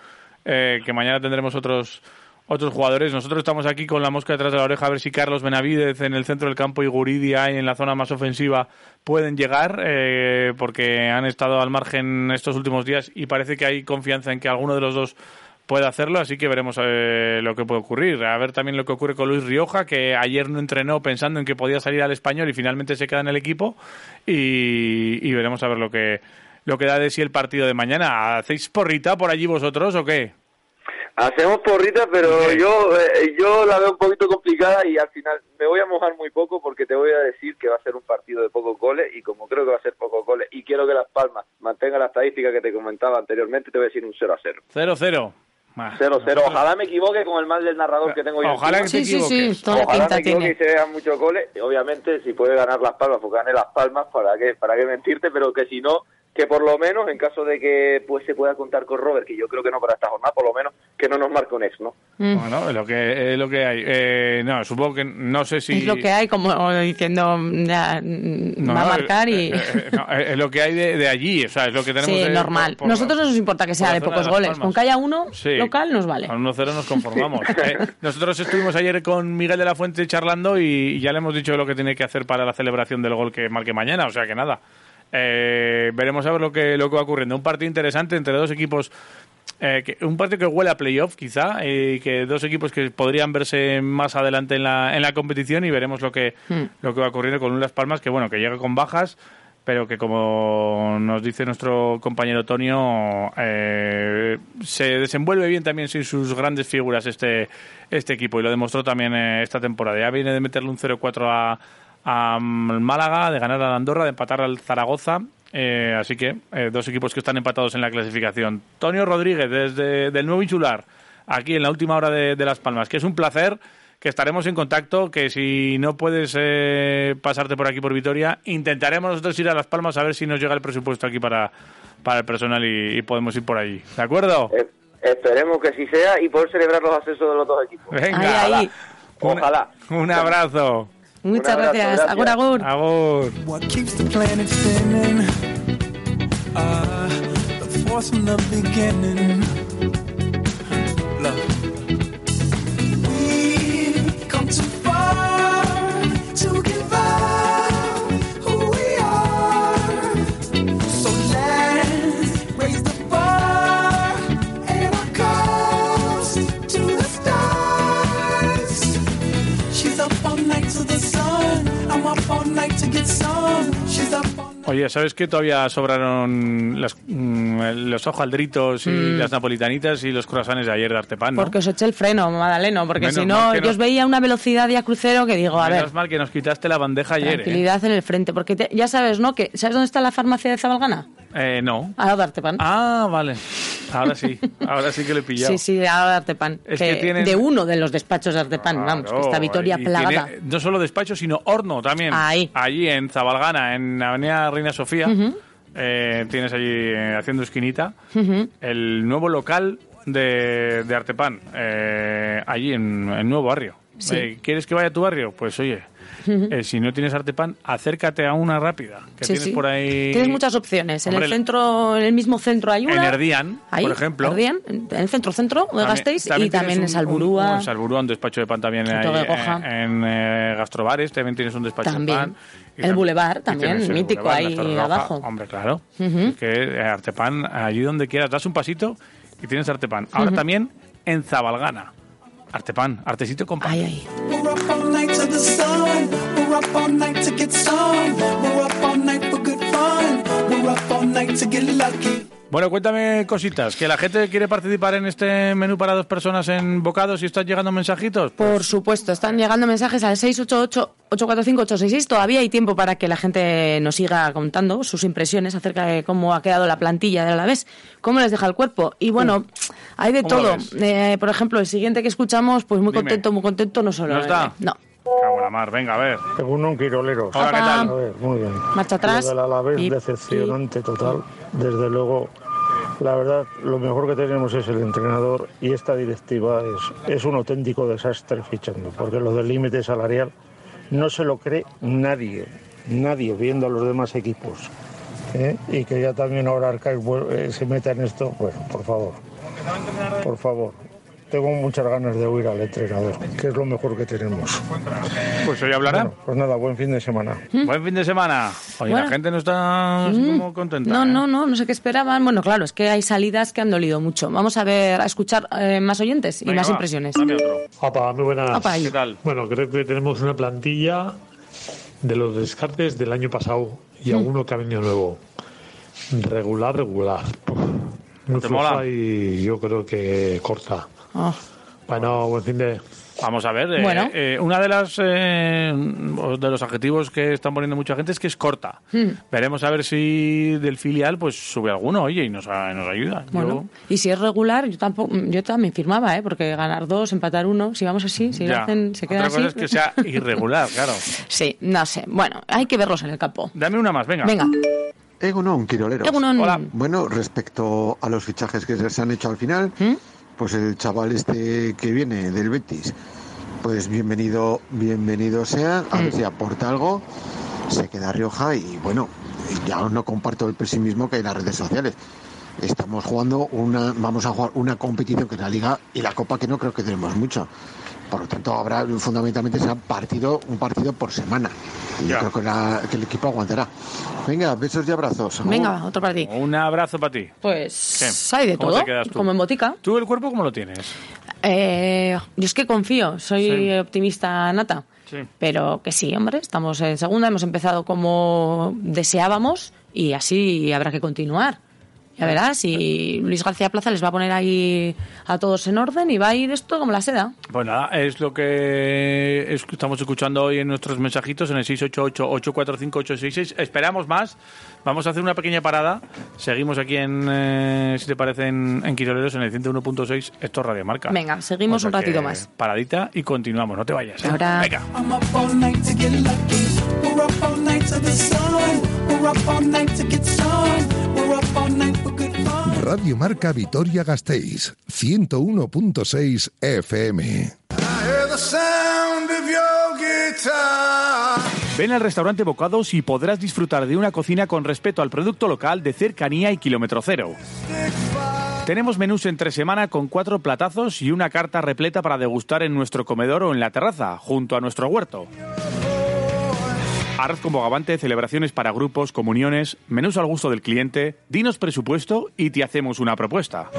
Speaker 3: eh, que mañana tendremos otros otros jugadores. Nosotros estamos aquí con la mosca detrás de la oreja a ver si Carlos Benavidez en el centro del campo y Guridia en la zona más ofensiva pueden llegar, eh, porque han estado al margen estos últimos días y parece que hay confianza en que alguno de los dos pueda hacerlo, así que veremos eh, lo que puede ocurrir. A ver también lo que ocurre con Luis Rioja, que ayer no entrenó pensando en que podía salir al español y finalmente se queda en el equipo. Y, y veremos a ver lo que, lo que da de sí el partido de mañana. ¿Hacéis porrita por allí vosotros o qué?
Speaker 22: hacemos porrita pero yo eh, yo la veo un poquito complicada y al final me voy a mojar muy poco porque te voy a decir que va a ser un partido de pocos goles y como creo que va a ser pocos goles y quiero que Las Palmas mantenga la estadística que te comentaba anteriormente te voy a decir un 0 a 0
Speaker 3: 0-0.
Speaker 22: 0-0. Ojalá me equivoque con el mal del narrador que tengo yo.
Speaker 3: Ojalá que te Sí, sí, sí, toda
Speaker 22: Ojalá
Speaker 3: pinta
Speaker 22: me equivoque
Speaker 3: tiene.
Speaker 22: y se vean muchos goles. Obviamente, si puede ganar Las Palmas, pues gane Las Palmas, ¿para qué, para qué mentirte? Pero que si no, que por lo menos, en caso de que pues se pueda contar con Robert, que yo creo que no para esta jornada, por lo menos, que no nos marque un ex, ¿no?
Speaker 3: Bueno, es lo que, es lo que hay. Eh, no, supongo que no sé si...
Speaker 4: Es lo que hay, como diciendo, ya, mm,
Speaker 3: No,
Speaker 4: va a
Speaker 3: no,
Speaker 4: marcar y...
Speaker 3: eh, eh, no, es lo que hay de, de allí, o sea, es lo que tenemos.
Speaker 4: Sí,
Speaker 3: de-
Speaker 4: normal.
Speaker 3: por- por-
Speaker 4: Nosotros no nos importa que sea de pocos
Speaker 3: de
Speaker 4: goles.
Speaker 3: Palmas.
Speaker 4: Con que haya uno
Speaker 3: Sí.
Speaker 4: local nos vale.
Speaker 3: Al 1-0 nos conformamos. Eh, nosotros estuvimos ayer con Miguel de la Fuente charlando y ya le hemos dicho lo que tiene que hacer para la celebración del gol que marque mañana, o sea que nada. Eh, veremos a ver lo que, lo que va ocurriendo. Un partido interesante entre dos equipos. eh, que- un partido que huele a playoff, quizá, y que dos equipos que podrían verse más adelante en la, en la competición y veremos lo que, lo que va ocurriendo con un Las Palmas, que bueno, que llega con bajas, pero que como nos dice nuestro compañero Tonio, eh, se desenvuelve bien también sin sus grandes figuras este, este equipo y lo demostró también eh, esta temporada. Ya viene de meterle un 0-4 a, a Málaga, de ganar a la Andorra, de empatar al Zaragoza. eh, así que eh, dos equipos que están empatados en la clasificación. Tonio Rodríguez, desde del Nuevo Insular, aquí en la última hora de, de Las Palmas, que es un placer que estaremos en contacto, que si no puedes eh, pasarte por aquí por Vitoria, intentaremos nosotros ir a Las Palmas a ver si nos llega el presupuesto aquí para, para el personal y, y podemos ir por allí. ¿De acuerdo?
Speaker 22: Eh, esperemos que sí sea y poder celebrar los ascensos de los dos equipos.
Speaker 3: Venga,
Speaker 4: Ahí, ahí.
Speaker 22: Ojalá.
Speaker 3: Un abrazo.
Speaker 4: Muchas
Speaker 22: abrazo,
Speaker 4: gracias.
Speaker 22: gracias.
Speaker 4: Agur, agur.
Speaker 3: Agur.
Speaker 2: What keeps the planet spinning? Uh, the force from the beginning.
Speaker 3: Oye, ¿sabes que todavía sobraron las- mm, los hojaldritos y
Speaker 4: Mm.
Speaker 3: las napolitanitas y los croissants de ayer de Artepan, ¿no?
Speaker 4: Porque os eché el freno, Madaleno, porque
Speaker 3: Menos
Speaker 4: si no, yo os veía una velocidad ya crucero que digo, a
Speaker 3: Menos
Speaker 4: ver,
Speaker 3: mal que nos quitaste la bandeja ayer, ¿eh?
Speaker 4: tranquilidad en el frente, porque te- ya sabes, ¿no? Que, ¿Sabes dónde está la farmacia de Zabalgana?
Speaker 3: Eh, no.
Speaker 4: A darte pan.
Speaker 3: Ah, vale. Ahora sí. Ahora sí que le he pillado.
Speaker 4: Sí, sí, a darte pan.
Speaker 3: Es que tienen-
Speaker 4: De uno de los despachos de Artepan, vamos, que está Vitoria plagada.
Speaker 3: tiene no solo despacho, sino horno también.
Speaker 4: Ahí.
Speaker 3: Allí en Zabalgana, en Avenida Reina Sofía. Eh, tienes allí eh, haciendo esquinita. El nuevo local de, de Artepan. eh, allí en el nuevo barrio.
Speaker 4: Sí.
Speaker 3: Eh, ¿Quieres que vaya a tu barrio? Pues oye. Eh, si no tienes Artepan, acércate a una rápida. Que
Speaker 4: Sí,
Speaker 3: tienes
Speaker 4: sí.
Speaker 3: por ahí.
Speaker 4: Tienes muchas opciones. En el centro, en el mismo centro hay
Speaker 3: En
Speaker 4: una.
Speaker 3: Erdian,
Speaker 4: Ahí,
Speaker 3: por ejemplo.
Speaker 4: Erdian, en el centro-centro de
Speaker 3: También-
Speaker 4: Gasteiz y también en Salburúa.
Speaker 3: Un, en Salburúa, un despacho de pan también
Speaker 4: En Torregoja.
Speaker 3: eh, en eh, Gastrobares, también tienes un despacho
Speaker 4: También.
Speaker 3: de pan. Y
Speaker 4: El
Speaker 3: y
Speaker 4: también,
Speaker 3: el
Speaker 4: mítico,
Speaker 3: Boulevard, en
Speaker 4: ahí
Speaker 3: Roja.
Speaker 4: abajo.
Speaker 3: Hombre, claro. Es que eh, Artepan, allí donde quieras, das un pasito y tienes Artepan. Ahora también en Zabalgana. Artepan, artesito con pan.
Speaker 2: We're up all night to the sun. We're up all night to get some. We're up all night for good fun. We're up all night to get lucky.
Speaker 3: Bueno, cuéntame cositas. ¿Que la gente quiere participar en este menú para dos personas en bocados y están llegando mensajitos?
Speaker 4: Por supuesto, están llegando mensajes al 688-845-866. Todavía hay tiempo para que la gente nos siga contando sus impresiones acerca de cómo ha quedado la plantilla de Alavés, cómo les deja el cuerpo. Y bueno, hay de
Speaker 3: ¿Cómo lo
Speaker 4: todo. Eh, por ejemplo, el siguiente que escuchamos, pues muy
Speaker 3: Dime.
Speaker 4: contento, muy contento, no solo.
Speaker 3: ¿No está?
Speaker 4: eh, No.
Speaker 3: Cago en la mar, venga, a ver.
Speaker 23: Según un Quiroleros.
Speaker 3: Hola, ¿qué tal?
Speaker 23: A ver, muy bien.
Speaker 4: Marcha atrás.
Speaker 23: Lo del Alavés,
Speaker 4: Y-
Speaker 23: decepcionante total. Desde luego, la verdad, lo mejor que tenemos es el entrenador y esta directiva es, es un auténtico desastre fichando, porque lo del límite salarial no se lo cree nadie, nadie viendo a los demás equipos. ¿eh? Y que ya también ahora Arcaic eh, se meta en esto, bueno, por favor, por favor. Tengo muchas ganas de oír al entrenador, que es lo mejor que tenemos.
Speaker 3: Pues hoy hablará.
Speaker 23: Bueno, pues nada, buen fin de semana.
Speaker 3: Buen fin de semana. Oye, la
Speaker 4: Bueno.
Speaker 3: gente no está así
Speaker 4: Mm.
Speaker 3: como contenta.
Speaker 4: No,
Speaker 3: ¿eh?
Speaker 4: no, no, no sé qué esperaban. Bueno, claro, es que hay salidas que han dolido mucho. Vamos a ver, a escuchar eh, más oyentes y
Speaker 3: Venga,
Speaker 4: más
Speaker 3: va,
Speaker 4: impresiones.
Speaker 3: dame otro.
Speaker 24: Opa, muy buenas.
Speaker 4: Opa.
Speaker 3: ¿Qué tal?
Speaker 24: Bueno, creo que tenemos una plantilla de los descartes del año pasado y
Speaker 4: Mm.
Speaker 24: alguno que ha venido nuevo. Regular, regular. Muy
Speaker 3: ¿Te
Speaker 24: floja
Speaker 3: mola?
Speaker 24: y yo creo que corta.
Speaker 4: Ah.
Speaker 24: Bueno, buen fin de...
Speaker 3: Vamos a ver. eh,
Speaker 4: Bueno.
Speaker 3: eh, una de las eh, de los adjetivos que están poniendo mucha gente es que es corta.
Speaker 4: Hmm.
Speaker 3: Veremos a ver si del filial pues sube alguno, oye, y nos, nos ayuda.
Speaker 4: Bueno, y si es regular, yo tampoco, yo también firmaba, ¿eh? Porque ganar dos, empatar uno, si vamos así, si hacen, se queda
Speaker 3: Otra cosa es que sea irregular, claro.
Speaker 4: Sí, no sé. Bueno, hay que verlos en el campo.
Speaker 3: Dame una más, venga.
Speaker 4: Venga.
Speaker 25: Egunon, Quiroleros.
Speaker 4: Egunon. Hola.
Speaker 25: Bueno, respecto a los fichajes que se han hecho al final,
Speaker 4: ¿Mm?
Speaker 25: Pues el chaval este que viene del Betis, pues bienvenido, bienvenido sea, a ver si aporta algo, se queda Rioja y bueno, ya no comparto el pesimismo que hay en las redes sociales. Estamos jugando una, vamos a jugar una competición que es la Liga y la Copa que no creo que tenemos mucho. Por lo tanto, habrá fundamentalmente será partido, un partido por semana. Y yo creo que, la- que el equipo aguantará. Venga, besos y abrazos.
Speaker 4: Venga, otro para ti.
Speaker 3: Un abrazo para ti.
Speaker 4: Pues
Speaker 3: ¿Qué?
Speaker 4: hay de
Speaker 3: ¿Cómo
Speaker 4: todo,
Speaker 3: te quedas tú?
Speaker 4: como en botica.
Speaker 3: ¿Tú el cuerpo cómo lo tienes?
Speaker 4: Eh, yo es que confío, soy
Speaker 3: Sí.
Speaker 4: optimista nata.
Speaker 3: Sí.
Speaker 4: Pero que sí, hombre, estamos en segunda, hemos empezado como deseábamos y así habrá que continuar. Ya verás, y Luis García Plaza les va a poner ahí a todos en orden y va a ir esto como la seda.
Speaker 3: Pues nada, es lo que es- estamos escuchando hoy en nuestros mensajitos en el 688-845-866. Esperamos más. Vamos a hacer una pequeña parada. Seguimos aquí en, eh, si te parece, en, en Quiroleros en el 101.6. Esto es Radio Marca.
Speaker 4: Venga, seguimos
Speaker 3: O sea
Speaker 4: un ratito más.
Speaker 3: Paradita y continuamos. No te vayas. ¿eh?
Speaker 4: Ahora-
Speaker 3: Venga.
Speaker 15: Radio Marca Vitoria Gasteiz, 101.6 FM.
Speaker 3: Ven al restaurante Bocados y podrás disfrutar de una cocina con respeto al producto local de cercanía y kilómetro cero. Tenemos menús entre semana con cuatro platazos y una carta repleta para degustar en nuestro comedor o en la terraza, junto a nuestro huerto. Arroz con bogavante, celebraciones para grupos, comuniones, menús al gusto del cliente, dinos presupuesto y te hacemos una propuesta.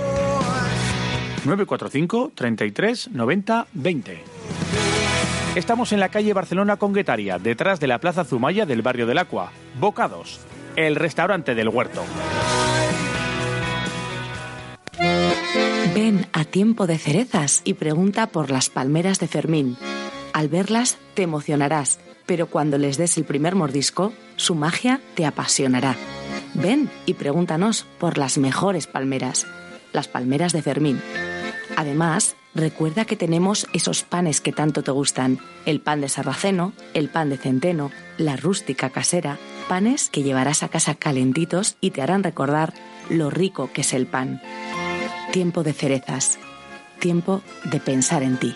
Speaker 3: 945 33 90 20. Estamos en la calle Barcelona Conguetaria, detrás de la Plaza Zumaya del barrio del Aqua. Bocados, el restaurante del huerto.
Speaker 4: Ven a tiempo de cerezas y pregunta por las palmeras de Fermín. Al verlas te emocionarás, pero cuando les des el primer mordisco, su magia te apasionará. Ven y pregúntanos por las mejores palmeras, las palmeras de Fermín. Además, recuerda que tenemos esos panes que tanto te gustan, el pan de sarraceno, el pan de centeno, la rústica casera, panes que llevarás a casa calentitos y te harán recordar lo rico que es el pan. Tiempo de cerezas. Tiempo de pensar en ti.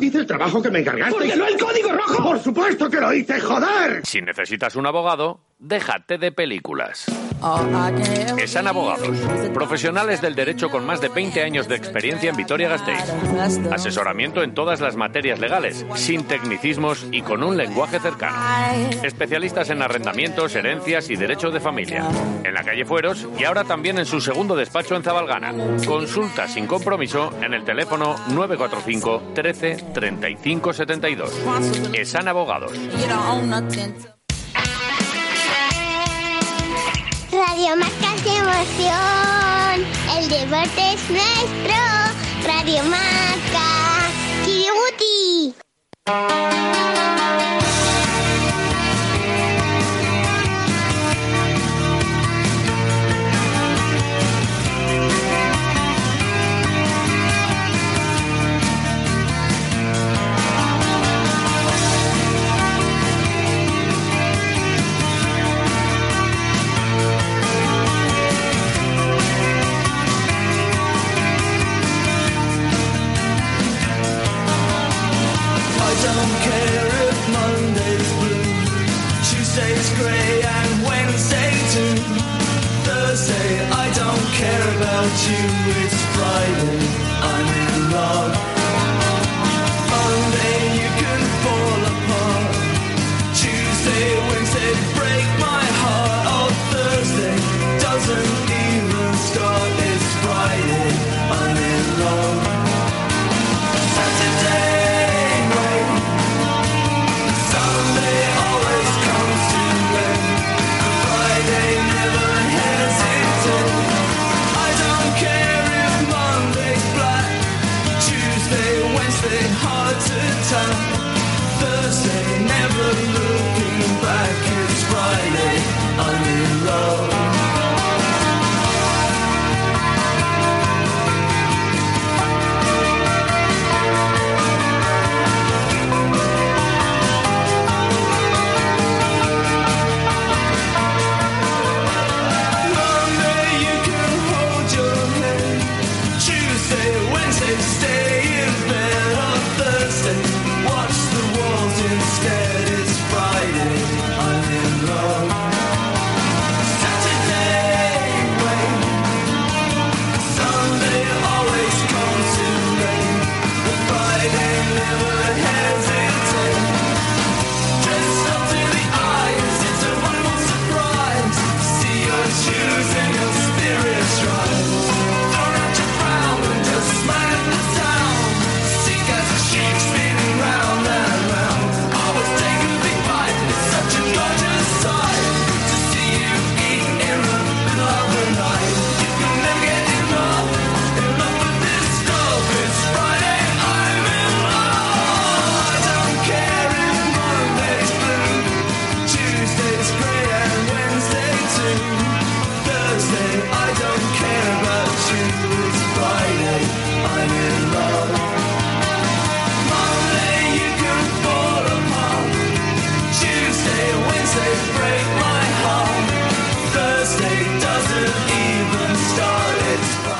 Speaker 26: Hice el trabajo que me encargaste. ¿Ordenó el código rojo? ¡Por supuesto que lo hice, joder!
Speaker 9: Si necesitas un abogado, déjate de películas. Esan Abogados, profesionales del derecho con más de 20 años de experiencia en Vitoria-Gasteiz. Asesoramiento en todas las materias legales, sin tecnicismos y con un lenguaje cercano. Especialistas en arrendamientos, herencias y derecho de familia. En la calle Fueros y ahora también en su segundo despacho en Zabalgana. Consulta sin compromiso en el teléfono 945 13 35 72. Esan Abogados.
Speaker 2: Radio Marca es emoción, el deporte es nuestro. Radio Marca, Kiributi.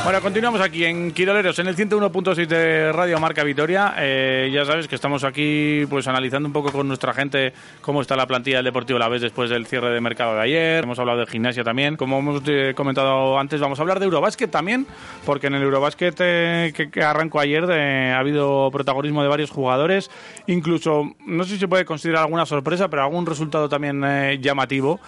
Speaker 3: Bueno, continuamos aquí en Quiroleros, en el 101.6 de Radio Marca Vitoria. Eh, ya sabes que estamos aquí pues analizando un poco con nuestra gente cómo está la plantilla del Deportivo La Vez después del cierre de mercado de ayer. Hemos hablado de gimnasia también. Como hemos eh, comentado antes, vamos a hablar de Eurobásquet también, porque en el Eurobásquet eh, que, que arrancó ayer eh, ha habido protagonismo de varios jugadores. Incluso, no sé si se puede considerar alguna sorpresa, pero algún resultado también eh, llamativo.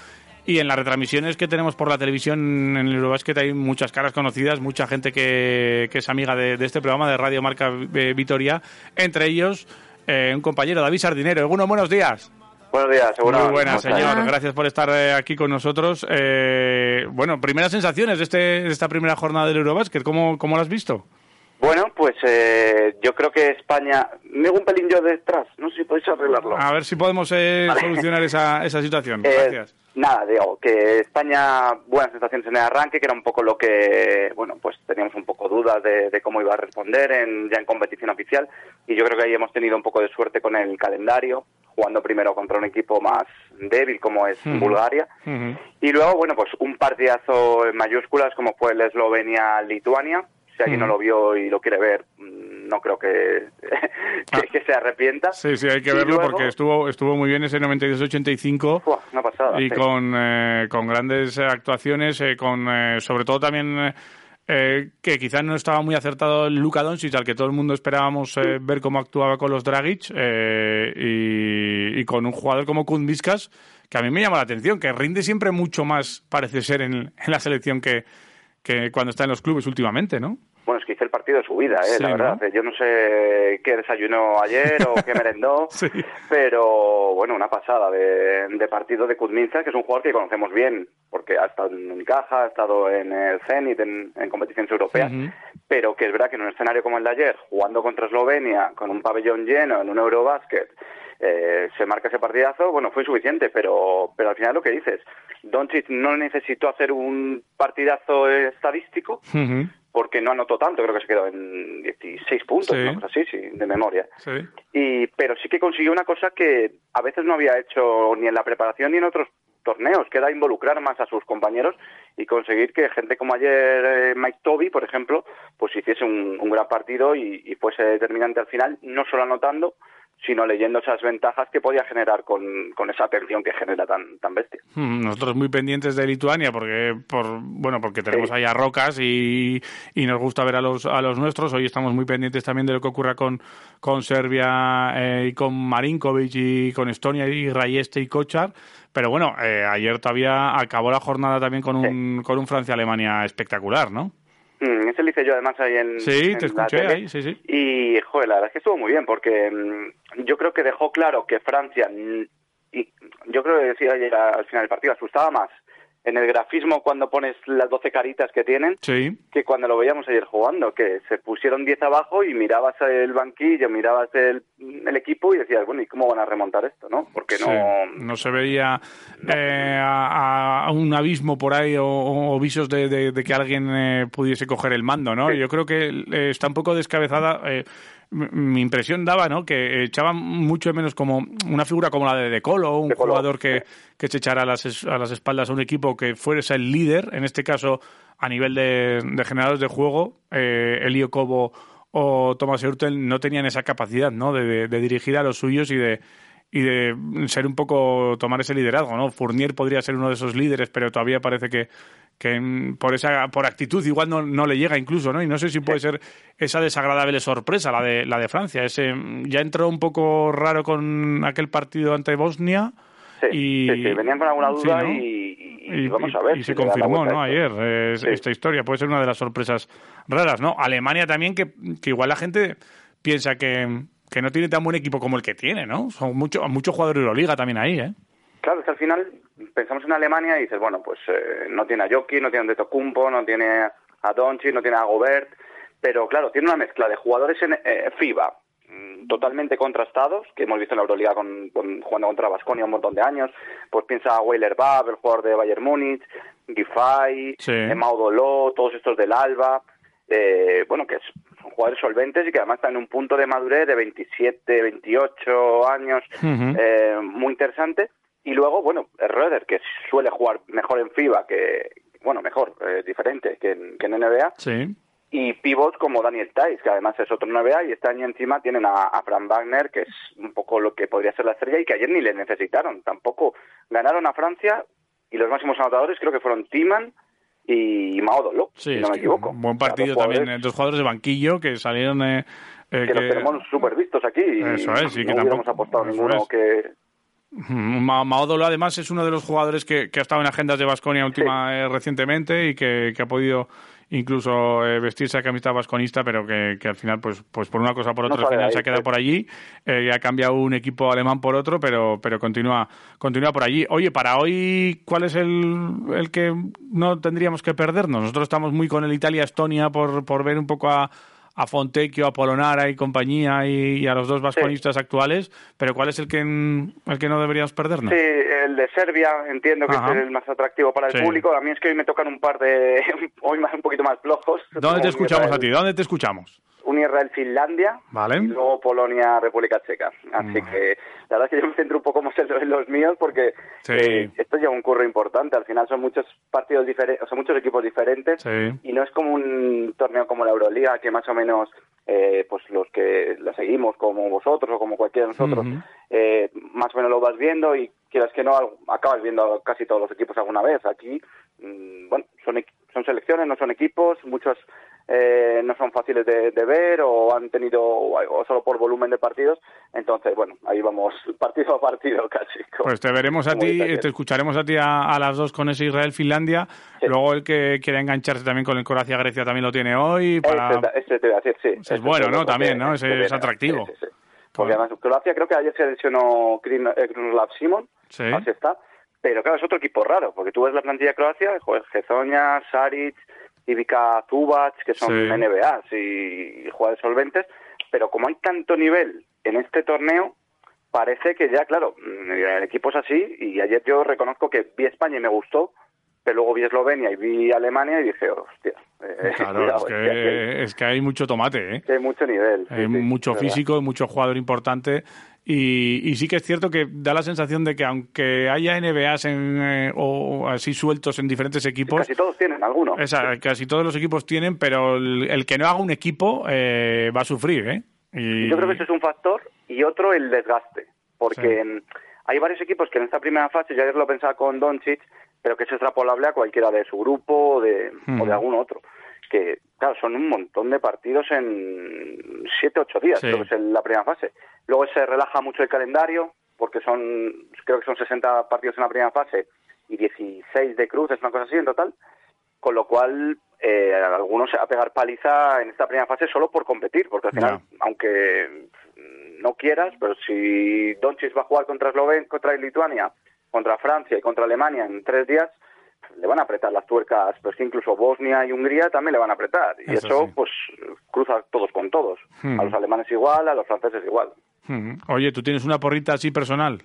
Speaker 3: Y en las retransmisiones que tenemos por la televisión en el Eurobasket hay muchas caras conocidas, mucha gente que, que es amiga de, de este programa de Radio Marca eh, Vitoria, entre ellos eh, un compañero, David Sardinero. Algunos buenos días.
Speaker 27: Buenos días, seguro.
Speaker 3: Muy buenas, señor. Gracias por estar eh, aquí con nosotros. Eh, bueno, primeras sensaciones de, este, de esta primera jornada del Eurobasket, ¿cómo, cómo lo has visto?
Speaker 27: Bueno, pues eh, yo creo que España... Me hago un pelín yo detrás, no sé si podéis arreglarlo.
Speaker 3: A ver si podemos eh, solucionar esa, esa situación.
Speaker 27: Eh,
Speaker 3: Gracias.
Speaker 27: Nada, digo, que España, buenas sensaciones en el arranque, que era un poco lo que, bueno, pues teníamos un poco dudas de, de cómo iba a responder en, ya en competición oficial, y yo creo que ahí hemos tenido un poco de suerte con el calendario, jugando primero contra un equipo más débil como es. Bulgaria, y luego, bueno, pues un partidazo en mayúsculas como fue el Eslovenia-Lituania, si alguien no
Speaker 3: Ujú.
Speaker 27: lo vio y lo quiere ver, mm, no creo que, que, que se arrepienta.
Speaker 3: Sí, sí, hay que
Speaker 27: Y
Speaker 3: verlo
Speaker 27: luego-
Speaker 3: porque estuvo estuvo muy bien ese 92-85
Speaker 27: Buah, una pasada.
Speaker 3: y
Speaker 27: sí.
Speaker 3: con, eh, con grandes eh, actuaciones, eh, con eh, sobre todo también eh, que quizás no estaba muy acertado el Luka Doncic, al que todo el mundo esperábamos ver cómo actuaba con los Dragic, y, y con un jugador como Kuzmiskas, que a mí me llama la atención, que rinde siempre mucho más, parece ser, en, en la selección que, que cuando está en los clubes últimamente, ¿no?
Speaker 27: Bueno, es que hizo el partido de su vida, ¿eh?
Speaker 3: Sí,
Speaker 27: la
Speaker 3: ¿no?
Speaker 27: verdad. Yo no sé qué desayunó ayer o qué merendó, pero bueno, una pasada de, de partido de Kuzminska, que es un jugador que conocemos bien, porque ha estado en Unicaja, ha estado en el Zenit, en, en competiciones europeas, pero que es verdad que en un escenario como el de ayer, jugando contra Eslovenia, con un pabellón lleno, en un Eurobasket, eh, se marca ese partidazo, bueno, fue suficiente, pero, pero al final lo que dices, Doncic no necesitó hacer un partidazo estadístico, porque no anotó tanto, creo que se quedó en 16 puntos,
Speaker 3: Sí.
Speaker 27: una cosa así, sí, de memoria.
Speaker 3: Sí.
Speaker 27: Y, pero sí que consiguió una cosa que a veces no había hecho ni en la preparación ni en otros torneos, que era involucrar más a sus compañeros y conseguir que gente como ayer eh, Mike Toby, por ejemplo, pues hiciese un, un gran partido y, y fuese determinante al final, no solo anotando, sino leyendo esas ventajas que podía generar con, con esa atención que genera tan, tan bestia.
Speaker 3: Mm, Nosotros muy pendientes de Lituania porque por bueno porque tenemos ahí a Rocas y, y nos gusta ver a los a los nuestros. Hoy estamos muy pendientes también de lo que ocurra con con Serbia eh, y con Marinkovic y con Estonia y Rayeste y Kochar. Pero bueno, eh, ayer todavía acabó la jornada también con un con un Francia-Alemania espectacular, ¿no?
Speaker 27: Mm, ese lo hice yo además ahí en
Speaker 3: Sí,
Speaker 27: en
Speaker 3: te
Speaker 27: la
Speaker 3: escuché
Speaker 27: tele.
Speaker 3: ahí, sí, sí.
Speaker 27: Y, joder, la verdad es que estuvo muy bien porque mm, yo creo que dejó claro que Francia, mm, y yo creo que decía ayer al final del partido, asustaba más en el grafismo cuando pones las 12 caritas que tienen
Speaker 3: Sí.
Speaker 27: que cuando lo veíamos ayer jugando, que se pusieron 10 abajo y mirabas el banquillo, mirabas el, el equipo y decías, bueno, ¿y cómo van a remontar esto, no? Porque no...
Speaker 3: Sí, no se veía eh, a, a un abismo por ahí o, o visos de, de- de que alguien eh, pudiese coger el mando, ¿no? Yo creo que eh, está un poco descabezada. Mi impresión daba, ¿no? Que echaban mucho de menos como una figura como la de De Colo, un jugador que, que se echara a las, a las espaldas a un equipo que fuese el líder, en este caso a nivel de, de generadores de juego, eh, Elio Cobo o Thomas Hurtel no tenían esa capacidad, ¿no? De dirigir a los suyos y de y de ser un poco tomar ese liderazgo, ¿no? Fournier podría ser uno de esos líderes, pero todavía parece que, que mm, por esa por actitud igual no, no le llega incluso, ¿no? Y no sé si puede ser esa desagradable sorpresa la de la de Francia, ese mm, ya entró un poco raro con aquel partido ante Bosnia y
Speaker 27: Sí, sí, venían con alguna duda
Speaker 3: ¿no?
Speaker 27: y, y- y vamos a ver.
Speaker 3: y
Speaker 27: si
Speaker 3: se confirmó, ¿no? Ayer eh, esta historia puede ser una de las sorpresas raras, ¿no? Alemania también que, que igual la gente piensa que, que no tiene tan buen equipo como el que tiene, ¿no? Son muchos muchos jugadores de Euroliga también ahí, ¿eh?
Speaker 27: Claro, es que al final pensamos en Alemania y dices, bueno, pues eh, no tiene a Jokic, no tiene a Antetokounmpo, no tiene a Doncic, no tiene a Gobert, pero claro, tiene una mezcla de jugadores en eh, FIBA mm, totalmente contrastados, que hemos visto en la Euroliga con, con- jugando contra Basconia un montón de años, pues piensa a Weiler Bab, el jugador de Bayern Múnich, Giffey,
Speaker 3: Sí.
Speaker 27: eh, Maudoló, todos estos del Alba, eh, bueno, que es- son jugadores solventes y que además están en un punto de madurez de 27, 28 años, eh, muy interesante. Y luego, bueno, Röder, que suele jugar mejor en FIBA que, bueno, mejor, eh, diferente que en, que en NBA.
Speaker 3: Sí.
Speaker 27: Y pivots como Daniel Tice, que además es otro NBA, y este año encima tienen a, a Fran Wagner, que es un poco lo que podría ser la estrella, y que ayer ni le necesitaron. Tampoco ganaron a Francia, y los máximos anotadores creo que fueron Timan y Maodolo,
Speaker 3: Sí,
Speaker 27: si no me equivoco.
Speaker 3: un buen partido también. eh, Dos jugadores de banquillo que salieron. eh, eh,
Speaker 27: que, los tenemos súper vistos aquí. y
Speaker 3: Eso es, y
Speaker 27: no
Speaker 3: que
Speaker 27: hubiéramos
Speaker 3: tampoco-
Speaker 27: apostado ninguno
Speaker 3: es.
Speaker 27: que...
Speaker 3: Mm, Ma- Maodolo además es uno de los jugadores que, que ha estado en agendas de Vasconia última eh, recientemente y que, que ha podido incluso eh, vestirse a camiseta vasconista, pero que, que al final, pues, pues por una cosa o por
Speaker 27: No
Speaker 3: otra, al final se ha quedado por allí eh, ha cambiado un equipo alemán por otro, pero, pero continúa, continúa por allí. Oye, para hoy, ¿cuál es el, el que no tendríamos que perdernos? Nosotros estamos muy con el Italia-Estonia por, por ver un poco a a Fontecchio, a Polonara y compañía y, y a los dos vasconistas actuales, pero ¿cuál es el que, el que no deberíamos perdernos?
Speaker 27: Sí, el de Serbia entiendo que
Speaker 3: Ajá.
Speaker 27: es el más atractivo para el
Speaker 3: Sí.
Speaker 27: público. A mí es que hoy me tocan un par de... hoy más un poquito más flojos.
Speaker 3: ¿Dónde te escuchamos a ti? ¿Dónde te escuchamos?
Speaker 27: Un Israel-Finlandia
Speaker 3: Vale.
Speaker 27: y luego Polonia-República Checa. Así
Speaker 3: Mm.
Speaker 27: que la verdad es que yo me centro un poco más en, lo- en los míos porque
Speaker 3: Sí.
Speaker 27: eh, esto lleva un curro importante. Al final son muchos partidos diferentes, o sea, muchos equipos diferentes
Speaker 3: Sí.
Speaker 27: y no es como un torneo como la Euroliga que más o menos eh, pues los que la seguimos como vosotros o como cualquiera de nosotros eh, más o menos lo vas viendo y quieras que no acabas viendo casi todos los equipos alguna vez aquí mm, bueno son son selecciones no son equipos muchos eh, no son fáciles de, de ver o han tenido o, solo por volumen de partidos entonces bueno ahí vamos partido a partido casi como-
Speaker 3: Pues te veremos a ti,
Speaker 27: ayer.
Speaker 3: te escucharemos a ti a, a las dos con ese Israel-Finlandia. Luego el que quiera engancharse también con el Croacia-Grecia también lo tiene hoy. Para...
Speaker 27: Este, este te voy a decir, sí.
Speaker 3: Es bueno, ¿no? También, ¿no? Es atractivo.
Speaker 27: Sí, sí, sí. Porque además Croacia creo que ayer se lesionó eh, Krunoslav Simon,
Speaker 3: Sí.
Speaker 27: así está. Pero claro, es otro equipo raro, porque tú ves la plantilla de Croacia, Gezoña, Saric, Ivica Zubac, que son
Speaker 3: Sí.
Speaker 27: NBAs y jugadores solventes, pero como hay tanto nivel en este torneo, parece que ya, claro, mm, el equipo es así, y ayer yo reconozco que vi España y me gustó, pero luego vi Eslovenia y vi Alemania y dije, hostia, eh,
Speaker 3: Claro,
Speaker 27: cuidado,
Speaker 3: es
Speaker 27: que
Speaker 3: es que hay mucho tomate, ¿eh?
Speaker 27: hay mucho nivel.
Speaker 3: Hay
Speaker 27: sí,
Speaker 3: mucho
Speaker 27: es verdad.
Speaker 3: físico, mucho jugador importante. Y, y sí que es cierto que da la sensación de que aunque haya NBAs en, eh, o así sueltos en diferentes equipos,
Speaker 27: Casi todos tienen alguno.
Speaker 3: esa- casi todos los equipos tienen, pero el, el que no haga un equipo eh, va a sufrir, ¿eh? Y,
Speaker 27: Yo creo que ese es un factor y otro el desgaste, porque hay varios equipos que en esta primera fase, yo ayer lo pensaba con Doncic, pero que es extrapolable a cualquiera de su grupo o de,
Speaker 3: Hmm.
Speaker 27: o de algún otro. Que, claro, son un montón de partidos en siete, ocho días,
Speaker 3: Sí.
Speaker 27: creo que es en la primera fase. Luego se relaja mucho el calendario, porque son, creo que son 60 partidos en la primera fase y 16 de cruces, una cosa así en total. Con lo cual, eh, algunos a pegar paliza en esta primera fase solo por competir, porque al final, aunque no quieras, pero si Doncic va a jugar contra Esloven, contra Lituania, contra Francia y contra Alemania en tres días, le van a apretar las tuercas, pues que incluso Bosnia y Hungría también le van a apretar. Y
Speaker 3: Eso
Speaker 27: eso,
Speaker 3: sí.
Speaker 27: pues, cruza todos con todos.
Speaker 3: Hmm.
Speaker 27: A los alemanes igual, a los franceses igual.
Speaker 3: Hmm. Oye, ¿tú tienes una porrita así personal?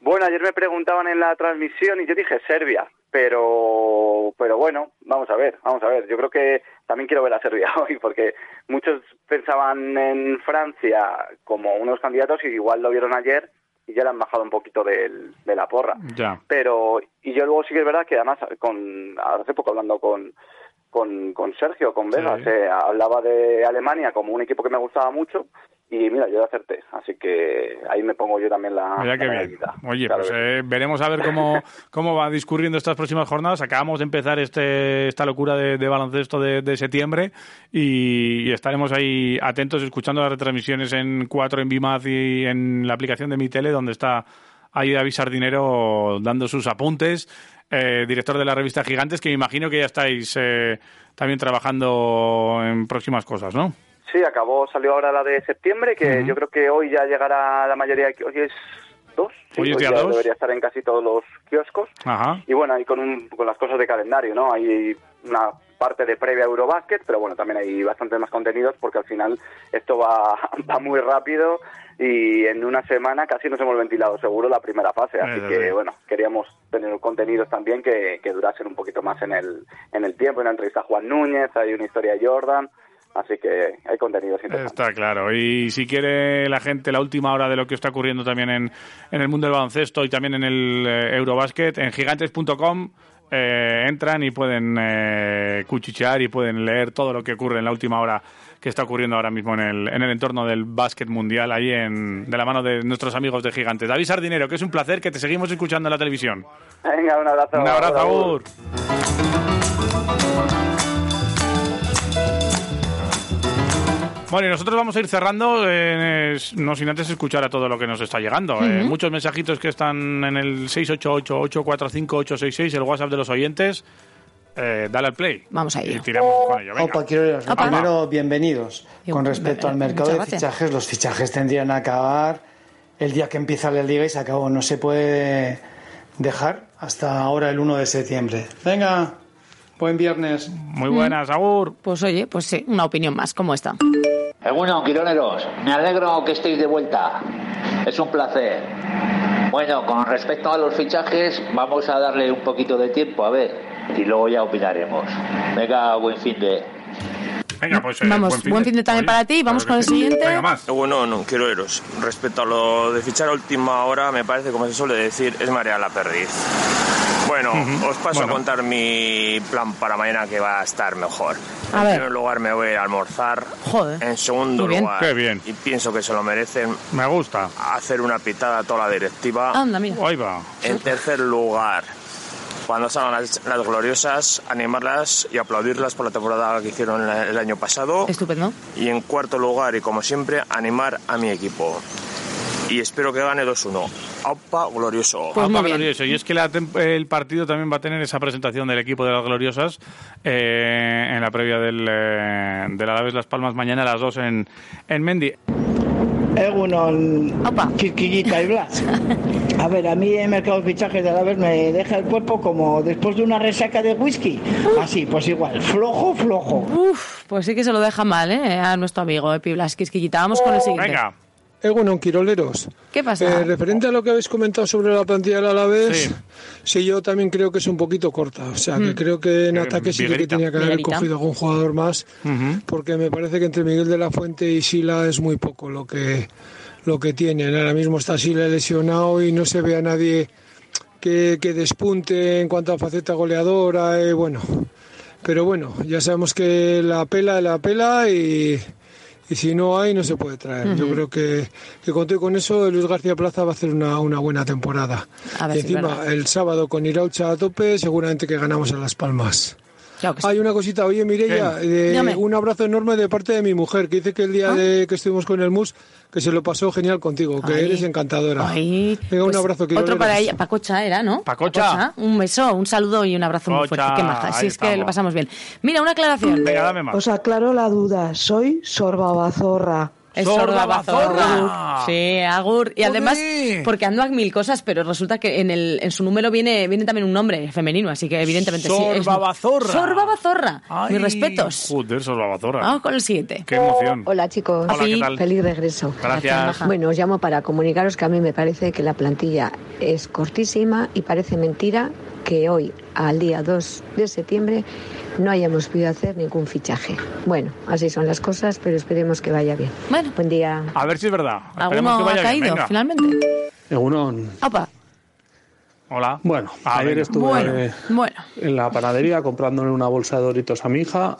Speaker 27: Bueno, ayer me preguntaban en la transmisión y yo dije Serbia, pero pero bueno, vamos a ver, vamos a ver. Yo creo que también quiero ver a Serbia hoy porque muchos pensaban en Francia como unos candidatos y igual lo vieron ayer y ya le han bajado un poquito del- de la porra.
Speaker 3: Ya.
Speaker 27: Pero y yo luego sí que es verdad que además con hace poco hablando con con, con Sergio, con Vegas,
Speaker 3: Sí.
Speaker 27: eh, hablaba de Alemania como un equipo que me gustaba mucho y mira, yo acerté, así que ahí me pongo yo también la,
Speaker 3: Mira qué bien. Oye,
Speaker 27: Claro
Speaker 3: pues eh, veremos a ver cómo, cómo va discurriendo estas próximas jornadas. Acabamos de empezar este, esta locura de, de baloncesto de, de septiembre y, y estaremos ahí atentos escuchando las retransmisiones en 4 en Bimaz y en la aplicación de mi tele, donde está ahí David Sardinero dando sus apuntes, eh, director de la revista Gigantes, que me imagino que ya estáis eh, también trabajando en próximas cosas, ¿no?
Speaker 27: Sí, acabó, salió ahora la de septiembre, que yo creo que hoy ya llegará la mayoría, de- hoy es dos, sí,
Speaker 3: Hoy es día
Speaker 27: ya
Speaker 3: dos.
Speaker 27: debería estar en casi todos los kioscos.
Speaker 3: Ajá.
Speaker 27: Y bueno, ahí con, un- con las cosas de calendario, ¿no? Hay una parte de previa Eurobasket, pero bueno, también hay bastantes más contenidos porque al final esto va, va muy rápido y en una semana casi nos hemos ventilado seguro la primera fase, así que
Speaker 3: sí.
Speaker 27: bueno, queríamos tener contenidos también que, que durasen un poquito más en el, en el tiempo. Hay una entrevista a Juan Núñez, hay una historia a Jordan, Así que hay interesantes.
Speaker 3: Está claro. Y si quiere la gente la última hora de lo que está ocurriendo también en, en el mundo del baloncesto y también en el eh, Eurobasket, en gigantes.com eh, entran y pueden eh, cuchichear y pueden leer todo lo que ocurre en la última hora que está ocurriendo ahora mismo en el, en el entorno del básquet mundial, ahí en, de la mano de nuestros amigos de Gigantes. David Sardinero, que es un placer que te seguimos escuchando en la televisión.
Speaker 27: Venga, un abrazo.
Speaker 3: Un abrazo, Agur. Bueno, y nosotros vamos a ir cerrando, eh, no sin antes escuchar a todo lo que nos está llegando. Eh,
Speaker 4: Ujú.
Speaker 3: muchos mensajitos que están en el 688-845-866, el WhatsApp de los oyentes. Eh, dale al play.
Speaker 4: Vamos a
Speaker 3: Y tiramos con ello. Venga.
Speaker 28: Opa, Quiroleros, lo
Speaker 3: Opa.
Speaker 28: primero, bienvenidos.
Speaker 4: Yo-
Speaker 28: Con respecto al
Speaker 4: eh,
Speaker 28: mercado
Speaker 4: muchas
Speaker 28: de fichajes, los fichajes tendrían que acabar el día que empieza la liga y se acabó. No se puede dejar hasta ahora el 1 de septiembre. Venga, buen viernes.
Speaker 3: Muy buenas, Agur.
Speaker 4: Pues oye, pues sí, una opinión más, como esta.
Speaker 29: Bueno, quironeros, me alegro que estéis de vuelta. Es un placer. Bueno, con respecto a los fichajes, vamos a darle un poquito de tiempo, a ver, y luego ya opinaremos. Venga, buen fin de...
Speaker 3: Venga, pues
Speaker 4: Vamos, buen fin de también para ti. Vamos con el siguiente.
Speaker 30: Bueno, no, quiero iros. Respecto a lo de fichar a última hora, me parece, como se suele decir, es marear la perdiz. Bueno, os paso
Speaker 4: Bueno.
Speaker 30: a contar mi plan para mañana que va a estar mejor.
Speaker 4: A
Speaker 30: en
Speaker 4: ver.
Speaker 30: primer lugar me voy a almorzar.
Speaker 4: Joder.
Speaker 30: En segundo
Speaker 4: bien.
Speaker 30: lugar,
Speaker 3: Qué bien.
Speaker 30: y pienso que se lo merecen.
Speaker 3: Me gusta.
Speaker 30: Hacer una pitada a toda la directiva.
Speaker 4: Anda, mira.
Speaker 3: Ahí va.
Speaker 30: En tercer lugar, cuando salgan las, las gloriosas, animarlas y aplaudirlas por la temporada que hicieron el, el año pasado.
Speaker 4: Estupendo.
Speaker 30: Y en cuarto lugar, y como siempre, animar a mi equipo. Y espero que gane 2-1. ¡Aupa, glorioso!
Speaker 3: Aupa glorioso. Y es que la el partido también va a tener esa presentación del equipo de las gloriosas eh, en la previa del, eh, del Alavés Las Palmas mañana a las 2 en, en Mendy.
Speaker 26: Egunon, Quisquillita y Blas. A ver, a mí el mercado de fichajes de Alavés me deja el cuerpo como después de una resaca de whisky. Así, pues igual, flojo, flojo.
Speaker 4: Uf, pues sí que se lo deja mal, ¿eh? A nuestro amigo Epi Blas Quisquillita. Vamos con el siguiente.
Speaker 3: Venga.
Speaker 31: Egunon, Quiroleros.
Speaker 4: ¿Qué pasa?
Speaker 31: Eh, referente a lo que habéis comentado sobre la plantilla del Alavés, sí. yo también creo que es un poquito corta. O sea, que
Speaker 4: Mm.
Speaker 31: creo que en
Speaker 3: Eh,
Speaker 31: ataque sí que tenía que haber
Speaker 4: Viguerita.
Speaker 31: cogido algún jugador más, porque me parece que entre Miguel de la Fuente y Sila es muy poco lo que, lo que tienen. Ahora mismo está Sila lesionado y no se ve a nadie que, que despunte en cuanto a faceta goleadora. eh, bueno, pero bueno, ya sabemos que la pela es la pela y, y si no hay no se puede traer. Yo creo que, que con todo y con eso Luis García Plaza va a hacer una, una buena temporada.
Speaker 4: A ver
Speaker 31: y encima el sábado con Iraucha a tope seguramente que ganamos a Las Palmas.
Speaker 4: Claro que sí.
Speaker 31: Hay una cosita, oye Mireia, eh, un abrazo enorme de parte de mi mujer, que dice que el día
Speaker 4: Ah.
Speaker 31: de que estuvimos con el MUS, que se lo pasó genial contigo, que
Speaker 4: Ay.
Speaker 31: eres encantadora.
Speaker 4: Ay,
Speaker 31: Venga, un
Speaker 4: pues
Speaker 31: abrazo,
Speaker 4: Otro
Speaker 31: Quiroleros.
Speaker 4: para ella. Pacocha era, ¿no?
Speaker 3: Pacocha.
Speaker 4: Un beso, un saludo y un abrazo muy fuerte. Qué maja. Si es que lo pasamos bien. Mira, una aclaración.
Speaker 3: Venga, dame más.
Speaker 32: Os aclaro la duda, soy Sorbabazorra.
Speaker 4: Es
Speaker 3: Sorbabazorra.
Speaker 4: Sorbabazorra. Sí, Agur. Y además, porque ando a mil cosas, pero resulta que en, el, en su número viene, viene también un nombre femenino, así que evidentemente sí. es-
Speaker 3: Sorbabazorra.
Speaker 4: Sorbabazorra.
Speaker 3: Ay.
Speaker 4: Mis respetos.
Speaker 3: Joder, sos la bazorra.
Speaker 4: Vamos con el siguiente.
Speaker 3: Qué emoción.
Speaker 33: Hola chicos,
Speaker 3: Hola, ¿qué tal?
Speaker 33: feliz regreso.
Speaker 3: Gracias.
Speaker 33: Bueno, os llamo para comunicaros que a mí me parece que la plantilla es cortísima y parece mentira que hoy, al día 2 de septiembre, no hayamos podido hacer ningún fichaje. Bueno, así son las cosas, pero esperemos que vaya bien.
Speaker 4: Bueno.
Speaker 33: Buen día.
Speaker 3: A ver si es verdad. Esperemos que
Speaker 4: ¿Alguno ha
Speaker 3: vaya bien.
Speaker 4: caído finalmente?
Speaker 34: Egunon.
Speaker 4: Opa.
Speaker 3: Hola.
Speaker 34: Bueno,
Speaker 3: Ah,
Speaker 34: ayer
Speaker 3: venga.
Speaker 34: estuve
Speaker 4: Bueno,
Speaker 34: eh,
Speaker 4: bueno.
Speaker 34: en la panadería comprándole una bolsa de Doritos a mi hija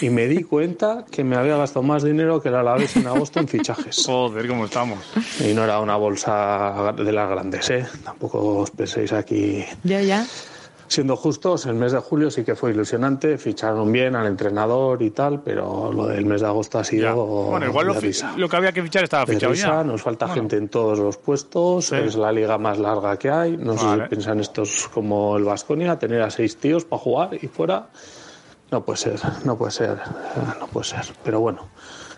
Speaker 34: y me di cuenta que me había gastado más dinero que la Alavés en agosto en fichajes.
Speaker 3: Joder, cómo estamos.
Speaker 34: Y no era una bolsa de las grandes, ¿eh? Tampoco os penséis aquí.
Speaker 4: Ya, ya.
Speaker 34: Siendo justos, el mes de julio sí que fue ilusionante, ficharon bien al entrenador y tal, pero lo del mes de agosto ha sido
Speaker 3: Bueno, igual lo, que había que fichar estaba fichado
Speaker 34: risa,
Speaker 3: ya.
Speaker 34: nos falta
Speaker 3: Bueno.
Speaker 34: gente en todos los puestos, es la liga más larga que hay. No sé
Speaker 3: Vale.
Speaker 34: si piensan estos como el Vasconia, tener a seis tíos para jugar y fuera. No puede ser, no puede ser, no puede ser. Pero bueno,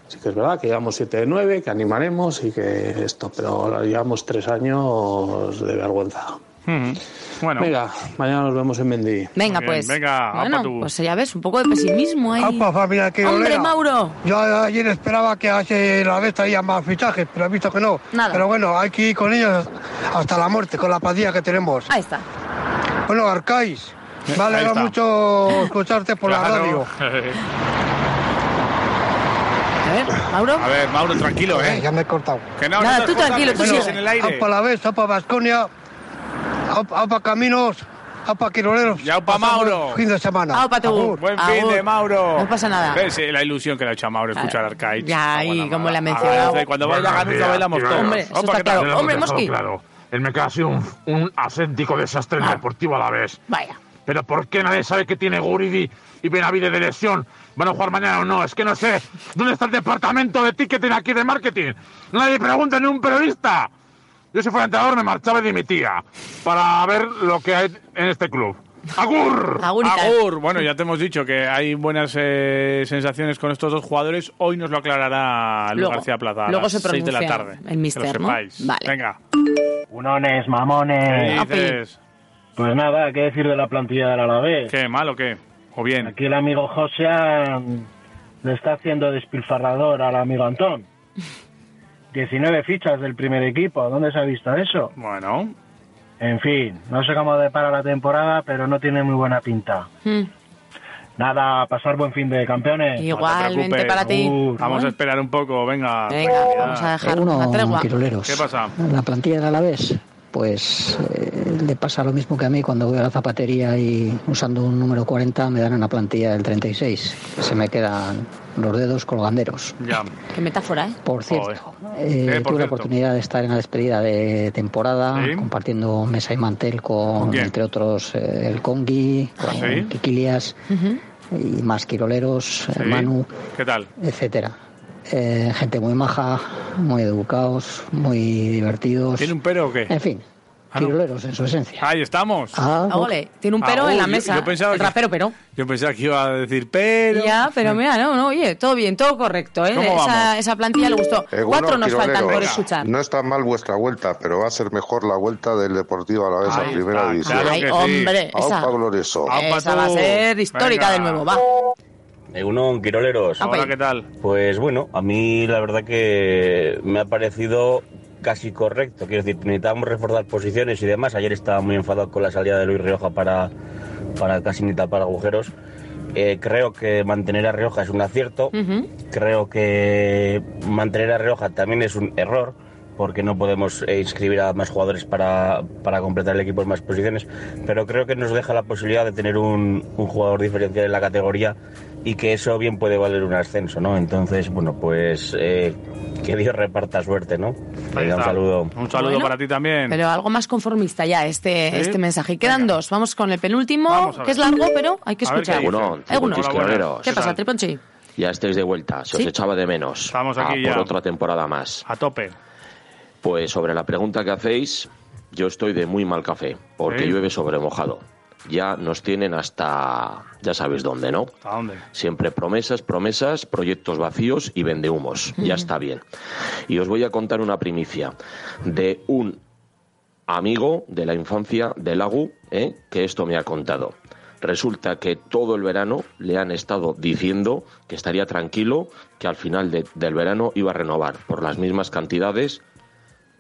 Speaker 34: sí que es verdad que llevamos 7 de 9, que animaremos y que esto, pero llevamos tres años de vergüenza.
Speaker 3: Ujú. Bueno.
Speaker 34: Venga, mañana nos vemos en Mendy.
Speaker 4: Venga,
Speaker 34: bien,
Speaker 4: pues.
Speaker 34: venga,
Speaker 4: bueno,
Speaker 34: apa tú.
Speaker 4: pues ya ves, un poco de pesimismo ahí.
Speaker 35: Apa, familia, qué
Speaker 4: ¡Hombre,
Speaker 35: olera.
Speaker 4: Mauro!
Speaker 35: Yo ayer esperaba que hace la vez traía más fichajes, pero he visto que no.
Speaker 4: Nada.
Speaker 35: Pero bueno, hay que ir con ellos hasta la muerte, con la plantilla que tenemos.
Speaker 4: Ahí está.
Speaker 35: Bueno, Arcais, me alegra mucho escucharte por la
Speaker 3: Claro.
Speaker 35: radio.
Speaker 4: A ver, Mauro.
Speaker 3: A ver, Mauro, tranquilo, ¿eh?
Speaker 36: Ya me he cortado.
Speaker 3: Que no,
Speaker 4: Nada,
Speaker 3: no
Speaker 4: tú tranquilo, tú
Speaker 3: que estás en el aire.
Speaker 36: Aupa la vez, aupa Vasconia, aupa, Caminos, aupa Quiroleros.
Speaker 3: Ya, aupa Mauro.
Speaker 36: Fin de semana.
Speaker 4: Aupa tú.
Speaker 36: Agur.
Speaker 3: Buen fin de Mauro.
Speaker 4: No pasa nada.
Speaker 3: ¿Ves? Eh, La ilusión que le ha hecho a Mauro escuchar Arcade.
Speaker 4: Ya, y como le ha mencionado.
Speaker 3: Cuando vaya Ganuza bailamos todos.
Speaker 4: Hombre, eso
Speaker 3: Opa,
Speaker 4: está claro. Hombre, Mosqui.
Speaker 37: Claro, el Meca ha sido un, un auténtico desastre el Deportivo a la vez.
Speaker 4: Vaya.
Speaker 37: Pero ¿por qué nadie sabe que tiene Guridi y Benavide de lesión? ¿Van a jugar mañana o no? Es que no sé. ¿Dónde está el departamento de ticketing aquí de marketing? Nadie pregunta ni un periodista. Yo si fuera entrenador me marchaba y dimitía para ver lo que hay en este club. ¡Agur!
Speaker 3: Agur. Bueno, ya te hemos dicho que hay buenas eh, sensaciones con estos dos jugadores. Hoy nos lo aclarará Luis
Speaker 4: Luego.
Speaker 3: García Plaza a
Speaker 4: Luego
Speaker 3: las
Speaker 4: se
Speaker 3: 6 de la
Speaker 4: pronuncia
Speaker 3: tarde.
Speaker 4: el
Speaker 3: Que
Speaker 4: mister,
Speaker 3: lo
Speaker 4: ¿no?
Speaker 3: sepáis.
Speaker 4: Vale.
Speaker 3: Venga.
Speaker 38: Unones, mamones.
Speaker 3: ¿Qué dices?
Speaker 38: Pues nada, ¿qué decir de la plantilla del Alavés?
Speaker 3: ¿Qué, mal o qué? ¿O bien?
Speaker 38: Aquí el amigo José le está haciendo despilfarrador al amigo Antón. 19 fichas del primer equipo, ¿dónde se ha visto eso?
Speaker 3: Bueno.
Speaker 38: En fin, no sé cómo depara la temporada, pero no tiene muy buena pinta.
Speaker 4: Mm.
Speaker 38: Nada, pasar buen fin de campeones.
Speaker 4: Igualmente para ti.
Speaker 3: Uh, Vamos a esperar un poco, venga.
Speaker 4: Venga, vamos a dejar
Speaker 39: Uno,
Speaker 4: una tregua.
Speaker 39: Quiroleros.
Speaker 3: ¿Qué pasa?
Speaker 39: La plantilla del Alavés, pues eh, le pasa lo mismo que a mí cuando voy a la zapatería y usando un número 40 me dan una plantilla del 36. Se me quedan los dedos colganderos.
Speaker 3: Ya.
Speaker 4: Qué metáfora, ¿eh?
Speaker 39: Por cierto,
Speaker 3: Eh,
Speaker 39: eh,
Speaker 3: por
Speaker 39: tuve la oportunidad de estar en la despedida de temporada,
Speaker 3: Sí.
Speaker 39: compartiendo mesa y mantel
Speaker 3: ¿Con quién?
Speaker 39: entre otros, eh, el Congi, con
Speaker 3: ¿Sí?
Speaker 39: Kikilias y más Quiroleros, eh,
Speaker 3: Sí.
Speaker 39: Manu,
Speaker 3: ¿Qué tal?
Speaker 39: etcétera. Eh, gente muy maja, muy educados, muy divertidos.
Speaker 3: ¿Tiene un pero o qué?
Speaker 39: En fin,
Speaker 3: Ah, no.
Speaker 39: en su esencia.
Speaker 3: Ahí estamos.
Speaker 39: Ah,
Speaker 4: Ole, tiene un pero
Speaker 3: Ah,
Speaker 4: en la
Speaker 3: yo-
Speaker 4: mesa.
Speaker 3: yo pensaba
Speaker 4: el rapero, pero.
Speaker 3: Yo pensaba que iba a decir pero.
Speaker 4: Ya, pero mira, no, no, oye, todo bien, todo correcto, ¿eh?
Speaker 3: ¿Cómo
Speaker 4: Esa,
Speaker 3: vamos?
Speaker 4: esa plantilla le gustó.
Speaker 40: Eh,
Speaker 4: Cuatro
Speaker 40: bueno,
Speaker 4: nos faltan por escuchar.
Speaker 40: No está mal vuestra vuelta, pero va a ser mejor la vuelta del Deportivo a la vez a Primera División.
Speaker 3: claro
Speaker 4: Ay,
Speaker 3: sí.
Speaker 4: hombre, esa,
Speaker 40: Aupa glorioso.
Speaker 4: esa va a ser histórica de nuevo, va.
Speaker 41: Egunon, Quiroleros.
Speaker 3: Hola, ¿qué tal?
Speaker 41: Pues bueno, a mí la verdad que me ha parecido casi correcto. Quiero decir, necesitábamos reforzar posiciones y demás. Ayer estaba muy enfadado con la salida de Luis Rioja para, para casi ni tapar agujeros. Eh, creo que mantener a Rioja es un acierto. Creo que mantener a Rioja también es un error, porque no podemos eh, inscribir a más jugadores para, para completar el equipo en más posiciones, pero creo que nos deja la posibilidad de tener un, un jugador diferencial en la categoría y que eso bien puede valer un ascenso, ¿no? Entonces, bueno, pues eh, que Dios reparta suerte, ¿no? Venga, un saludo.
Speaker 3: Un saludo
Speaker 4: Bueno,
Speaker 3: para ti también.
Speaker 4: Pero algo más conformista ya, este,
Speaker 3: ¿Sí?
Speaker 4: este mensaje. Y quedan dos. Vamos con el penúltimo,
Speaker 3: a
Speaker 4: que es largo, pero hay que
Speaker 3: A
Speaker 4: escuchar.
Speaker 42: Quiroleros.
Speaker 4: ¿Qué pasa, Triponchi?
Speaker 42: Ya estáis de vuelta, se os
Speaker 4: Sí.
Speaker 42: echaba de menos.
Speaker 3: Estamos aquí
Speaker 42: por
Speaker 3: ya.
Speaker 42: otra temporada más.
Speaker 3: A tope.
Speaker 42: Pues sobre la pregunta que hacéis, yo estoy de muy mal café, porque
Speaker 3: Sí.
Speaker 42: llueve sobre mojado. Ya nos tienen hasta, ya sabéis dónde, ¿no?
Speaker 3: ¿A dónde?
Speaker 42: Siempre promesas, promesas, proyectos vacíos y vendehumos. Ya está bien. Y os voy a contar una primicia de un amigo de la infancia del Agu, ¿eh? que esto me ha contado. Resulta que todo el verano le han estado diciendo que estaría tranquilo, que al final de- del verano iba a renovar por las mismas cantidades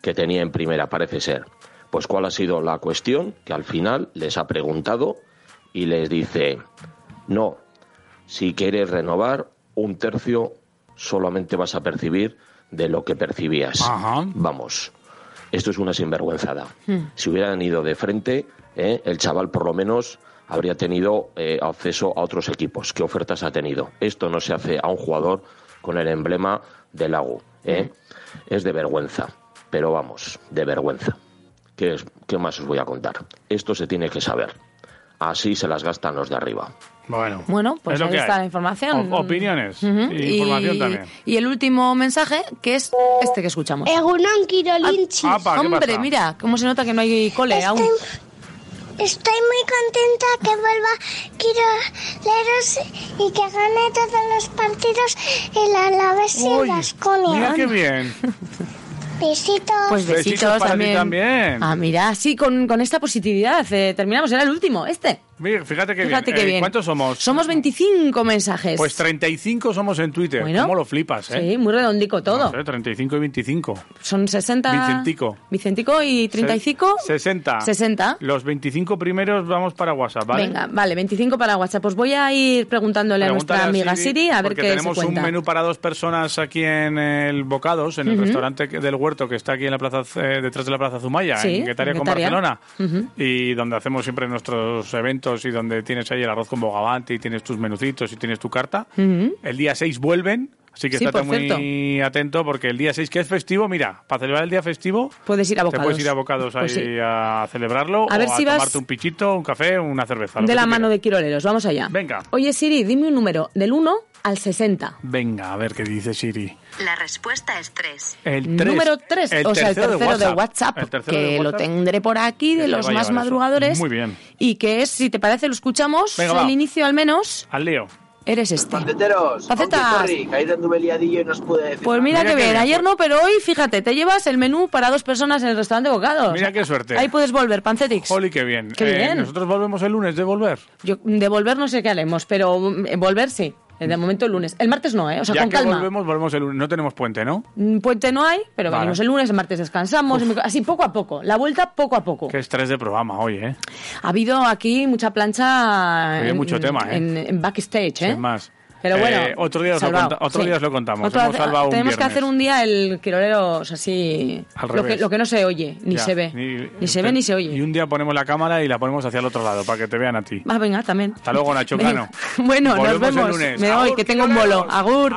Speaker 42: que tenía en primera, parece ser. Pues cuál ha sido la cuestión, que al final les ha preguntado y les dice, no, si quieres renovar un tercio, solamente vas a percibir de lo que percibías.
Speaker 3: Ajá.
Speaker 42: Vamos, esto es una sinvergüenzada.
Speaker 4: Hmm.
Speaker 42: Si hubieran ido de frente, ¿eh? el chaval por lo menos habría tenido eh, acceso a otros equipos. ¿Qué ofertas ha tenido? Esto no se hace a un jugador con el emblema del lago. ¿eh? Es de vergüenza, pero vamos, de vergüenza. ¿Qué, es- ¿Qué más os voy a contar? Esto se tiene que saber. Así se las gastan los de arriba.
Speaker 3: Bueno,
Speaker 4: Bueno, pues
Speaker 3: es lo
Speaker 4: ahí
Speaker 3: que
Speaker 4: está
Speaker 3: hay.
Speaker 4: la información.
Speaker 3: O- opiniones. Y información
Speaker 4: y,
Speaker 3: también.
Speaker 4: y el último mensaje, que es este que escuchamos.
Speaker 43: Egunon Kirolinchis.
Speaker 3: Apa, ¿qué
Speaker 4: Hombre,
Speaker 3: pasa?
Speaker 4: mira, cómo se nota que no hay cole aún.
Speaker 43: Estoy muy contenta que vuelva Quiroleros y que gane todos los partidos el Alavés y
Speaker 3: Uy,
Speaker 43: Baskonia.
Speaker 3: Mira qué bien.
Speaker 43: Besitos.
Speaker 4: Pues besitos,
Speaker 3: Besitos para ti
Speaker 4: también.
Speaker 3: también.
Speaker 4: Ah, mira, sí, con, con esta positividad. eh, terminamos, era el último, este.
Speaker 3: Fíjate que
Speaker 4: Fíjate
Speaker 3: bien.
Speaker 4: qué
Speaker 3: Eh,
Speaker 4: bien.
Speaker 3: ¿Cuántos somos?
Speaker 4: Somos 25 mensajes.
Speaker 3: Pues 35 somos en Twitter.
Speaker 4: Bueno.
Speaker 3: ¿Cómo lo flipas, eh?
Speaker 4: Sí, muy redondico todo.
Speaker 3: No sé, 35 y 25.
Speaker 4: Son 60...
Speaker 3: Vicentico.
Speaker 4: Vicentico y 35...
Speaker 3: 60.
Speaker 4: 60.
Speaker 3: Los 25 primeros vamos para WhatsApp, ¿vale?
Speaker 4: Venga, vale, 25 para WhatsApp. Pues voy a ir preguntándole a
Speaker 3: Pregúntale
Speaker 4: nuestra amiga Siri, a ver qué se
Speaker 3: tenemos
Speaker 4: cuenta.
Speaker 3: un menú para dos personas aquí en el Bocados, en el
Speaker 4: Ujú.
Speaker 3: restaurante que- del Huerto que está aquí en la plaza eh, detrás de la Plaza Zumaya,
Speaker 4: Sí,
Speaker 3: en Guetaria con. Barcelona,
Speaker 4: Ujú.
Speaker 3: y donde hacemos siempre nuestros eventos y donde tienes ahí el arroz con bogavante y tienes tus menucitos y tienes tu carta. El día 6 vuelven. Así que
Speaker 4: Sí,
Speaker 3: estate
Speaker 4: por
Speaker 3: muy atento porque el día 6, que es festivo, mira, para celebrar el día festivo,
Speaker 4: Puedes ir a
Speaker 3: te
Speaker 4: Bocados.
Speaker 3: puedes ir a Bocados
Speaker 4: Pues
Speaker 3: ahí
Speaker 4: sí.
Speaker 3: a celebrarlo
Speaker 4: A
Speaker 3: o
Speaker 4: ver
Speaker 3: a
Speaker 4: si vas-
Speaker 3: tomarte un pichito, un café, una cerveza. lo
Speaker 4: De la mano de Quiroleros, vamos allá.
Speaker 3: Venga.
Speaker 4: Oye Siri, dime un número del 1 al 60.
Speaker 3: Venga, a ver qué dice Siri.
Speaker 44: La respuesta es 3.
Speaker 3: El tres.
Speaker 4: Número 3,
Speaker 3: El
Speaker 4: o sea, el
Speaker 3: tercero de
Speaker 4: de
Speaker 3: WhatsApp.
Speaker 4: WhatsApp,
Speaker 3: El tercero
Speaker 4: que
Speaker 3: de
Speaker 4: lo
Speaker 3: WhatsApp.
Speaker 4: tendré por aquí, de los
Speaker 3: a
Speaker 4: más
Speaker 3: llevar eso.
Speaker 4: madrugadores.
Speaker 3: Muy bien.
Speaker 4: Y que es, si te parece, lo escuchamos,
Speaker 3: Venga,
Speaker 4: el
Speaker 3: va.
Speaker 4: inicio al menos,
Speaker 3: Al lío.
Speaker 4: Eres este.
Speaker 45: Panceteros, que ahí anduve liadillo y no os pude decir
Speaker 4: Pues mira, que bien, ayer no, pero hoy, fíjate, te llevas el menú para dos personas en el restaurante Bocados.
Speaker 3: Mira qué suerte.
Speaker 4: Ahí puedes volver, Pancetix.
Speaker 3: Oli, qué bien.
Speaker 4: Qué
Speaker 3: Eh,
Speaker 4: bien.
Speaker 3: nosotros volvemos el lunes de volver.
Speaker 4: Yo, de volver no sé qué haremos, pero mm, volver sí. De momento el lunes. El martes no, ¿eh? O sea,
Speaker 3: ya
Speaker 4: con
Speaker 3: que
Speaker 4: calma.
Speaker 3: volvemos, volvemos el lunes. No tenemos puente, ¿no?
Speaker 4: Mm, Puente no hay, pero
Speaker 3: Vale.
Speaker 4: venimos el lunes, el martes descansamos, así poco a poco. La vuelta poco a poco.
Speaker 3: Qué estrés de programa hoy, ¿eh?
Speaker 4: Ha habido aquí mucha plancha
Speaker 3: Hay
Speaker 4: en,
Speaker 3: mucho tema, ¿eh?
Speaker 4: en, en backstage, ¿eh?
Speaker 3: Sin más.
Speaker 4: Pero bueno,
Speaker 3: Eh, otro día, os lo, conta- otro
Speaker 4: sí.
Speaker 3: día os lo contamos.
Speaker 4: Otro-
Speaker 3: Hemos salvado un
Speaker 4: tenemos que
Speaker 3: viernes.
Speaker 4: hacer un día el quiroleros así.
Speaker 3: Al
Speaker 4: Lo que, lo que no se oye, ni
Speaker 3: Ya,
Speaker 4: se ve.
Speaker 3: ni-
Speaker 4: Ni, se ve ni se oye.
Speaker 3: Y un día ponemos la cámara y la ponemos hacia el otro lado para que te vean a ti.
Speaker 4: Va, venga, también.
Speaker 3: Hasta luego, Nacho. Cano.
Speaker 4: Bueno,
Speaker 3: Volvemos
Speaker 4: nos
Speaker 3: el
Speaker 4: vemos.
Speaker 3: lunes.
Speaker 4: Me voy,
Speaker 3: Agur,
Speaker 4: que tengo un bolo. Agur.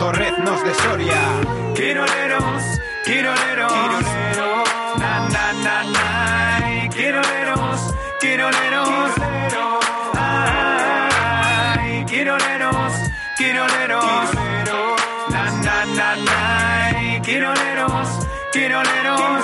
Speaker 1: torreznos de Soria. Quiroleros, quiroleros, quiroleros, na na na na, quiroleros, quiroleros, ay, quiroleros, quiroleros, na na na na, quiroleros, quiroleros,